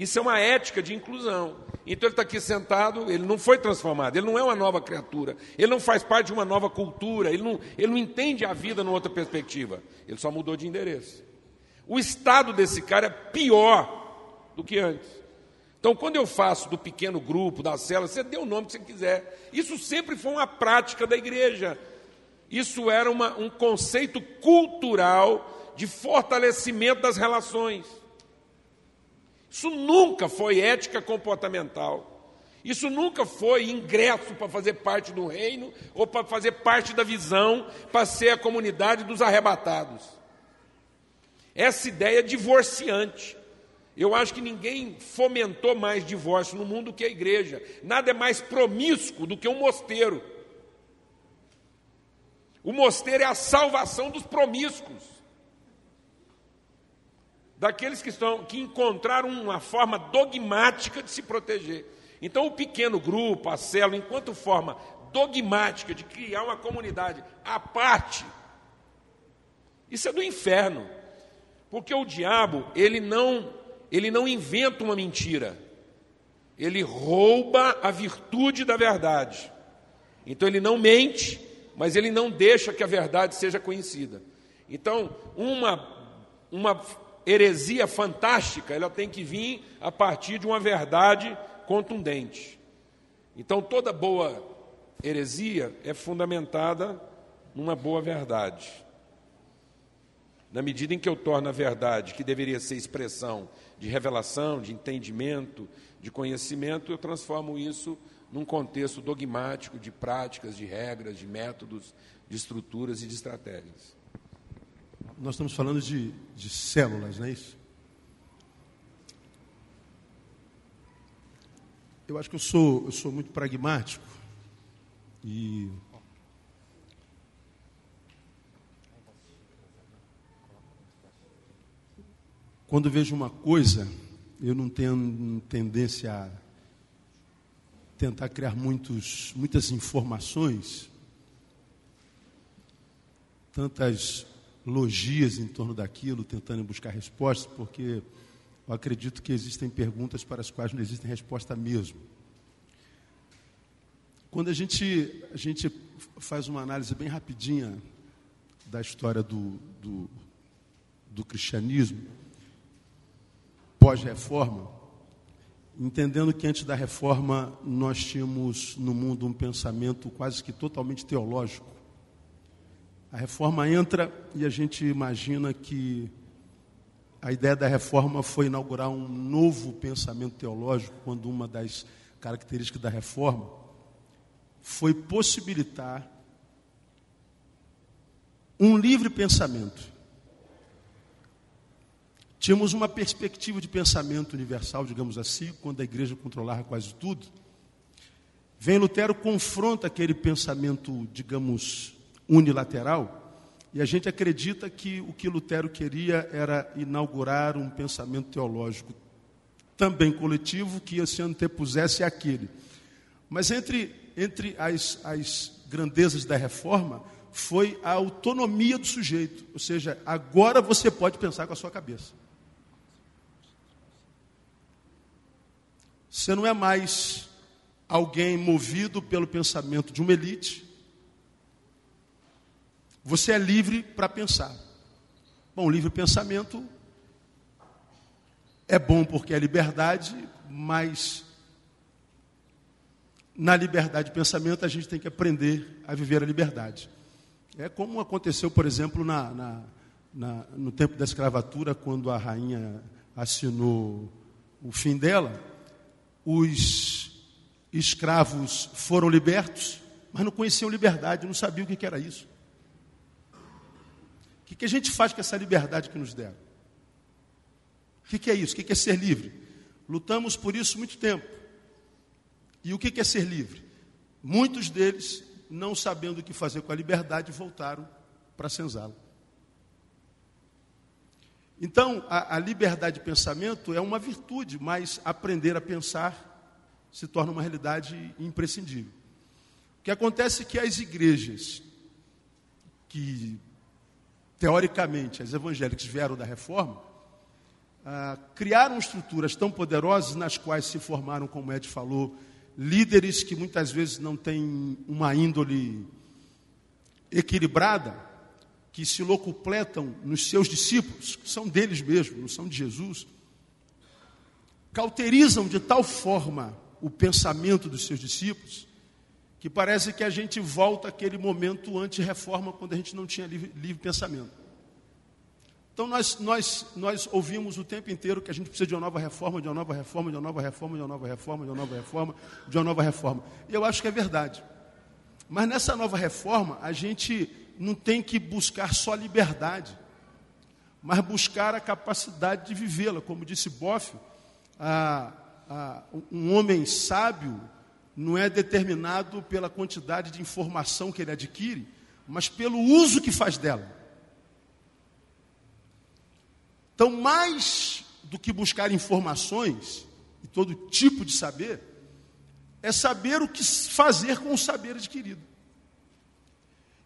Isso é uma ética de inclusão. Então ele está aqui sentado, ele não foi transformado, ele não é uma nova criatura, ele não faz parte de uma nova cultura, ele não, ele não entende a vida numa outra perspectiva, ele só mudou de endereço. O estado desse cara é pior do que antes. Então, quando eu faço do pequeno grupo, da célula, você dê o nome que você quiser. Isso sempre foi uma prática da igreja. Isso era uma, um conceito cultural de fortalecimento das relações. Isso nunca foi ética comportamental. Isso nunca foi ingresso para fazer parte do reino ou para fazer parte da visão, para ser a comunidade dos arrebatados. Essa ideia é divorciante. Eu acho que ninguém fomentou mais divórcio no mundo que a igreja. Nada é mais promíscuo do que um mosteiro. O mosteiro é a salvação dos promíscuos. Daqueles que estão que encontraram uma forma dogmática de se proteger. Então o pequeno grupo, a célula, enquanto forma dogmática de criar uma comunidade à parte, isso é do inferno. Porque o diabo, ele não ele não inventa uma mentira, ele rouba a virtude da verdade. Então ele não mente, mas ele não deixa que a verdade seja conhecida. Então, uma, uma heresia fantástica, ela tem que vir a partir de uma verdade contundente. Então, toda boa heresia é fundamentada numa boa verdade. Na medida em que eu torno a verdade, que deveria ser expressão de revelação, de entendimento, de conhecimento, eu transformo isso num contexto dogmático de práticas, de regras, de métodos, de estruturas e de estratégias. Nós estamos falando de, de células, não é isso? Eu acho que eu sou, eu sou muito pragmático e Quando vejo uma coisa, eu não tenho tendência a tentar criar muitos, muitas informações, tantas logias em torno daquilo, tentando buscar respostas, porque eu acredito que existem perguntas para as quais não existe resposta mesmo. Quando a gente, a gente faz uma análise bem rapidinha da história do, do, do cristianismo, pós-reforma, entendendo que antes da reforma nós tínhamos no mundo um pensamento quase que totalmente teológico. A reforma entra e a gente imagina que a ideia da reforma foi inaugurar um novo pensamento teológico, quando uma das características da reforma foi possibilitar um livre pensamento. Tínhamos uma perspectiva de pensamento universal, digamos assim, quando a igreja controlava quase tudo. Vem Lutero, confronta aquele pensamento, digamos, unilateral, e a gente acredita que o que Lutero queria era inaugurar um pensamento teológico também coletivo que se antepusesse àquele. Mas entre, entre as, as grandezas da reforma foi a autonomia do sujeito, ou seja, agora você pode pensar com a sua cabeça. Você não é mais alguém movido pelo pensamento de uma elite. Você é livre para pensar. Bom, livre pensamento é bom porque é liberdade, mas na liberdade de pensamento a gente tem que aprender a viver a liberdade. É como aconteceu, por exemplo, na, na, na, no tempo da escravatura, quando a rainha assinou o fim dela os escravos foram libertos, mas não conheciam liberdade, não sabiam o que era isso. O que a gente faz com essa liberdade que nos deram? O que é isso? O que é ser livre? Lutamos por isso muito tempo. E o que é ser livre? Muitos deles, não sabendo o que fazer com a liberdade, voltaram para a senzala. Então, a, a, liberdade de pensamento é uma virtude, mas aprender a pensar se torna uma realidade imprescindível. O que acontece é que as igrejas que, teoricamente, as evangélicas vieram da reforma, ah, criaram estruturas tão poderosas nas quais se formaram, como Ed falou, líderes que muitas vezes não têm uma índole equilibrada, que se locupletam nos seus discípulos, que são deles mesmos, não são de Jesus, cauterizam de tal forma o pensamento dos seus discípulos, que parece que a gente volta àquele momento anti-reforma, quando a gente não tinha livre, livre pensamento. Então nós, nós, nós ouvimos o tempo inteiro que a gente precisa de uma nova reforma, de uma nova reforma, de uma nova reforma, de uma nova reforma, de uma nova reforma, de uma nova reforma. E eu acho que é verdade. Mas nessa nova reforma, a gente não tem que buscar só liberdade, mas buscar a capacidade de vivê-la. Como disse Boff, um homem sábio não é determinado pela quantidade de informação que ele adquire, mas pelo uso que faz dela. Então, mais do que buscar informações e todo tipo de saber, é saber o que fazer com o saber adquirido.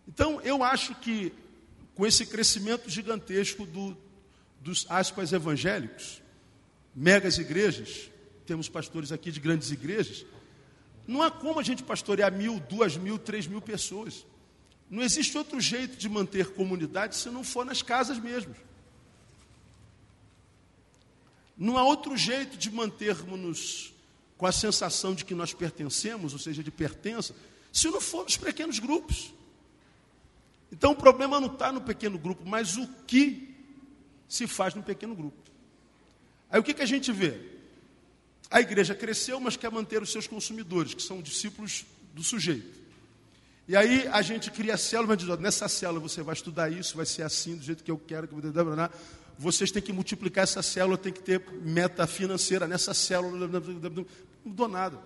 Então, eu acho que com esse crescimento gigantesco do, dos aspas evangélicos, megas igrejas, temos pastores aqui de grandes igrejas, não há como a gente pastorear mil, duas mil, três mil pessoas. Não existe outro jeito de manter comunidade se não for nas casas mesmo. Não há outro jeito de mantermos-nos com a sensação de que nós pertencemos, ou seja, de pertença, se não for nos pequenos grupos. Então o problema não está no pequeno grupo, mas o que se faz no pequeno grupo. Aí o que, que a gente vê? A igreja cresceu, mas quer manter os seus consumidores, que são discípulos do sujeito. E aí a gente cria a célula, diz, nessa célula você vai estudar isso, vai ser assim, do jeito que eu quero, que eu vocês têm que multiplicar essa célula, tem que ter meta financeira nessa célula, não mudou nada.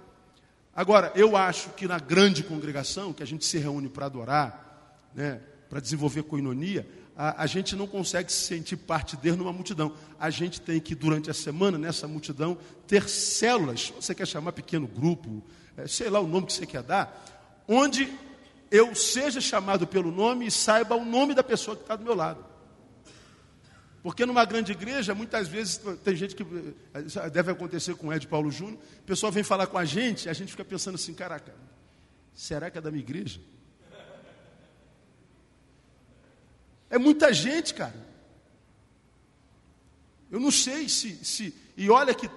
Agora, eu acho que na grande congregação, que a gente se reúne para adorar, né, para desenvolver coinonia, a, a, gente não consegue se sentir parte dele numa multidão. A gente tem que, durante a semana, nessa multidão, ter células, você quer chamar pequeno grupo, é, sei lá o nome que você quer dar, onde eu seja chamado pelo nome e saiba o nome da pessoa que está do meu lado. Porque numa grande igreja, muitas vezes, tem gente que. Eh, deve acontecer com o Ed Paulo Júnior. O pessoal vem falar com a gente, a gente fica pensando assim: caraca, será que é da minha igreja? É muita gente, cara. Eu não sei se. se e olha que,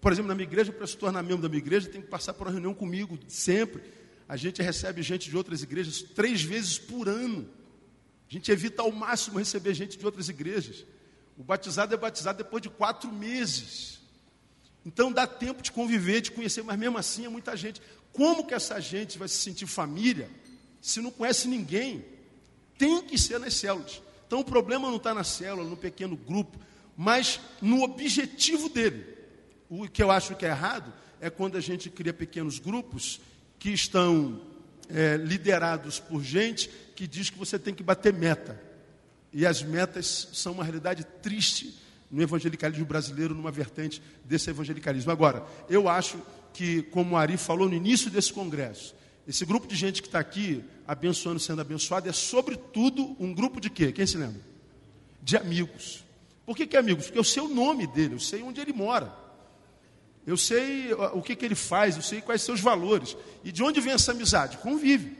por exemplo, na minha igreja, para se tornar membro da minha igreja, tem que passar por uma reunião comigo, sempre. A gente recebe gente de outras igrejas três vezes por ano. A gente evita ao máximo receber gente de outras igrejas. O batizado é batizado depois de quatro meses. Então dá tempo de conviver, de conhecer, mas mesmo assim é muita gente. Como que essa gente vai se sentir família se não conhece ninguém? Tem que ser nas células. Então o problema não está na célula, no pequeno grupo, mas no objetivo dele. O que eu acho que é errado é quando a gente cria pequenos grupos que estão é, liderados por gente que diz que você tem que bater meta. E as metas são uma realidade triste no evangelicalismo brasileiro, numa vertente desse evangelicalismo. Agora, eu acho que, como o Ari falou no início desse congresso, esse grupo de gente que está aqui, abençoando, sendo abençoado, é sobretudo um grupo de quê? Quem se lembra? De amigos. Por que, que é amigos? Porque eu sei o nome dele, eu sei onde ele mora. Eu sei o que, que ele faz, eu sei quais os valores. E de onde vem essa amizade? Convive.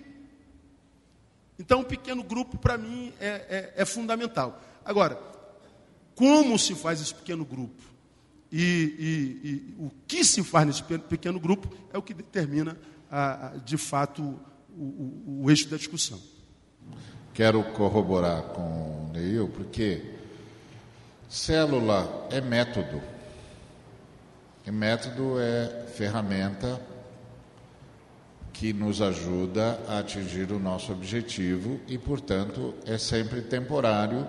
Então, um pequeno grupo, para mim, é, é, é, fundamental. Agora, como se faz esse pequeno grupo? E, e, e, o que se faz nesse pequeno grupo é o que determina, de fato, o, o, o eixo da discussão. Quero corroborar com o Neil, porque célula é método. E método é ferramenta que nos ajuda a atingir o nosso objetivo e, portanto, é sempre temporário,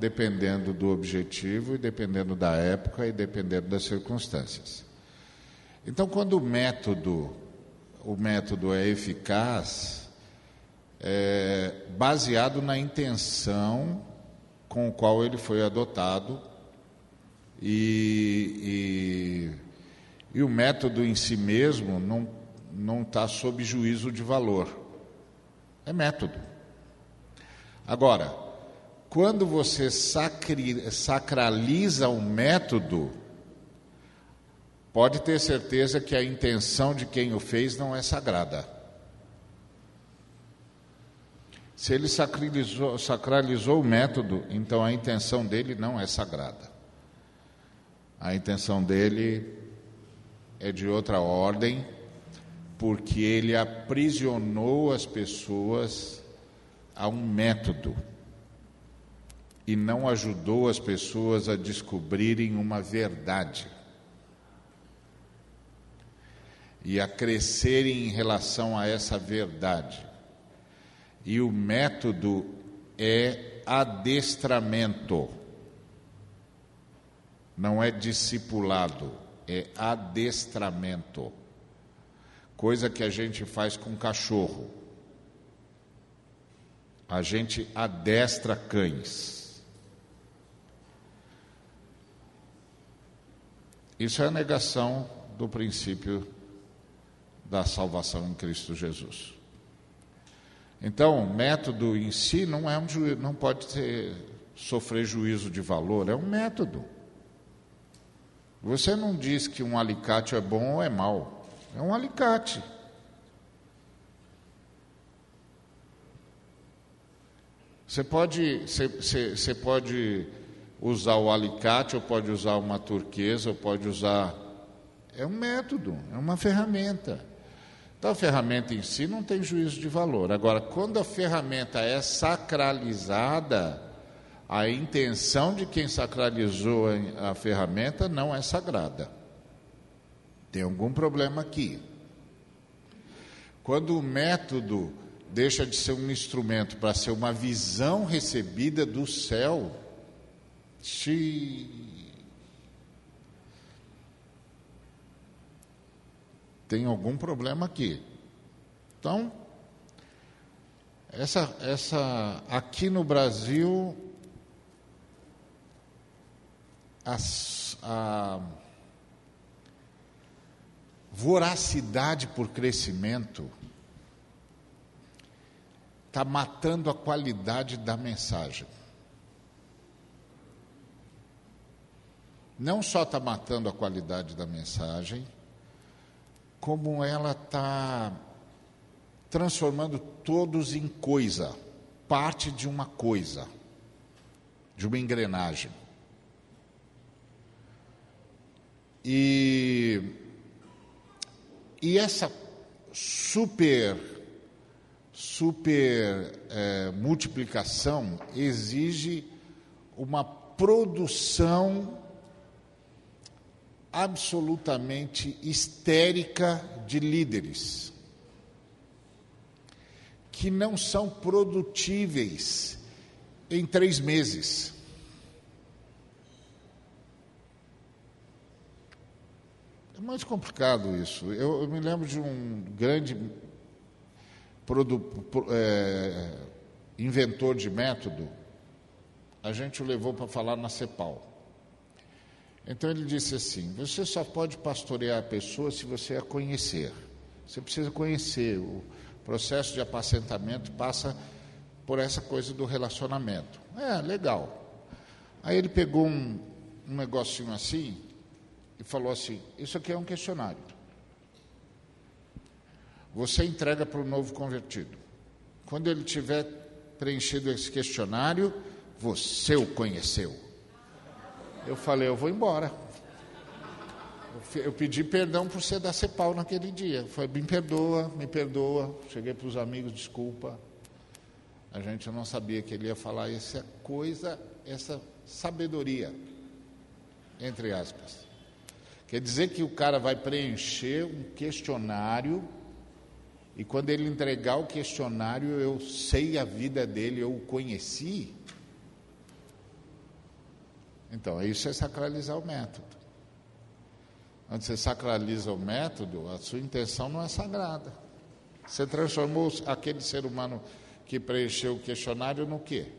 dependendo do objetivo e dependendo da época e dependendo das circunstâncias. Então, quando o método, o método é eficaz, é baseado na intenção com o qual ele foi adotado e, e E o método em si mesmo não não está sob juízo de valor. É método. Agora, quando você sacri, sacraliza o método, pode ter certeza que a intenção de quem o fez não é sagrada. Se ele sacralizou, sacralizou o método, então a intenção dele não é sagrada. A intenção dele é de outra ordem, porque ele aprisionou as pessoas a um método e não ajudou as pessoas a descobrirem uma verdade e a crescerem em relação a essa verdade. E o método é adestramento, não é discipulado, é adestramento. Coisa que a gente faz com cachorro. A gente adestra cães. Isso é a negação do princípio da salvação em Cristo Jesus. Então, o método em si não é um juízo, não pode ter, sofrer juízo de valor, é um método. Você não diz que um alicate é bom ou é mau, é um alicate. Você pode, você, você, você pode usar o alicate, ou pode usar uma turquesa, ou pode usar. É um método, é uma ferramenta. Então a ferramenta em si não tem juízo de valor. Agora, quando a ferramenta é sacralizada, a intenção de quem sacralizou a ferramenta não é sagrada. Tem algum problema aqui. Quando o método deixa de ser um instrumento para ser uma visão recebida do céu, tem algum problema aqui. Então, essa, essa aqui no Brasil, as, a voracidade por crescimento está matando a qualidade da mensagem. Não só está matando a qualidade da mensagem, como ela está transformando todos em coisa, parte de uma coisa, de uma engrenagem. E, e essa super, super é, multiplicação exige uma produção absolutamente histérica de líderes que não são produtíveis em três meses. É muito complicado isso. Eu, eu me lembro de um grande produ, é, inventor de método, a gente o levou para falar na CEPAL. Então ele disse assim: você só pode pastorear a pessoa se você a conhecer. Você precisa conhecer. O processo de apacentamento passa por essa coisa do relacionamento. É, legal. Aí ele pegou um, um negocinho assim e falou assim: Isso aqui é um questionário. Você entrega para o novo convertido. Quando ele tiver preenchido esse questionário, você o conheceu. Eu falei, eu vou embora. Eu pedi perdão por ser da CEPAL naquele dia. Foi, me perdoa, me perdoa. Cheguei para os amigos, desculpa. A gente não sabia que ele ia falar essa coisa, essa sabedoria, entre aspas. Quer dizer que o cara vai preencher um questionário e quando ele entregar o questionário, eu sei a vida dele, eu o conheci. Então, isso é sacralizar o método. Quando você sacraliza o método, a sua intenção não é sagrada. Você transformou aquele ser humano que preencheu o questionário no quê?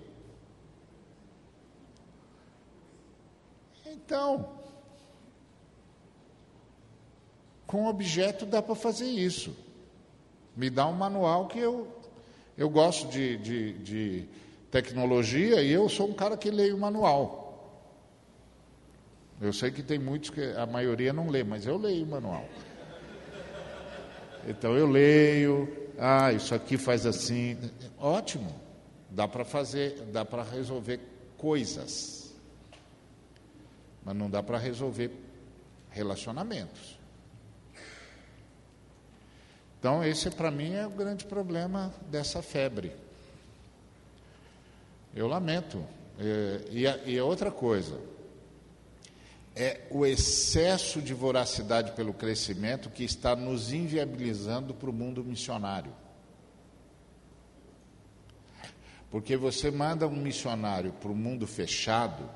Então, Com objeto dá para fazer isso. Me dá um manual que eu, eu gosto de, de, de tecnologia e eu sou um cara que leio manual. Eu sei que tem muitos que a maioria não lê, mas eu leio o manual. Então eu leio, ah, isso aqui faz assim. Ótimo. Dá para fazer, dá para resolver coisas. Mas não dá para resolver relacionamentos. Então, esse para mim é o grande problema dessa febre. Eu lamento. É, e, e a outra coisa, é o excesso de voracidade pelo crescimento que está nos inviabilizando para o mundo missionário. Porque você manda um missionário para o mundo fechado,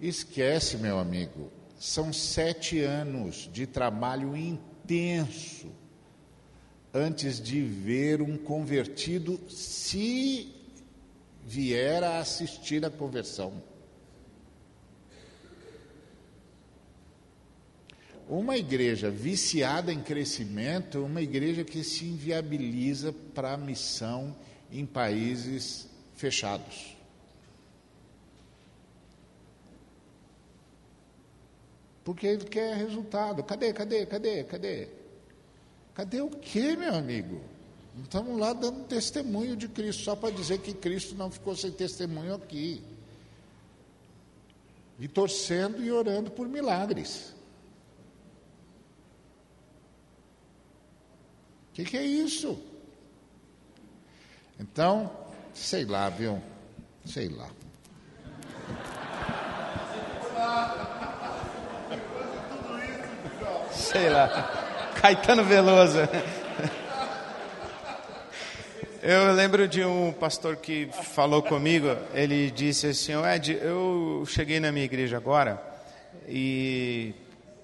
esquece, meu amigo, são sete anos de trabalho intenso antes de ver um convertido, se vier a assistir a conversão. Uma igreja viciada em crescimento é uma igreja que se inviabiliza para a missão em países fechados. Porque ele quer resultado. Cadê, cadê, cadê, cadê? Cadê o quê, meu amigo? Estamos lá dando testemunho de Cristo, só para dizer que Cristo não ficou sem testemunho aqui. E torcendo e orando por milagres. O que, que é isso? Então, sei lá, viu? Sei lá. Sei lá. Caetano Veloso. Eu lembro de um pastor que falou comigo, ele disse assim, Ed, eu cheguei na minha igreja agora e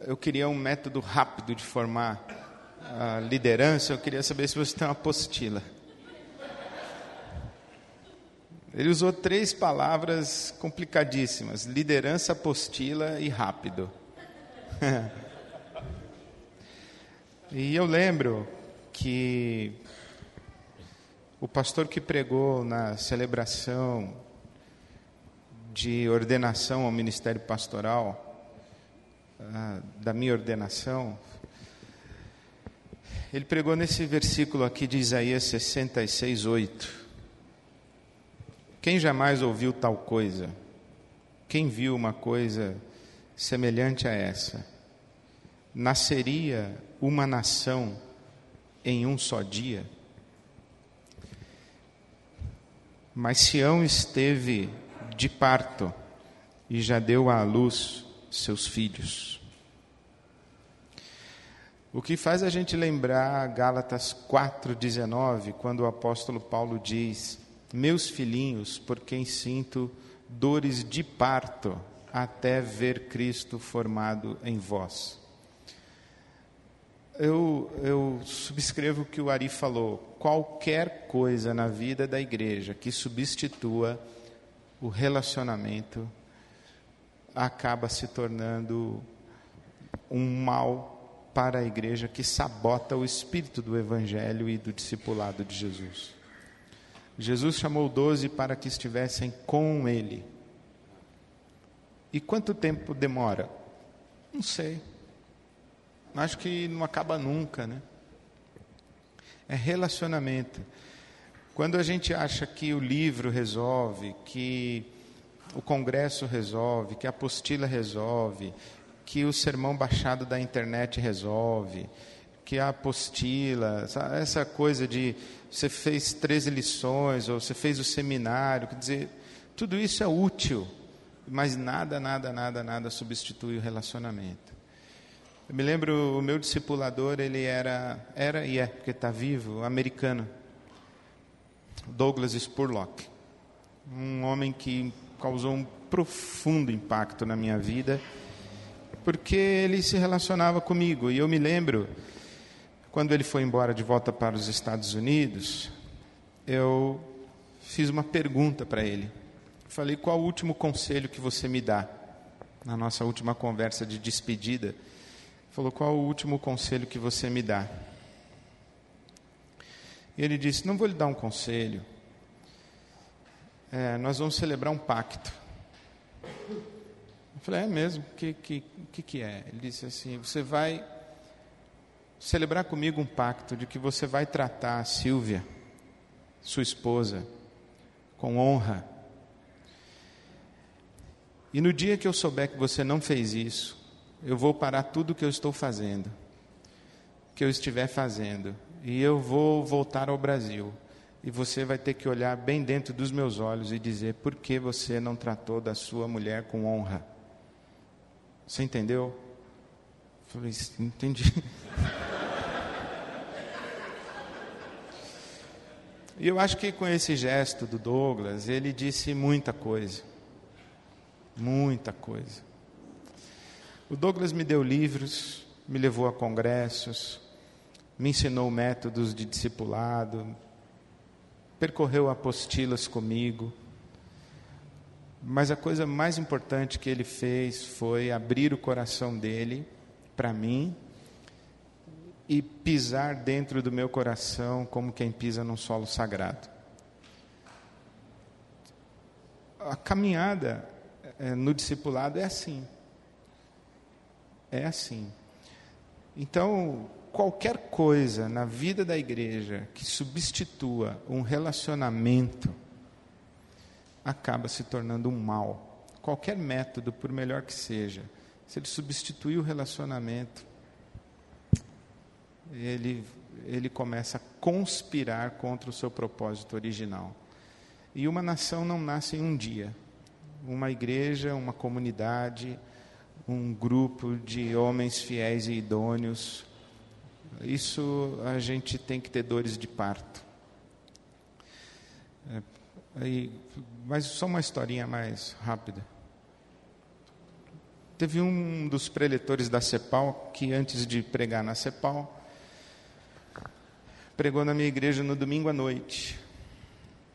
eu queria um método rápido de formar a liderança, eu queria saber se você tem uma apostila. Ele usou três palavras complicadíssimas: liderança, apostila e rápido. *laughs* e eu lembro que o pastor que pregou na celebração de ordenação ao ministério pastoral, ah, da minha ordenação, ele pregou nesse versículo aqui de Isaías 66, 8. Quem jamais ouviu tal coisa? Quem viu uma coisa semelhante a essa? Nasceria uma nação em um só dia? Mas Sião esteve de parto e já deu à luz seus filhos. O que faz a gente lembrar Gálatas 4,19, quando o apóstolo Paulo diz: Meus filhinhos, por quem sinto dores de parto, até ver Cristo formado em vós. Eu, eu subscrevo o que o Ari falou. Qualquer coisa na vida da igreja que substitua o relacionamento acaba se tornando um mal para a igreja que sabota o espírito do evangelho e do discipulado de Jesus. Jesus chamou doze para que estivessem com ele. E quanto tempo demora? Não sei. Acho que não acaba nunca, né? É relacionamento. Quando a gente acha que o livro resolve, que o congresso resolve, que a apostila resolve, que o sermão baixado da internet resolve, que a apostila, essa coisa de você fez 13 lições, ou você fez o seminário, quer dizer, tudo isso é útil, mas nada, nada, nada, nada substitui o relacionamento. Eu me lembro, o meu discipulador, ele era, era e é, porque está vivo, americano, Douglas Spurlock, um homem que causou um profundo impacto na minha vida, porque ele se relacionava comigo. E eu me lembro, quando ele foi embora de volta para os Estados Unidos, eu fiz uma pergunta para ele. Falei: qual o último conselho que você me dá? Na nossa última conversa de despedida. Falou: Qual o último conselho que você me dá? E ele disse: Não vou lhe dar um conselho. É, nós vamos celebrar um pacto. Falei: É mesmo? O que, que, que, que é? Ele disse assim: Você vai celebrar comigo um pacto de que você vai tratar a Silvia, sua esposa, com honra. E no dia que eu souber que você não fez isso, eu vou parar tudo que eu estou fazendo, que eu estiver fazendo, e eu vou voltar ao Brasil. E você vai ter que olhar bem dentro dos meus olhos e dizer por que você não tratou da sua mulher com honra. Você entendeu? Eu falei, entendi. *laughs* E eu acho que com esse gesto do Douglas, ele disse muita coisa. Muita coisa. O Douglas me deu livros, me levou a congressos, me ensinou métodos de discipulado, percorreu apostilas comigo. Mas a coisa mais importante que ele fez foi abrir o coração dele para mim e pisar dentro do meu coração como quem pisa num solo sagrado. A caminhada é, no discipulado é assim. É assim. Então, qualquer coisa na vida da igreja que substitua um relacionamento acaba se tornando um mal. Qualquer método, por melhor que seja, se ele substituir o relacionamento, ele, ele começa a conspirar contra o seu propósito original. E uma nação não nasce em um dia. Uma igreja, uma comunidade, um grupo de homens fiéis e idôneos, isso a gente tem que ter dores de parto. Aí, mas só uma historinha mais rápida. Teve um dos preletores da CEPAL que, antes de pregar na CEPAL, pregou na minha igreja no domingo à noite.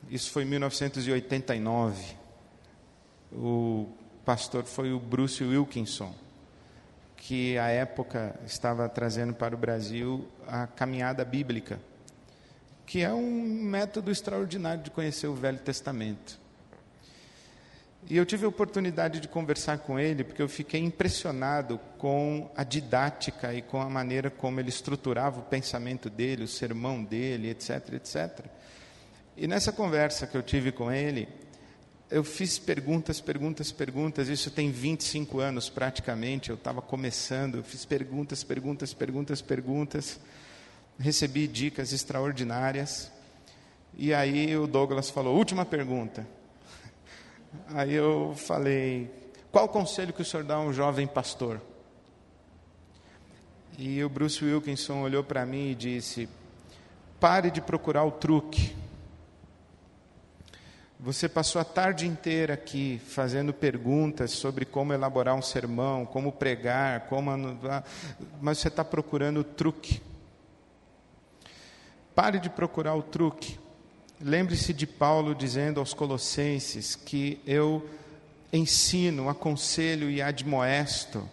Isso foi em 1989. O pastor foi o Bruce Wilkinson, que à época estava trazendo para o Brasil a caminhada bíblica, que é um método extraordinário de conhecer o Velho Testamento. E eu tive a oportunidade de conversar com ele, porque eu fiquei impressionado com a didática e com a maneira como ele estruturava o pensamento dele, o sermão dele, etc, etc. E nessa conversa que eu tive com ele, eu fiz perguntas, perguntas, perguntas. Isso tem 25 anos praticamente. Eu estava começando, eu fiz perguntas, perguntas, perguntas, perguntas. Recebi dicas extraordinárias. E aí o Douglas falou: última pergunta. *laughs* Aí eu falei: qual o conselho que o senhor dá a um jovem pastor? E o Bruce Wilkinson olhou para mim e disse: pare de procurar o truque. Você passou a tarde inteira aqui fazendo perguntas sobre como elaborar um sermão, como pregar, como. Mas você está procurando o truque. Pare de procurar o truque. Lembre-se de Paulo dizendo aos Colossenses que eu ensino, aconselho e admoesto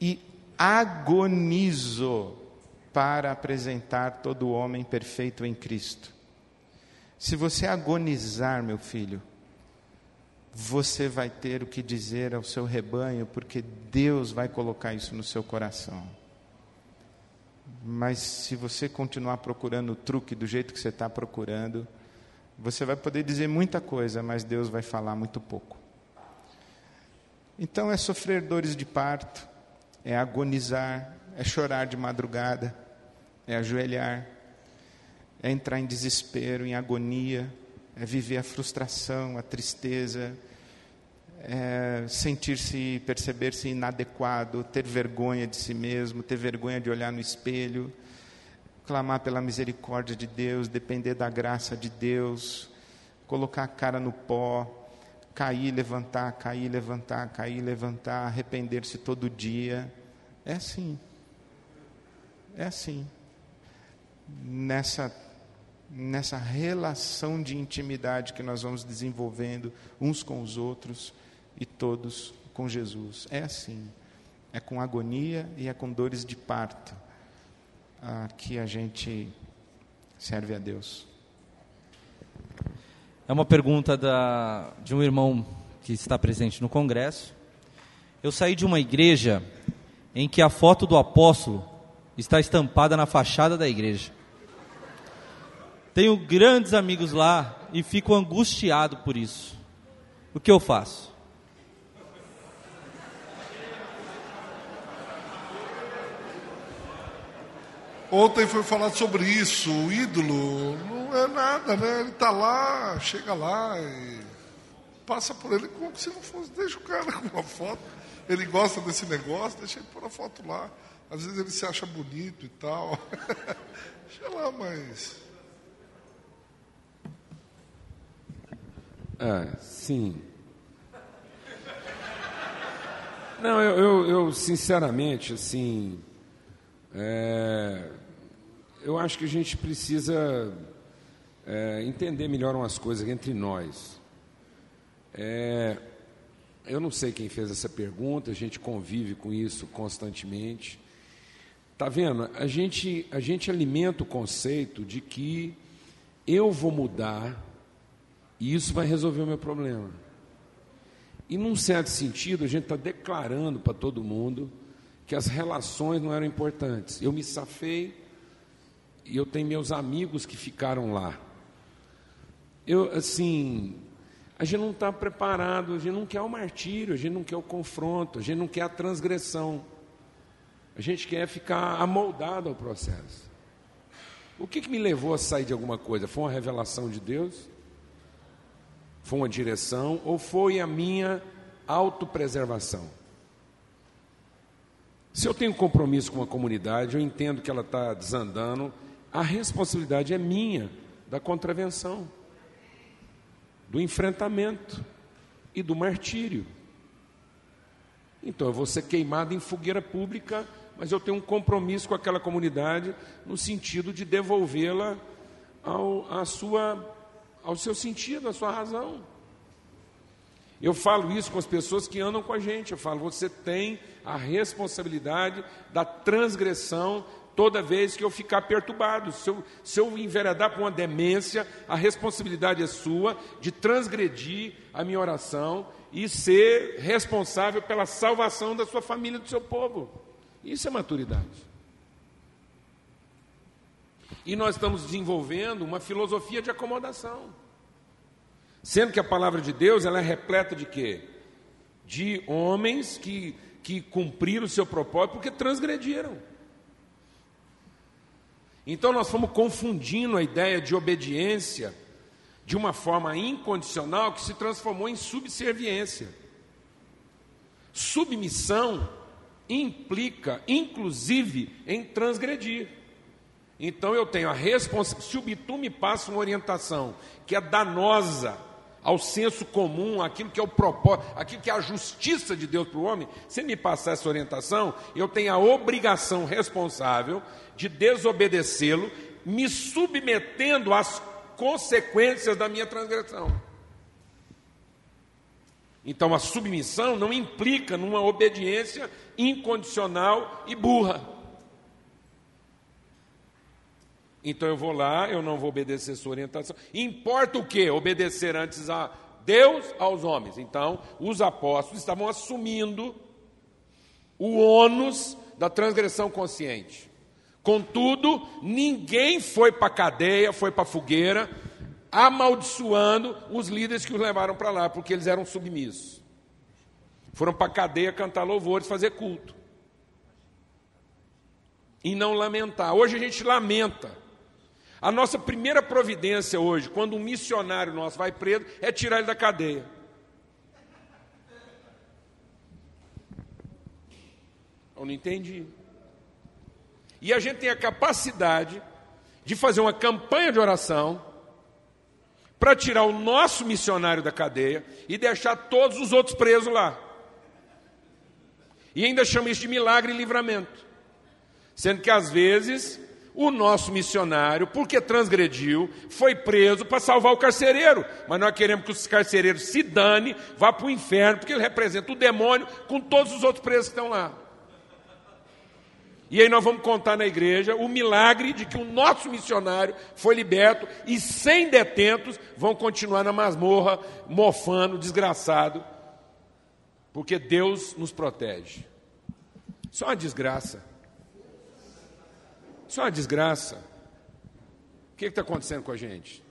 e agonizo para apresentar todo o homem perfeito em Cristo. Se você agonizar, meu filho, você vai ter o que dizer ao seu rebanho, porque Deus vai colocar isso no seu coração. Mas se você continuar procurando o truque do jeito que você está procurando, você vai poder dizer muita coisa, mas Deus vai falar muito pouco. Então é sofrer dores de parto, é agonizar, é chorar de madrugada, é ajoelhar, é entrar em desespero, em agonia, é viver a frustração, a tristeza, é sentir-se, perceber-se inadequado, ter vergonha de si mesmo, ter vergonha de olhar no espelho clamar pela misericórdia de Deus, depender da graça de Deus, colocar a cara no pó, cair, levantar, cair, levantar, cair, levantar, arrepender-se todo dia. É assim. É assim. Nessa nessa relação de intimidade que nós vamos desenvolvendo uns com os outros e todos com Jesus. É assim. é com agonia e é com dores de parto ah, que a gente serve a Deus. É uma pergunta da, de um irmão que está presente no congresso. Eu saí de uma igreja em que a foto do apóstolo está estampada na fachada da igreja. Tenho grandes amigos lá e fico angustiado por isso. O que eu faço? Ontem foi falado sobre isso. O ídolo não é nada, né? Ele está lá, chega lá e passa por ele como se não fosse. Deixa o cara *laughs* com uma foto. Ele gosta desse negócio, deixa ele pôr a foto lá. Às vezes ele se acha bonito e tal. *laughs* deixa lá, mas. É, sim. Não, eu, eu, eu sinceramente, assim, é, eu acho que a gente precisa é, entender melhor umas coisas entre nós. É, eu não sei quem fez essa pergunta, a gente convive com isso constantemente. Tá vendo? A gente, a gente alimenta o conceito de que eu vou mudar e isso vai resolver o meu problema. E num certo sentido, a gente está declarando para todo mundo que as relações não eram importantes. Eu me safei e eu tenho meus amigos que ficaram lá. Eu, assim, a gente não está preparado, a gente não quer o martírio, a gente não quer o confronto, a gente não quer a transgressão. A gente quer ficar amoldado ao processo. O que, que me levou a sair de alguma coisa? Foi uma revelação de Deus? Foi uma direção? Ou foi a minha autopreservação? Se eu tenho compromisso com uma comunidade, eu entendo que ela está desandando, a responsabilidade é minha da contravenção, do enfrentamento e do martírio. Então eu vou ser queimado em fogueira pública, mas eu tenho um compromisso com aquela comunidade no sentido de devolvê-la ao, ao seu sentido, à sua razão. Eu falo isso com as pessoas que andam com a gente. Eu falo, você tem a responsabilidade da transgressão toda vez que eu ficar perturbado. Se eu, se eu enveredar por uma demência, a responsabilidade é sua de transgredir a minha oração e ser responsável pela salvação da sua família e do seu povo. Isso é maturidade. E nós estamos desenvolvendo uma filosofia de acomodação. Sendo que a palavra de Deus ela é repleta de quê? De homens que, que cumpriram o seu propósito porque transgrediram. Então nós fomos confundindo a ideia de obediência de uma forma incondicional que se transformou em subserviência. Submissão implica, inclusive, em transgredir. Então eu tenho a responsabilidade. Se o me passa uma orientação que é danosa ao senso comum, aquilo que é o propósito, aquilo que é a justiça de Deus para o homem, se me passar essa orientação, eu tenho a obrigação responsável de desobedecê-lo, me submetendo às consequências da minha transgressão. Então a submissão não implica numa obediência incondicional e burra. Então eu vou lá, eu não vou obedecer sua orientação. Importa o que? Obedecer antes a Deus, aos homens. Então, os apóstolos estavam assumindo o ônus da transgressão consciente. Contudo, ninguém foi para a cadeia, foi para a fogueira, amaldiçoando os líderes que os levaram para lá, porque eles eram submissos. Foram para a cadeia cantar louvores, fazer culto. E não lamentar. Hoje a gente lamenta a nossa primeira providência hoje, quando um missionário nosso vai preso, é tirar ele da cadeia. Eu não entendi. E a gente tem a capacidade de fazer uma campanha de oração para tirar o nosso missionário da cadeia e deixar todos os outros presos lá. E ainda chama isso de milagre e livramento. Sendo que às vezes o nosso missionário, porque transgrediu, foi preso para salvar o carcereiro. Mas nós queremos que os carcereiros se dane, vá para o inferno, porque ele representa o demônio com todos os outros presos que estão lá. E aí nós vamos contar na igreja o milagre de que o nosso missionário foi liberto e sem detentos vão continuar na masmorra, mofando, desgraçado, porque Deus nos protege. Isso é uma desgraça. Isso é uma desgraça. O que está acontecendo com a gente?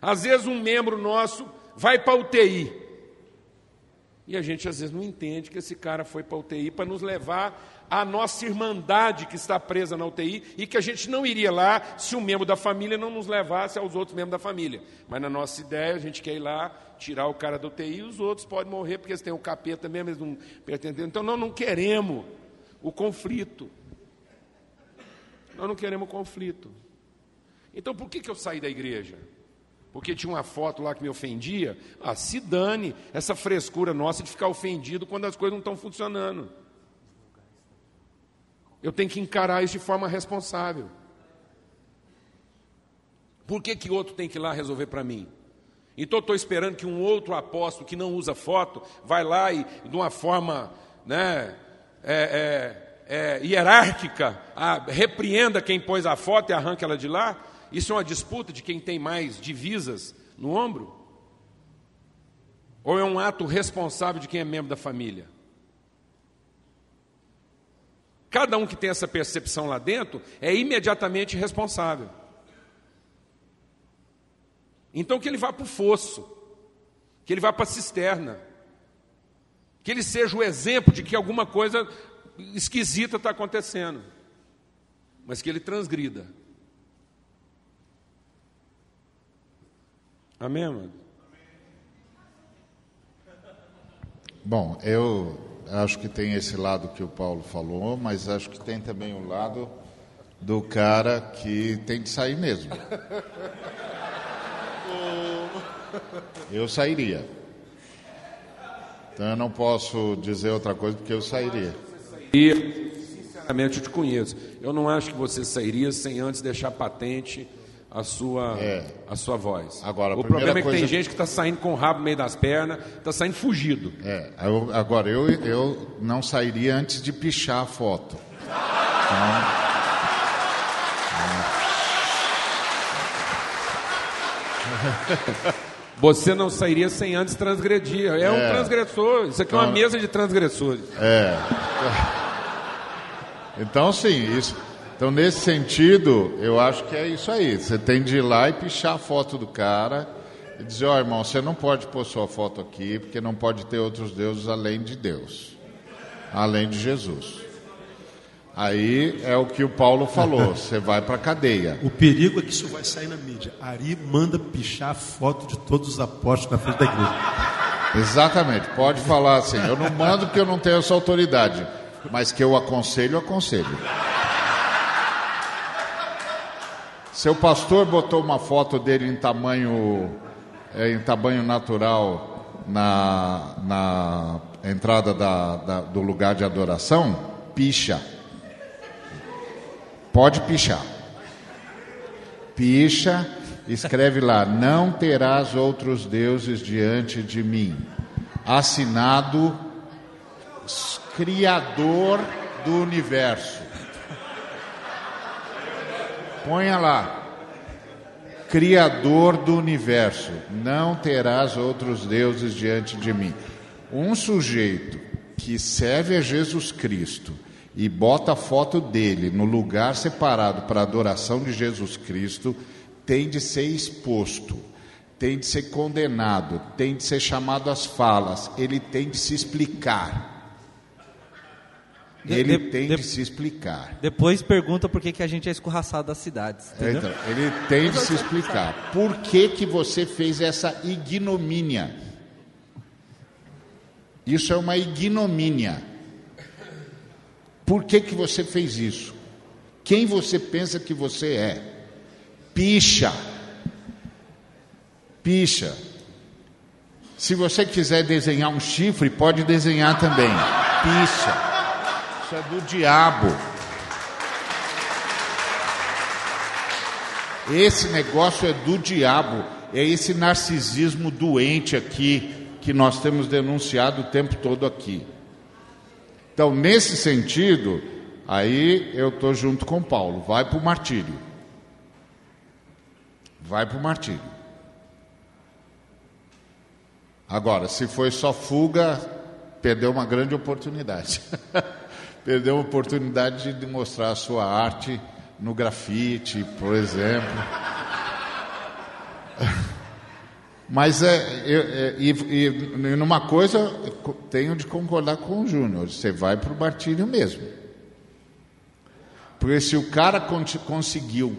Às vezes um membro nosso vai para a UTI. E a gente às vezes não entende que esse cara foi para a UTI para nos levar à nossa irmandade que está presa na UTI e que a gente não iria lá se um membro da família não nos levasse aos outros membros da família. Mas na nossa ideia, a gente quer ir lá, tirar o cara da UTI e os outros podem morrer porque eles têm o capeta mesmo, eles não pertencem. Então nós não queremos o conflito. Nós não queremos conflito. Então por que, que eu saí da igreja? porque tinha uma foto lá que me ofendia. Ah, se dane essa frescura nossa de ficar ofendido quando as coisas não estão funcionando. Eu tenho que encarar isso de forma responsável. Por que, que outro tem que ir lá resolver para mim? Então estou esperando que um outro apóstolo que não usa foto vai lá e de uma forma né, é, é, é, hierárquica a, repreenda quem pôs a foto e arranca ela de lá? Isso é uma disputa de quem tem mais divisas no ombro? Ou é um ato responsável de quem é membro da família? Cada um que tem essa percepção lá dentro é imediatamente responsável. Então que ele vá para o fosso, que ele vá para a cisterna, que ele seja o exemplo de que alguma coisa esquisita está acontecendo, mas que ele transgrida Amém, amado? Bom, eu acho que tem esse lado que o Paulo falou, mas acho que tem também o lado do cara que tem de sair mesmo. *laughs* Eu sairia. Então eu não posso dizer outra coisa porque eu sairia. E, sinceramente, eu te conheço. Eu não acho que você sairia sem antes deixar patente a sua, é. a sua voz. Agora, o problema é que tem gente que está saindo com o rabo no meio das pernas, está saindo fugido. É, eu, agora, eu, eu não sairia antes de pichar a foto. Então... *laughs* Você não sairia sem antes transgredir. É, é, um transgressor. Isso aqui então, é uma mesa de transgressores. É. *laughs* Então, sim, isso. Então, nesse sentido, eu acho que é isso aí. Você tem de ir lá e pichar a foto do cara e dizer: Ó, oh, irmão, você não pode pôr sua foto aqui, porque não pode ter outros deuses além de Deus, além de Jesus. Aí é o que o Paulo falou: *laughs* você vai para cadeia. O perigo é que isso vai sair na mídia. Ari manda pichar a foto de todos os apóstolos na frente da igreja. Exatamente, pode falar assim: eu não mando porque eu não tenho essa autoridade, mas que eu aconselho, aconselho. Seu pastor botou uma foto dele em tamanho, é, em tamanho natural na, na entrada da, da, do lugar de adoração, picha. Pode pichar. Picha, escreve lá: Não terás outros deuses diante de mim. Assinado Criador do universo. Ponha lá. Criador do universo, não terás outros deuses diante de mim. Um sujeito que serve a Jesus Cristo e bota a foto dele no lugar separado para adoração de Jesus Cristo, tem de ser exposto, tem de ser condenado, tem de ser chamado às falas, ele tem de se explicar. Ele de, tem de, de, se explicar. Depois pergunta por que, que a gente é escorraçado das cidades. É, então, ele tem de se explicar. Por que, que você fez essa ignomínia? Isso é uma ignomínia. Por que, que você fez isso? Quem você pensa que você é? Picha. Picha. Se você quiser desenhar um chifre, pode desenhar também. Picha. Isso é do diabo. Esse negócio é do diabo. É esse narcisismo doente aqui que nós temos denunciado o tempo todo aqui. Então, nesse sentido, aí eu estou junto com Paulo. Vai para o martírio. Vai para o martírio. Agora, se foi só fuga, perdeu uma grande oportunidade. *laughs* perdeu a oportunidade de mostrar a sua arte no grafite, por exemplo. *laughs* Mas é, é, e, e, numa coisa tenho de concordar com o Júnior, você vai para o martírio mesmo. Porque se o cara conseguiu,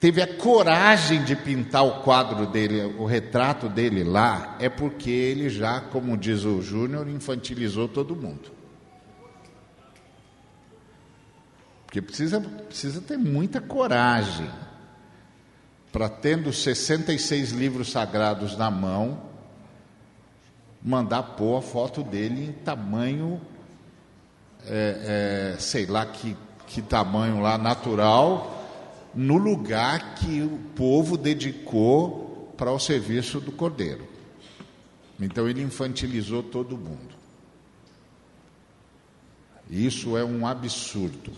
teve a coragem de pintar o quadro dele, o retrato dele lá, é porque ele já, como diz o Júnior, infantilizou todo mundo. Porque precisa, precisa ter muita coragem para, tendo 66 livros sagrados na mão, mandar pôr a foto dele em tamanho, é, é, sei lá que, que tamanho lá, natural, no lugar que o povo dedicou para o serviço do cordeiro. Então ele infantilizou todo mundo. Isso é um absurdo.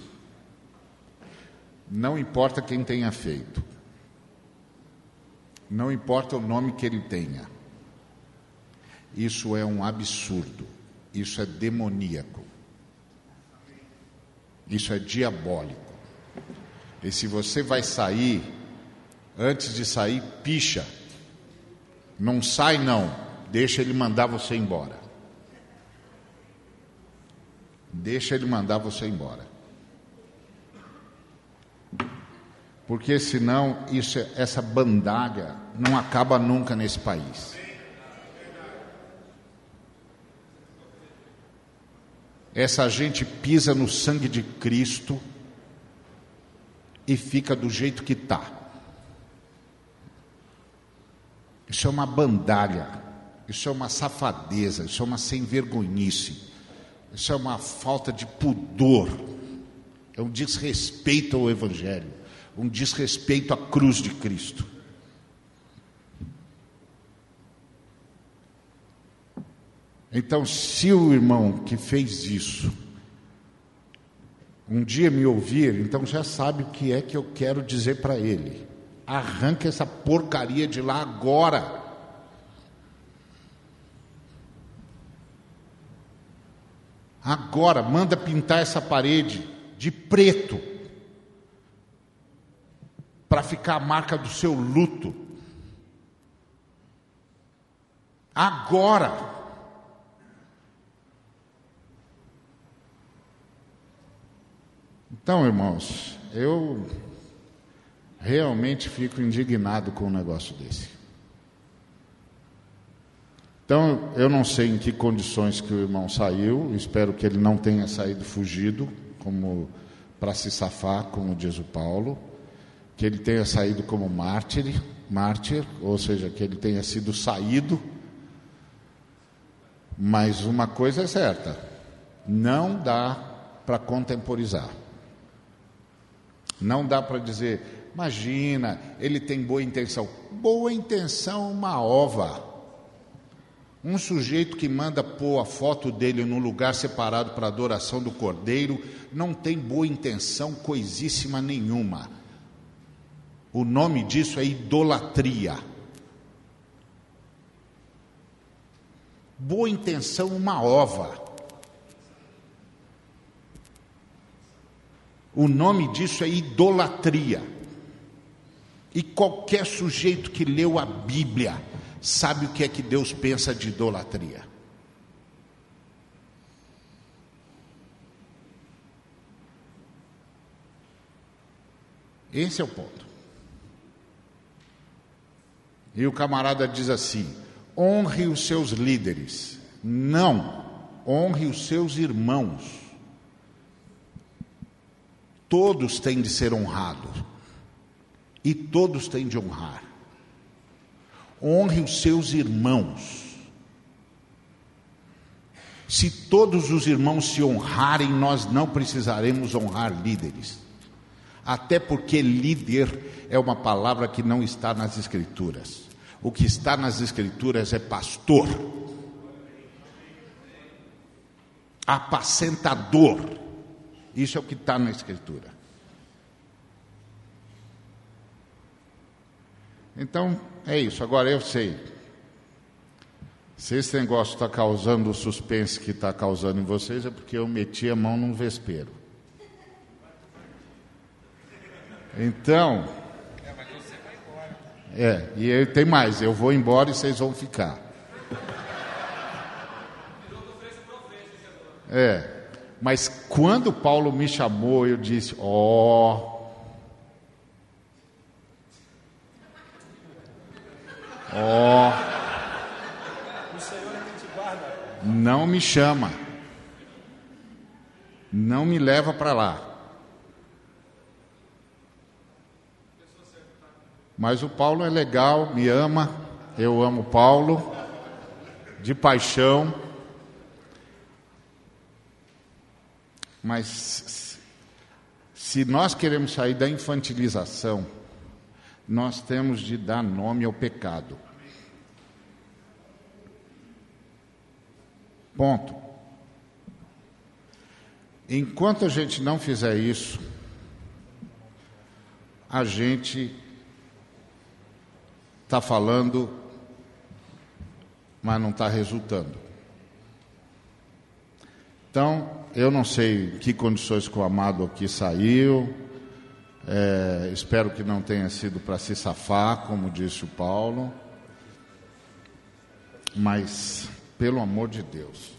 Não importa quem tenha feito. Não importa o nome que ele tenha. Isso é um absurdo. Isso é demoníaco. Isso é diabólico. E se você vai sair, antes de sair, picha. Não sai, não. Deixa ele mandar você embora. Deixa ele mandar você embora. Porque senão isso, essa bandalha não acaba nunca nesse país. Essa gente pisa no sangue de Cristo e fica do jeito que está. Isso é uma bandalha, isso é uma safadeza, isso é uma sem vergonhice, isso é uma falta de pudor, é um desrespeito ao Evangelho um desrespeito à cruz de Cristo. Então, se o irmão que fez isso um dia me ouvir, então já sabe o que é que eu quero dizer para ele. Arranque essa porcaria de lá agora. Agora, manda pintar essa parede de preto para ficar a marca do seu luto. Agora. Então, irmãos, eu realmente fico indignado com um negócio desse. Então, eu não sei em que condições que o irmão saiu, espero que ele não tenha saído fugido, como para se safar, como diz o Paulo que ele tenha saído como mártir, mártir, ou seja, que ele tenha sido saído. Mas uma coisa é certa, não dá para contemporizar. Não dá para dizer, imagina, ele tem boa intenção. Boa intenção, uma ova. Um sujeito que manda pôr a foto dele num lugar separado para adoração do cordeiro não tem boa intenção coisíssima nenhuma. O nome disso é idolatria. Boa intenção, uma ova. O nome disso é idolatria. E qualquer sujeito que leu a Bíblia sabe o que é que Deus pensa de idolatria. Esse é o ponto. E o camarada diz assim: honre os seus líderes. Não, honre os seus irmãos. Todos têm de ser honrados. E todos têm de honrar. Honre os seus irmãos. Se todos os irmãos se honrarem, nós não precisaremos honrar líderes. Até porque líder é uma palavra que não está nas Escrituras. O que está nas Escrituras é pastor. apacentador. Isso é o que está na Escritura. Então, é isso. Agora eu sei. Se esse negócio está causando o suspense que está causando em vocês, é porque eu meti a mão num vespeiro. Então. É, e ele tem mais, eu vou embora e vocês vão ficar. É. Mas quando Paulo me chamou, eu disse: Ó. Oh, Ó. Oh, não me chama. Não me leva para lá. Mas o Paulo é legal, me ama, eu amo Paulo, de paixão. Mas se nós queremos sair da infantilização, nós temos de dar nome ao pecado. Ponto. Enquanto a gente não fizer isso, a gente está falando, mas não está resultando. Então, eu não sei que condições que o amado aqui saiu, é, espero que não tenha sido para se safar, como disse o Paulo, mas, pelo amor de Deus,